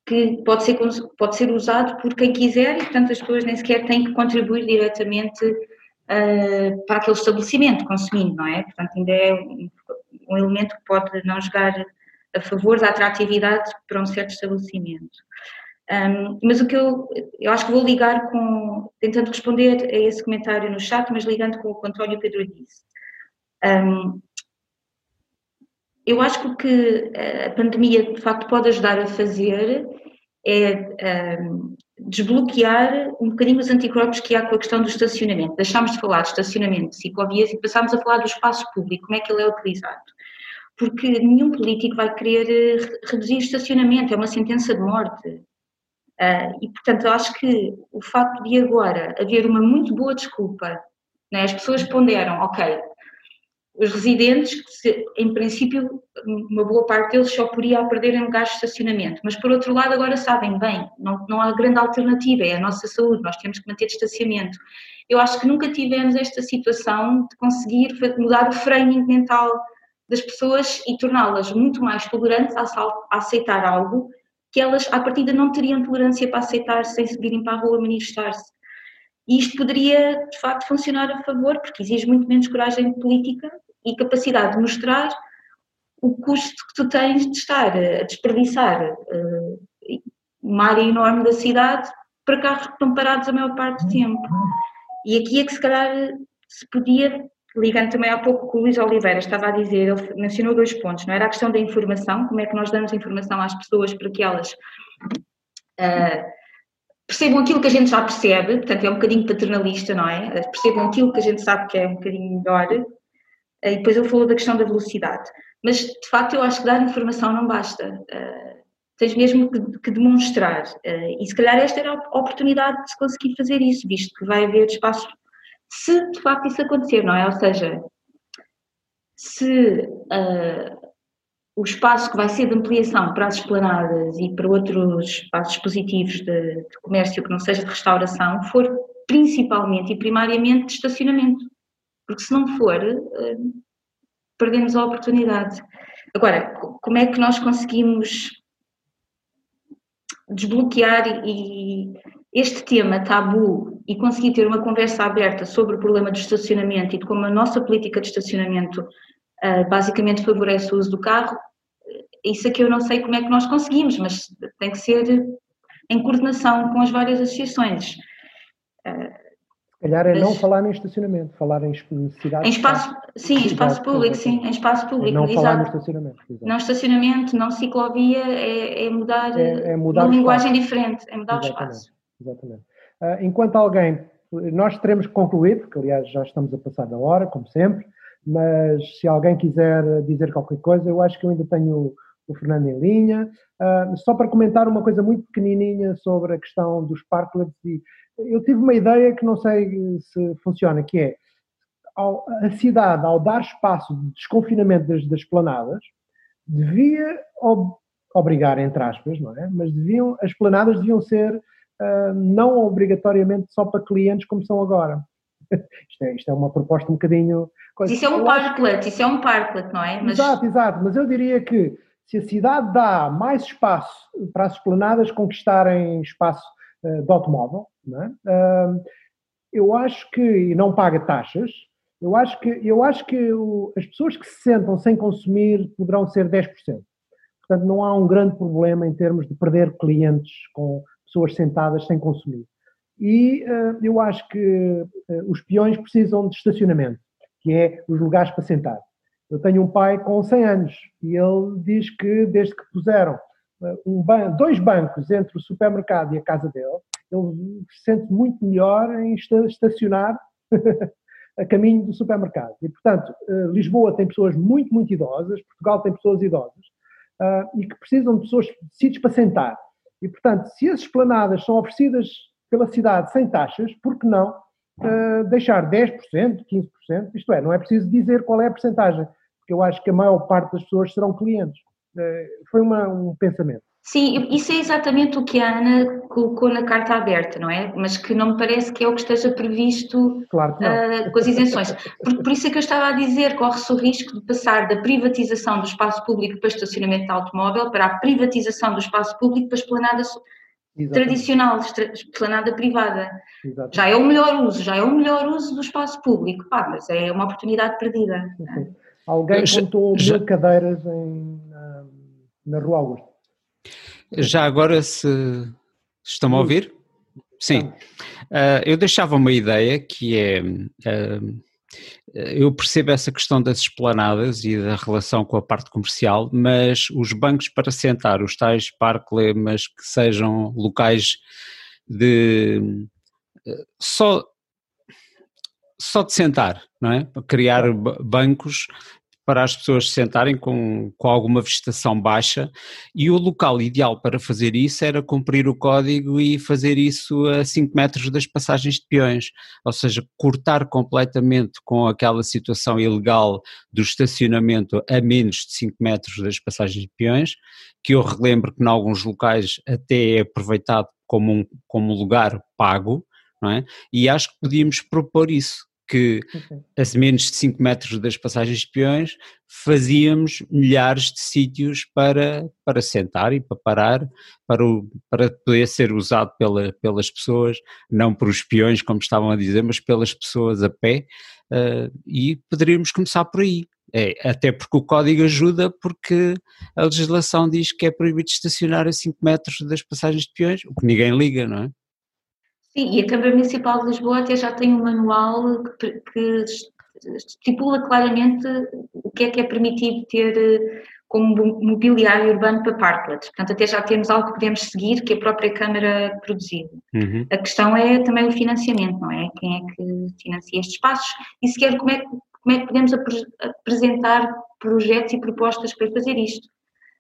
que pode ser, pode ser usado por quem quiser e, portanto, as pessoas nem sequer têm que contribuir diretamente uh, para aquele estabelecimento consumindo, não é? Portanto, ainda é um, um elemento que pode não jogar a favor da atratividade para um certo estabelecimento. Um, mas o que eu, eu acho que vou ligar com, tentando responder a esse comentário no chat, mas ligando com o que o António Pedro disse. Um, eu acho que o que a pandemia de facto pode ajudar a fazer é um, desbloquear um bocadinho os anticorpos que há com a questão do estacionamento. Deixámos de falar de estacionamento de ciclovias e passámos a falar do espaço público, como é que ele é utilizado porque nenhum político vai querer eh, reduzir o estacionamento, é uma sentença de morte. Uh, e, portanto, eu acho que o facto de agora haver uma muito boa desculpa, né, as pessoas ponderam, ok, os residentes, se, em princípio, uma boa parte deles só podia perder em lugares de estacionamento, mas por outro lado agora sabem, bem, não, não há grande alternativa, é a nossa saúde, nós temos que manter distanciamento. Eu acho que nunca tivemos esta situação de conseguir mudar o framing mental das pessoas e torná-las muito mais tolerantes a, aceitar algo que elas, à partida, não teriam tolerância para aceitar sem se virem para a rua manifestar-se. E isto poderia, de facto, funcionar a favor, porque exige muito menos coragem política e capacidade de mostrar o custo que tu tens de estar a desperdiçar uh, uma área enorme da cidade para carros que estão parados a maior parte do tempo. E aqui é que se calhar se podia ligando também há pouco com o Luís Oliveira estava a dizer, ele mencionou dois pontos, não era a questão da informação, como é que nós damos informação às pessoas para que elas uh, percebam aquilo que a gente já percebe, portanto é um bocadinho paternalista, não é? Percebam aquilo que a gente sabe que é um bocadinho melhor, uh, e depois ele falou da questão da velocidade. Mas, de facto, eu acho que dar informação não basta. Uh, tens mesmo que, que demonstrar. e se calhar esta era a oportunidade de se conseguir fazer isso, visto que vai haver espaço se de facto isso acontecer, não é? Ou seja, se uh, o espaço que vai ser de ampliação para as esplanadas e para outros espaços positivos de, de, comércio que não seja de restauração for principalmente e primariamente de estacionamento, porque se não for, uh, perdemos a oportunidade. Agora, como é que nós conseguimos desbloquear e, este tema tabu e conseguir ter uma conversa aberta sobre o problema do estacionamento e de como a nossa política de estacionamento uh, basicamente favorece o uso do carro, isso aqui eu não sei como é que nós conseguimos, mas tem que ser em coordenação com as várias associações. Uh, calhar é Mas, não falar em estacionamento, falar em necessidade. Em espaço, sim, em espaço público, sim, em espaço público. Não exato. falar no estacionamento. Exato. Não estacionamento, não ciclovia, é, é mudar, é, é mudar uma linguagem diferente, é mudar Exatamente. o espaço. Exatamente. Uh, enquanto alguém, nós teremos que concluir, porque aliás já estamos a passar da hora, como sempre, mas se alguém quiser dizer qualquer coisa, eu acho que eu ainda tenho o Fernando em linha. Uh, só para comentar uma coisa muito pequenininha sobre a questão dos parklets e eu tive uma ideia que não sei se funciona, que é ao, a cidade, ao dar espaço de desconfinamento das, das planadas, devia ob, obrigar, entre aspas, não é? Mas deviam, as planadas deviam ser uh, não obrigatoriamente só para clientes como são agora. (laughs) isto, é, isto é uma proposta um bocadinho. Isso é um parklet, isso é um parklet, não é? Mas... Exato, exato, mas eu diria que se a cidade dá mais espaço para as esplanadas conquistarem espaço uh, de automóvel, é? uh, eu acho que, e não paga taxas, eu acho que, eu acho que o, as pessoas que se sentam sem consumir poderão ser 10%. Portanto, não há um grande problema em termos de perder clientes com pessoas sentadas sem consumir. E uh, eu acho que uh, os peões precisam de estacionamento, que é os lugares para sentar. Eu tenho um pai com 100 anos e ele diz que desde que puseram uh, um ban dois bancos entre o supermercado e a casa dele, ele se sente muito melhor em estacionar (laughs) a caminho do supermercado. E, portanto, Lisboa tem pessoas muito, muito idosas, Portugal tem pessoas idosas, e que precisam de pessoas, de sítios para sentar. E, portanto, se as esplanadas são oferecidas pela cidade sem taxas, por que não uh, deixar 10%, 15%? Isto é, não é preciso dizer qual é a percentagem, porque eu acho que a maior parte das pessoas serão clientes. Uh, foi uma, um pensamento. Sim, isso é exatamente o que a Ana colocou na carta aberta, não é? Mas que não me parece que é o que esteja previsto claro uh, com as isenções. Por, por, isso é que eu estava a dizer, corre-se o risco de passar da privatização do espaço público para estacionamento de automóvel para a privatização do espaço público para esplanada Exatamente. tradicional, esplanada privada. Exatamente. Já é o melhor uso, já é o melhor uso do espaço público, pá, mas é uma oportunidade perdida. Alguém contou mil cadeiras em, na, na Rua Augusta. Já agora, se estão a ouvir? Sim. Uh, eu deixava uma ideia que é. Uh, eu percebo essa questão das esplanadas e da relação com a parte comercial, mas os bancos para sentar, os tais parklemas que sejam locais de. só só de sentar, não é? Criar bancos para as pessoas se sentarem com, com alguma vegetação baixa e o local ideal para fazer isso era cumprir o código e fazer isso a 5 metros das passagens de peões, ou seja, cortar completamente com aquela situação ilegal do estacionamento a menos de 5 metros das passagens de peões, que eu relembro que em alguns locais até é aproveitado como um, como lugar pago, não é? E acho que podíamos propor isso, que a menos de 5 metros das passagens de peões fazíamos milhares de sítios para, para sentar e para parar, para, o, para poder ser usado pela, pelas pessoas, não por os peões, como estavam a dizer, mas pelas pessoas a pé, uh, e poderíamos começar por aí. É, até porque o código ajuda, porque a legislação diz que é proibido estacionar a 5 metros das passagens de peões, o que ninguém liga, não é? Sim, e a Câmara Municipal de Lisboa até já tem um manual que, que estipula claramente o que é que é permitido ter eh, como mobiliário urbano para parklets. Portanto, até já temos algo que podemos seguir que a própria Câmara produziu. Uhum. A questão é também o financiamento, não é? Quem é que financia estes espaços e sequer como é que, como é que podemos apresentar projetos e propostas para fazer isto.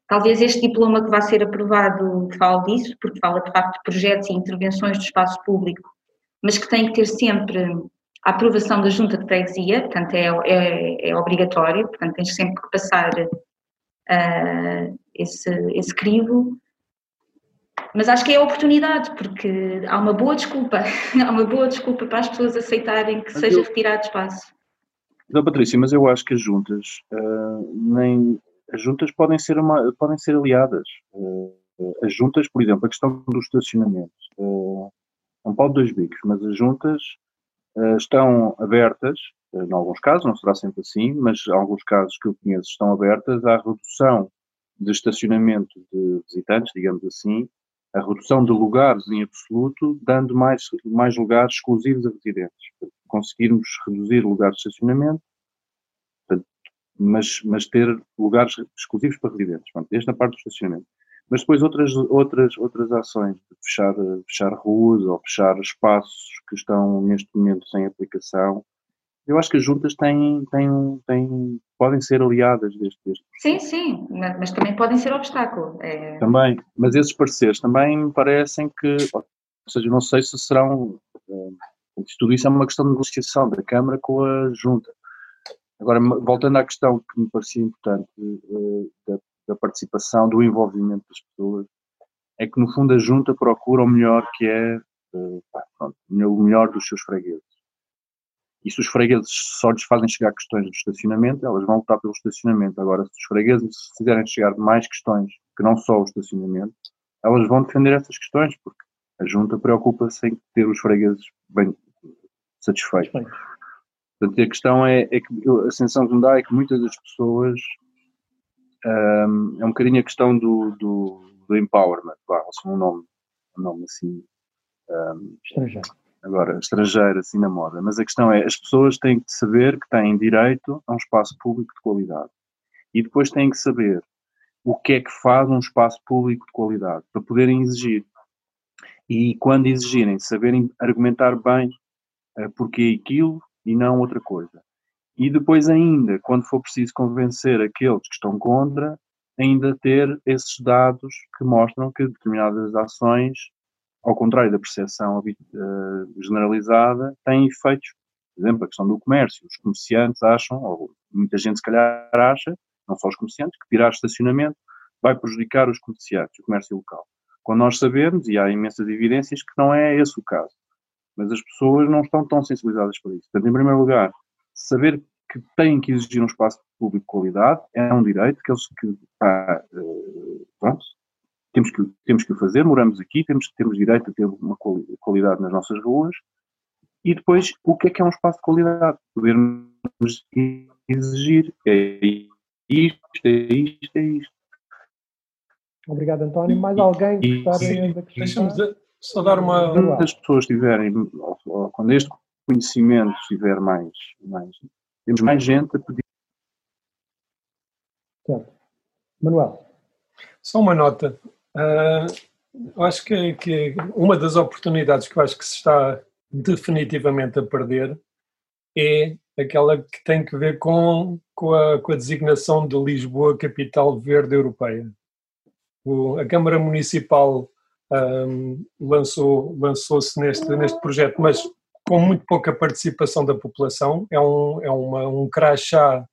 Talvez este diploma que vai ser aprovado fale disso, porque fala de facto de projetos e intervenções do espaço público, mas que tem que ter sempre a aprovação da junta de freguesia, portanto é, é, é obrigatório, portanto tens sempre que passar uh, esse, esse crivo, mas acho que é a oportunidade, porque há uma boa desculpa, (laughs) há uma boa desculpa para as pessoas aceitarem que seja retirado espaço. Não, Patrícia, mas eu acho que as juntas uh, nem as juntas podem ser, uma, podem ser aliadas. Uh, as juntas, por exemplo, a questão do estacionamento. Uh, é um pau de dois bicos, mas as juntas uh, estão abertas, em alguns casos, não será sempre assim, mas em alguns casos que eu conheço estão abertas à redução de estacionamento de visitantes, digamos assim, a redução de lugares em absoluto, dando mais, mais lugares exclusivos a residentes. Conseguirmos reduzir lugares de estacionamento, mas, mas ter lugares exclusivos para residentes. Pronto, esta parte do estacionamento. Mas depois outras, outras, outras ações, de fechar, fechar ruas ou fechar espaços que estão neste momento sem aplicação, eu acho que as juntas têm, têm, têm, podem ser aliadas deste, deste Sim, sim, mas também podem ser obstáculo. É... Também, mas esses pareceres também me parecem que, ou seja, não sei se serão, eh, tudo isso é uma questão de negociação da Câmara com a junta. Agora, voltando à questão que me parecia importante eh, da, da participação, do envolvimento das pessoas, é que no fundo a junta procura o melhor que é, eh, pronto, o melhor dos seus fregueses e se os fregueses só lhes fazem chegar questões do estacionamento, elas vão lutar pelo estacionamento. Agora, se os fregueses fizerem chegar mais questões que não só o estacionamento, elas vão defender essas questões, porque a junta preocupa-se em ter os fregueses bem satisfeitos. Portanto, a questão é, é, que a sensação que me dá é que muitas das pessoas um, é um bocadinho a questão do, do, do empowerment, vá, assim, um nome, um nome assim um, estrangeiro agora, estrangeira, assim na moda, mas a questão é, as pessoas têm que saber que têm direito a um espaço público de qualidade. E depois têm que saber o que é que faz um espaço público de qualidade, para poderem exigir. E quando exigirem, saberem argumentar bem uh, porque aquilo e não outra coisa. E depois ainda, quando for preciso convencer aqueles que estão contra, ainda ter esses dados que mostram que determinadas ações ao contrário da percepção uh, generalizada, têm efeitos. Por exemplo, a questão do comércio. Os comerciantes acham, ou muita gente se calhar acha, não só os comerciantes, que tirar estacionamento vai prejudicar os comerciantes, o comércio local. Quando nós sabemos, e há imensas evidências, que não é esse o caso. Mas as pessoas não estão tão sensibilizadas para isso. Portanto, em primeiro lugar, saber que têm que exigir um espaço público de qualidade é um direito que eles que, pá, uh, pronto, temos que, temos que o fazer, moramos aqui, temos, temos direito a ter uma qualidade nas nossas ruas. E depois, o que é que é um espaço de qualidade? Podermos exigir é isto, é isto, é isto. Obrigado, António. Mais alguém que de acrescentar? Só dar uma. Quando as pessoas tiverem, quando este conhecimento estiver mais, mais. Temos mais gente a pedir. Certo. Manuel. Só uma nota. Uh, eu acho que, que, uma das oportunidades que eu acho que se está definitivamente a perder é aquela que tem que ver com, com, a, com a designação de Lisboa capital verde europeia. O, a Câmara Municipal um, lançou, lançou-se neste, neste projeto, mas com muito pouca participação da população. É um, é uma, um crachá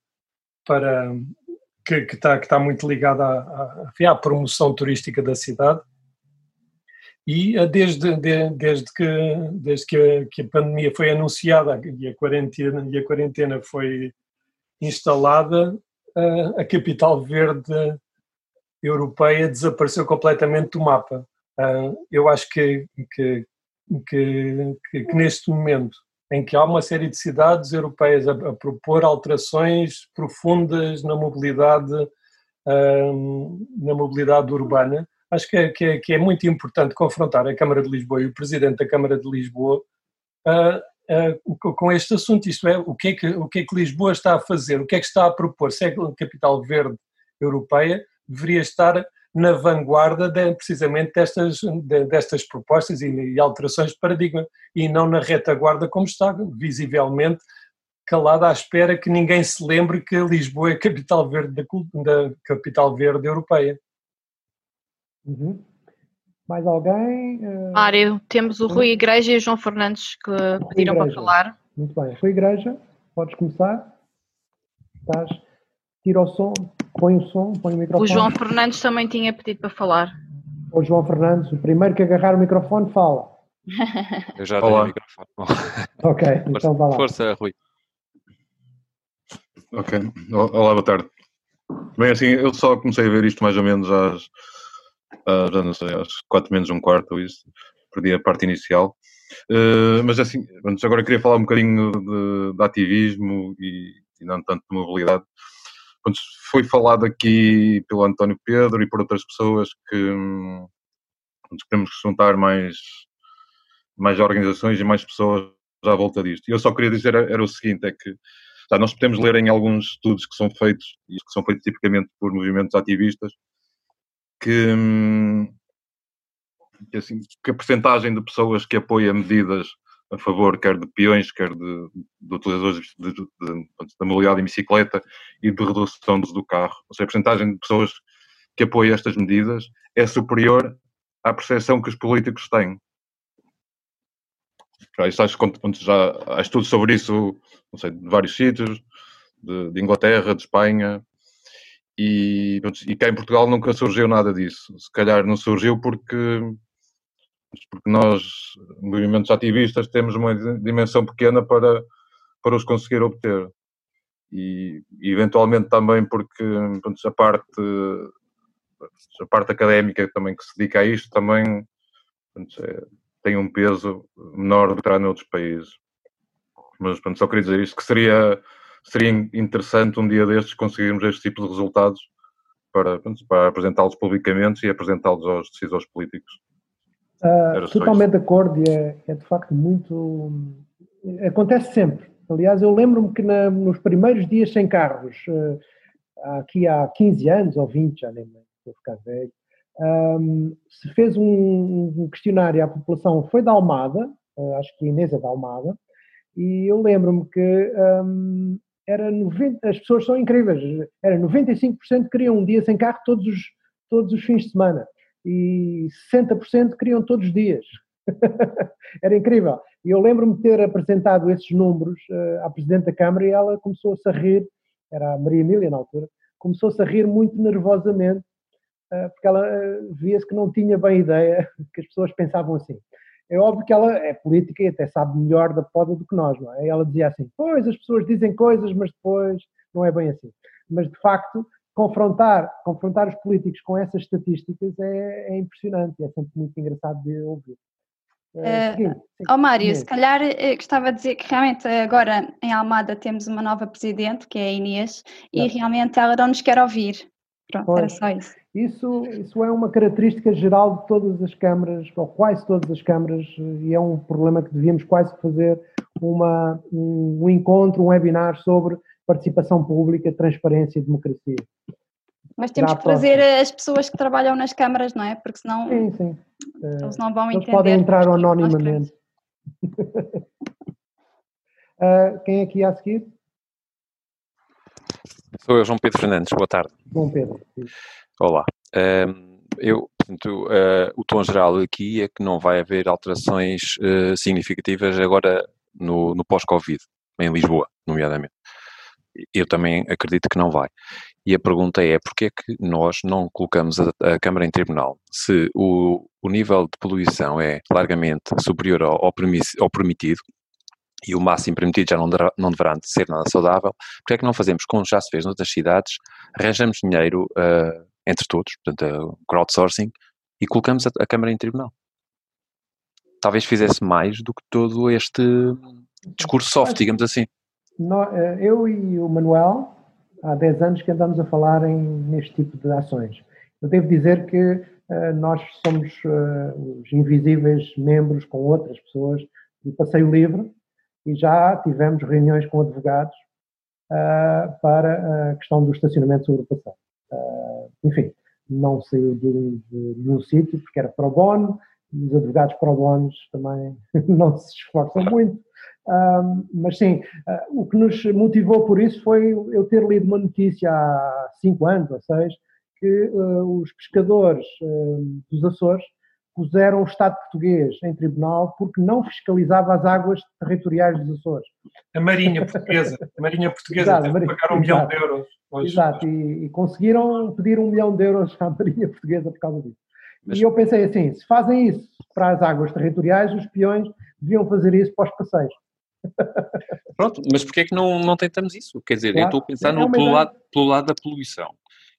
para, que, está, que está muito ligada à, à, à, promoção turística da cidade. E eh, desde, de, desde, que, desde que a, que, a, pandemia foi anunciada e a quarentena, e a quarentena foi instalada, a, eh, a capital verde europeia desapareceu completamente do mapa. Eh, eu acho que, que, que, que neste momento em que há uma série de cidades europeias a, a propor alterações profundas na mobilidade, um, na mobilidade urbana. Acho que é, que, é, que é, muito importante confrontar a Câmara de Lisboa e o Presidente da Câmara de Lisboa uh, uh, com este assunto, isto é, o que é, que, o que é que Lisboa está a fazer, o que é que está a propor, se é a capital verde europeia, deveria estar na vanguarda de, precisamente destas, de, destas propostas e, e, alterações de paradigma e não na retaguarda como está, visivelmente calada à espera que ninguém se lembre que Lisboa é a capital verde da, da capital verde europeia. Uhum. Mais alguém? Uh... Mário, temos o Rui Igreja e o João Fernandes que Rui pediram Igreja. para falar. Muito bem. Rui Igreja, podes começar. Estás... Tira o som. Põe o som, põe o microfone. O João Fernandes também tinha pedido para falar. O João Fernandes, o primeiro que agarrar o microfone, fala. (laughs) Eu já tenho o microfone. (laughs) ok, então vá lá. Força, Rui. Ok, olá, boa tarde. Bem, assim, eu só comecei a ver isto mais ou menos às, às não sei, às 4 menos um quarto, ou isso. Perdi a parte inicial. Uh, mas assim, antes agora queria falar um bocadinho de, de ativismo e, e, não tanto de mobilidade foi falado aqui pelo António Pedro e por outras pessoas que, queremos juntar mais, mais organizações e mais pessoas à volta disto. E eu só queria dizer era o seguinte, é que tá, nós podemos ler em alguns estudos que são feitos, e que são feitos tipicamente por movimentos ativistas, que, hum, que, assim, que a percentagem de pessoas que apoia medidas a favor quer de peões, quer de, de utilizadores de, de, da mobilidade em bicicleta e de redução do uso do carro. Ou seja, a percentagem de pessoas que apoia estas medidas é superior à percepção que os políticos têm. Já, já há estudos sobre isso, não sei, de vários sítios, de, de Inglaterra, de Espanha, e, e cá em Portugal nunca surgiu nada disso. Se calhar não surgiu porque, porque nós, movimentos ativistas, temos uma dimensão pequena para, para os conseguir obter. E, eventualmente também porque a parte a parte académica também que se dedica a isto também é, tem um peso menor do que terá noutros países. Mas pronto, só queria dizer isto, que seria, seria interessante um dia destes conseguirmos este tipo de resultados para, para apresentá-los publicamente e apresentá-los aos decisores políticos. Uh, totalmente de acordo e é, é, de facto muito. Acontece sempre. Aliás, eu lembro-me que na, nos primeiros dias sem carros, uh, aqui há 15 anos ou 20, já nem lembro, vou ficar velho, um, se fez um, um, questionário à população, foi da Almada, uh, acho que a Inês é da Almada, e eu lembro-me que um, era 90, as pessoas são incríveis, era 95% queriam um dia sem carro todos os, todos os fins de semana e 60% queriam todos os dias. (laughs) era incrível. E eu lembro-me de ter apresentado esses números uh, à Presidente da Câmara e ela começou-se a rir, era a Maria Emília na altura, começou-se a rir muito nervosamente eh, porque ela eh, via-se que não tinha bem ideia (laughs) que as pessoas pensavam assim. É óbvio que ela é política e até sabe melhor da poda do que nós, não é? Ela dizia assim, pois, as pessoas dizem coisas, mas depois não é bem assim. Mas, de facto, confrontar, confrontar os políticos com essas estatísticas é, é impressionante, é sempre muito engraçado de ouvir. Uh, oh Mário, se calhar gostava de dizer que realmente agora em Almada temos uma nova presidente, que é a Inês, e realmente ela não nos quer ouvir. Pronto, pois. era só isso. Isso, isso é uma característica geral de todas as câmaras, ou quase todas as câmaras, e é um problema que devíamos quase fazer uma, um, um encontro, um webinar sobre participação pública, transparência e democracia. Mas temos que trazer as pessoas que trabalham nas câmaras, não é? Porque senão sim, sim. eles não vão eles entender. podem entrar anonimamente. uh, (laughs) quem é que ia a seguir? Sou eu, João Pedro Fernandes. Boa tarde. Bom Pedro. Olá. Um, eu, portanto, uh, o tom geral aqui é que não vai haver alterações uh, significativas agora no, no pós-Covid, em Lisboa, nomeadamente. Eu também acredito que não vai. E a pergunta é, porquê é que nós não colocamos a, a Câmara em tribunal? Se o, o nível de poluição é largamente superior ao, ao, ao permitido, e o máximo permitido já não, deverá, não deverá ser nada saudável, porque é que não fazemos como já se fez noutras cidades, arranjamos dinheiro uh, entre todos, portanto, crowdsourcing, e colocamos a, a Câmara em tribunal. Talvez fizesse mais do que todo este discurso soft, digamos assim. Eh, eu e o Manuel, há 10 anos que andamos a falar em, neste tipo de ações. Eu devo dizer que uh, nós somos uh, os invisíveis membros com outras pessoas do Passeio Livre e já tivemos reuniões com advogados uh, para a questão do estacionamento sobre o passeio. Enfim, não saiu de, de nenhum sítio porque era pro bono, e os advogados pro bonos também (laughs) não se esforçam muito. Uh, mas sim, uh, o que nos motivou por isso foi eu ter lido uma notícia há cinco anos ou seis que uh, os pescadores dos Açores puseram o Estado português em tribunal porque não fiscalizava as águas territoriais dos Açores. A Marinha Portuguesa, a Marinha Portuguesa Exato, teve Marinha, pagar um milhão de euros. Hoje. Exato, e, e, conseguiram pedir um milhão de euros à Marinha Portuguesa por causa disso. Mas... E eu pensei assim, se fazem isso para as águas territoriais, os peões deviam fazer isso para os passeios. Pronto, mas porquê é que não, não tentamos isso? Quer dizer, claro. eu estou a pensar é no, pelo, lado, pelo lado da poluição.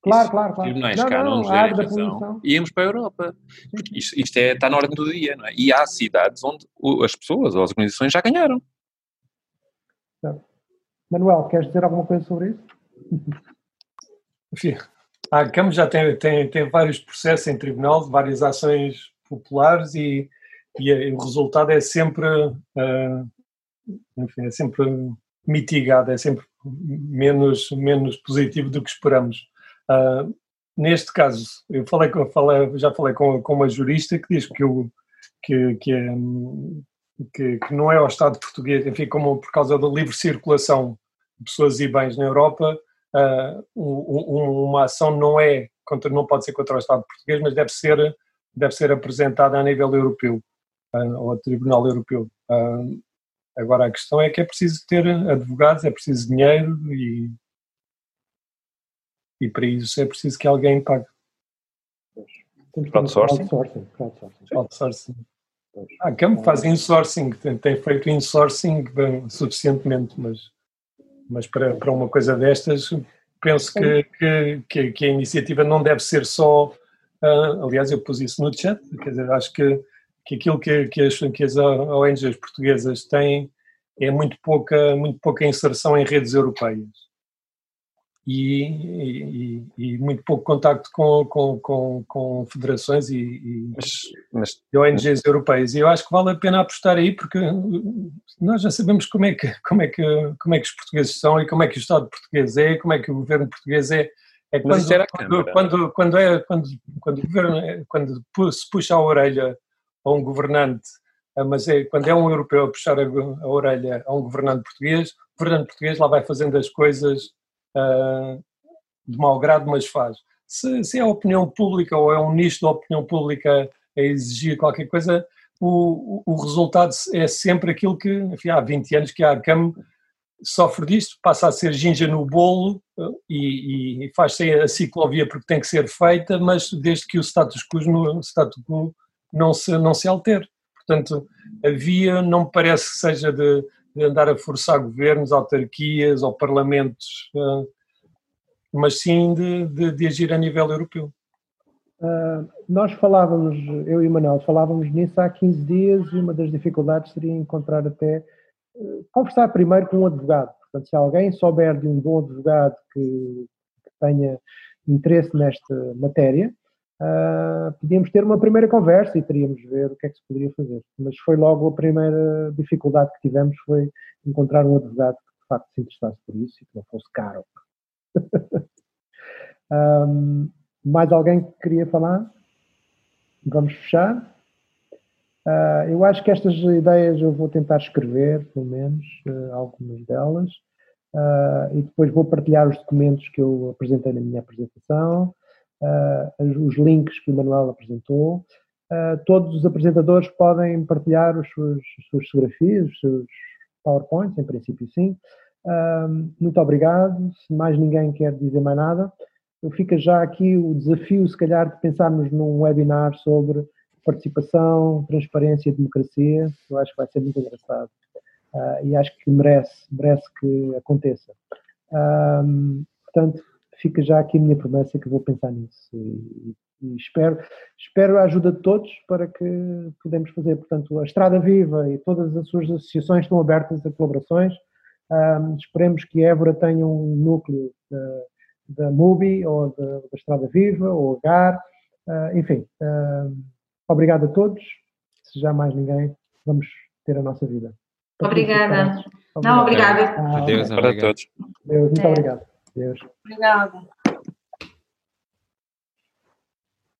Claro, claro, claro. Tribunais não, cá não, não nos razão, íamos para a Europa. Porque isto, isto é, está na ordem do dia, não é? E há cidades onde as pessoas ou as organizações já ganharam. Manuel, queres dizer alguma coisa sobre isso? Enfim, a Câmara já tem, tem, tem vários processos em tribunal, várias ações populares e, e, o resultado é sempre, uh, enfim, é sempre mitigado, é sempre menos, menos positivo do que esperamos. Uh, neste caso, eu falei, falei, já falei com, com uma jurista que diz que, o, que, que, é, que, que, não é o Estado português, enfim, como por causa da livre circulação de pessoas e bens na Europa, uh, um, uma ação não é contra, não pode ser contra o Estado português, mas deve ser deve ser apresentada a nível europeu uh, ao Tribunal Europeu. Uh, agora a questão é que é preciso ter advogados, é preciso dinheiro e e para isso é preciso que alguém pague. Crowdsourcing? Crowdsourcing. Crowdsourcing. A Campo faz insourcing, tem, tem feito insourcing bem, suficientemente, mas, mas para, para uma coisa destas, penso que, que, que, a iniciativa não deve ser só. Uh, aliás, eu pus isso no chat, quer dizer, acho que, que aquilo que, que, as, que as ONGs portuguesas têm é muito pouca, muito pouca inserção em redes europeias e, e, e, muito pouco contacto com, com, com, com federações e, e mas, mas, ONGs mas... europeias. E eu acho que vale a pena apostar aí, porque nós já sabemos como é, que, como, é que, como é que os portugueses são e como é que o Estado português é, como é que o governo português é. É quando, quando, quando, quando, é, quando, quando, o governo, é, quando se puxa a orelha a um governante, mas é quando é um europeu a puxar a, a orelha a um governante português, o governante português lá vai fazendo as coisas uh, de mau grado, mas faz. Se, se, é a opinião pública ou é um nicho da opinião pública a exigir qualquer coisa, o, o resultado é sempre aquilo que, enfim, há 20 anos que a ACAM sofre disto, passa a ser ginja no bolo e, e faz-se a ciclovia porque tem que ser feita, mas desde que o status quo, no, status quo não, se, não se altere. Portanto, a via não me parece que seja de, de andar a forçar governos, autarquias ou parlamentos, uh, mas sim de, de, de, agir a nível europeu. Uh, nós falávamos, eu e o Manuel, falávamos nisso há 15 dias e uma das dificuldades seria encontrar até, uh, conversar primeiro com um advogado. Portanto, se alguém souber de um bom advogado que, que tenha interesse nesta matéria, uh, podíamos ter uma primeira conversa e teríamos de ver o que é que se poderia fazer. Mas foi logo a primeira dificuldade que tivemos, foi encontrar um advogado que de facto se interessasse por isso e que não fosse caro. (laughs) um, mais alguém que queria falar? Vamos fechar? Uh, eu acho que estas ideias eu vou tentar escrever, pelo menos, uh, algumas delas, uh, e depois vou partilhar os documentos que eu apresentei na minha apresentação, uh, os links que o Manuel apresentou. Uh, todos os apresentadores podem partilhar os suas, as suas fotografias, os seus PowerPoints, em princípio sim. Uh, muito obrigado. Se mais ninguém quer dizer mais nada, fica já aqui o desafio, se calhar, de pensarmos num webinar sobre participação, transparência e democracia. Eu acho que vai ser muito engraçado. Uh, e acho que merece, merece que aconteça. portanto, fica já aqui a minha promessa que vou pensar nisso. E, e espero, espero a ajuda de todos para que podemos fazer. Portanto, a Estrada Viva e todas as suas associações estão abertas a colaborações. Um, esperemos que Évora tenha um núcleo da, da MUBI ou da, da, Estrada Viva ou GAR. Uh, enfim, uh, obrigado a todos. Se já mais ninguém, vamos ter a nossa vida. Obrigada. Não, obrigada. Ah, Adeus, para todos. Deus, muito é. obrigado. Deus. Obrigada.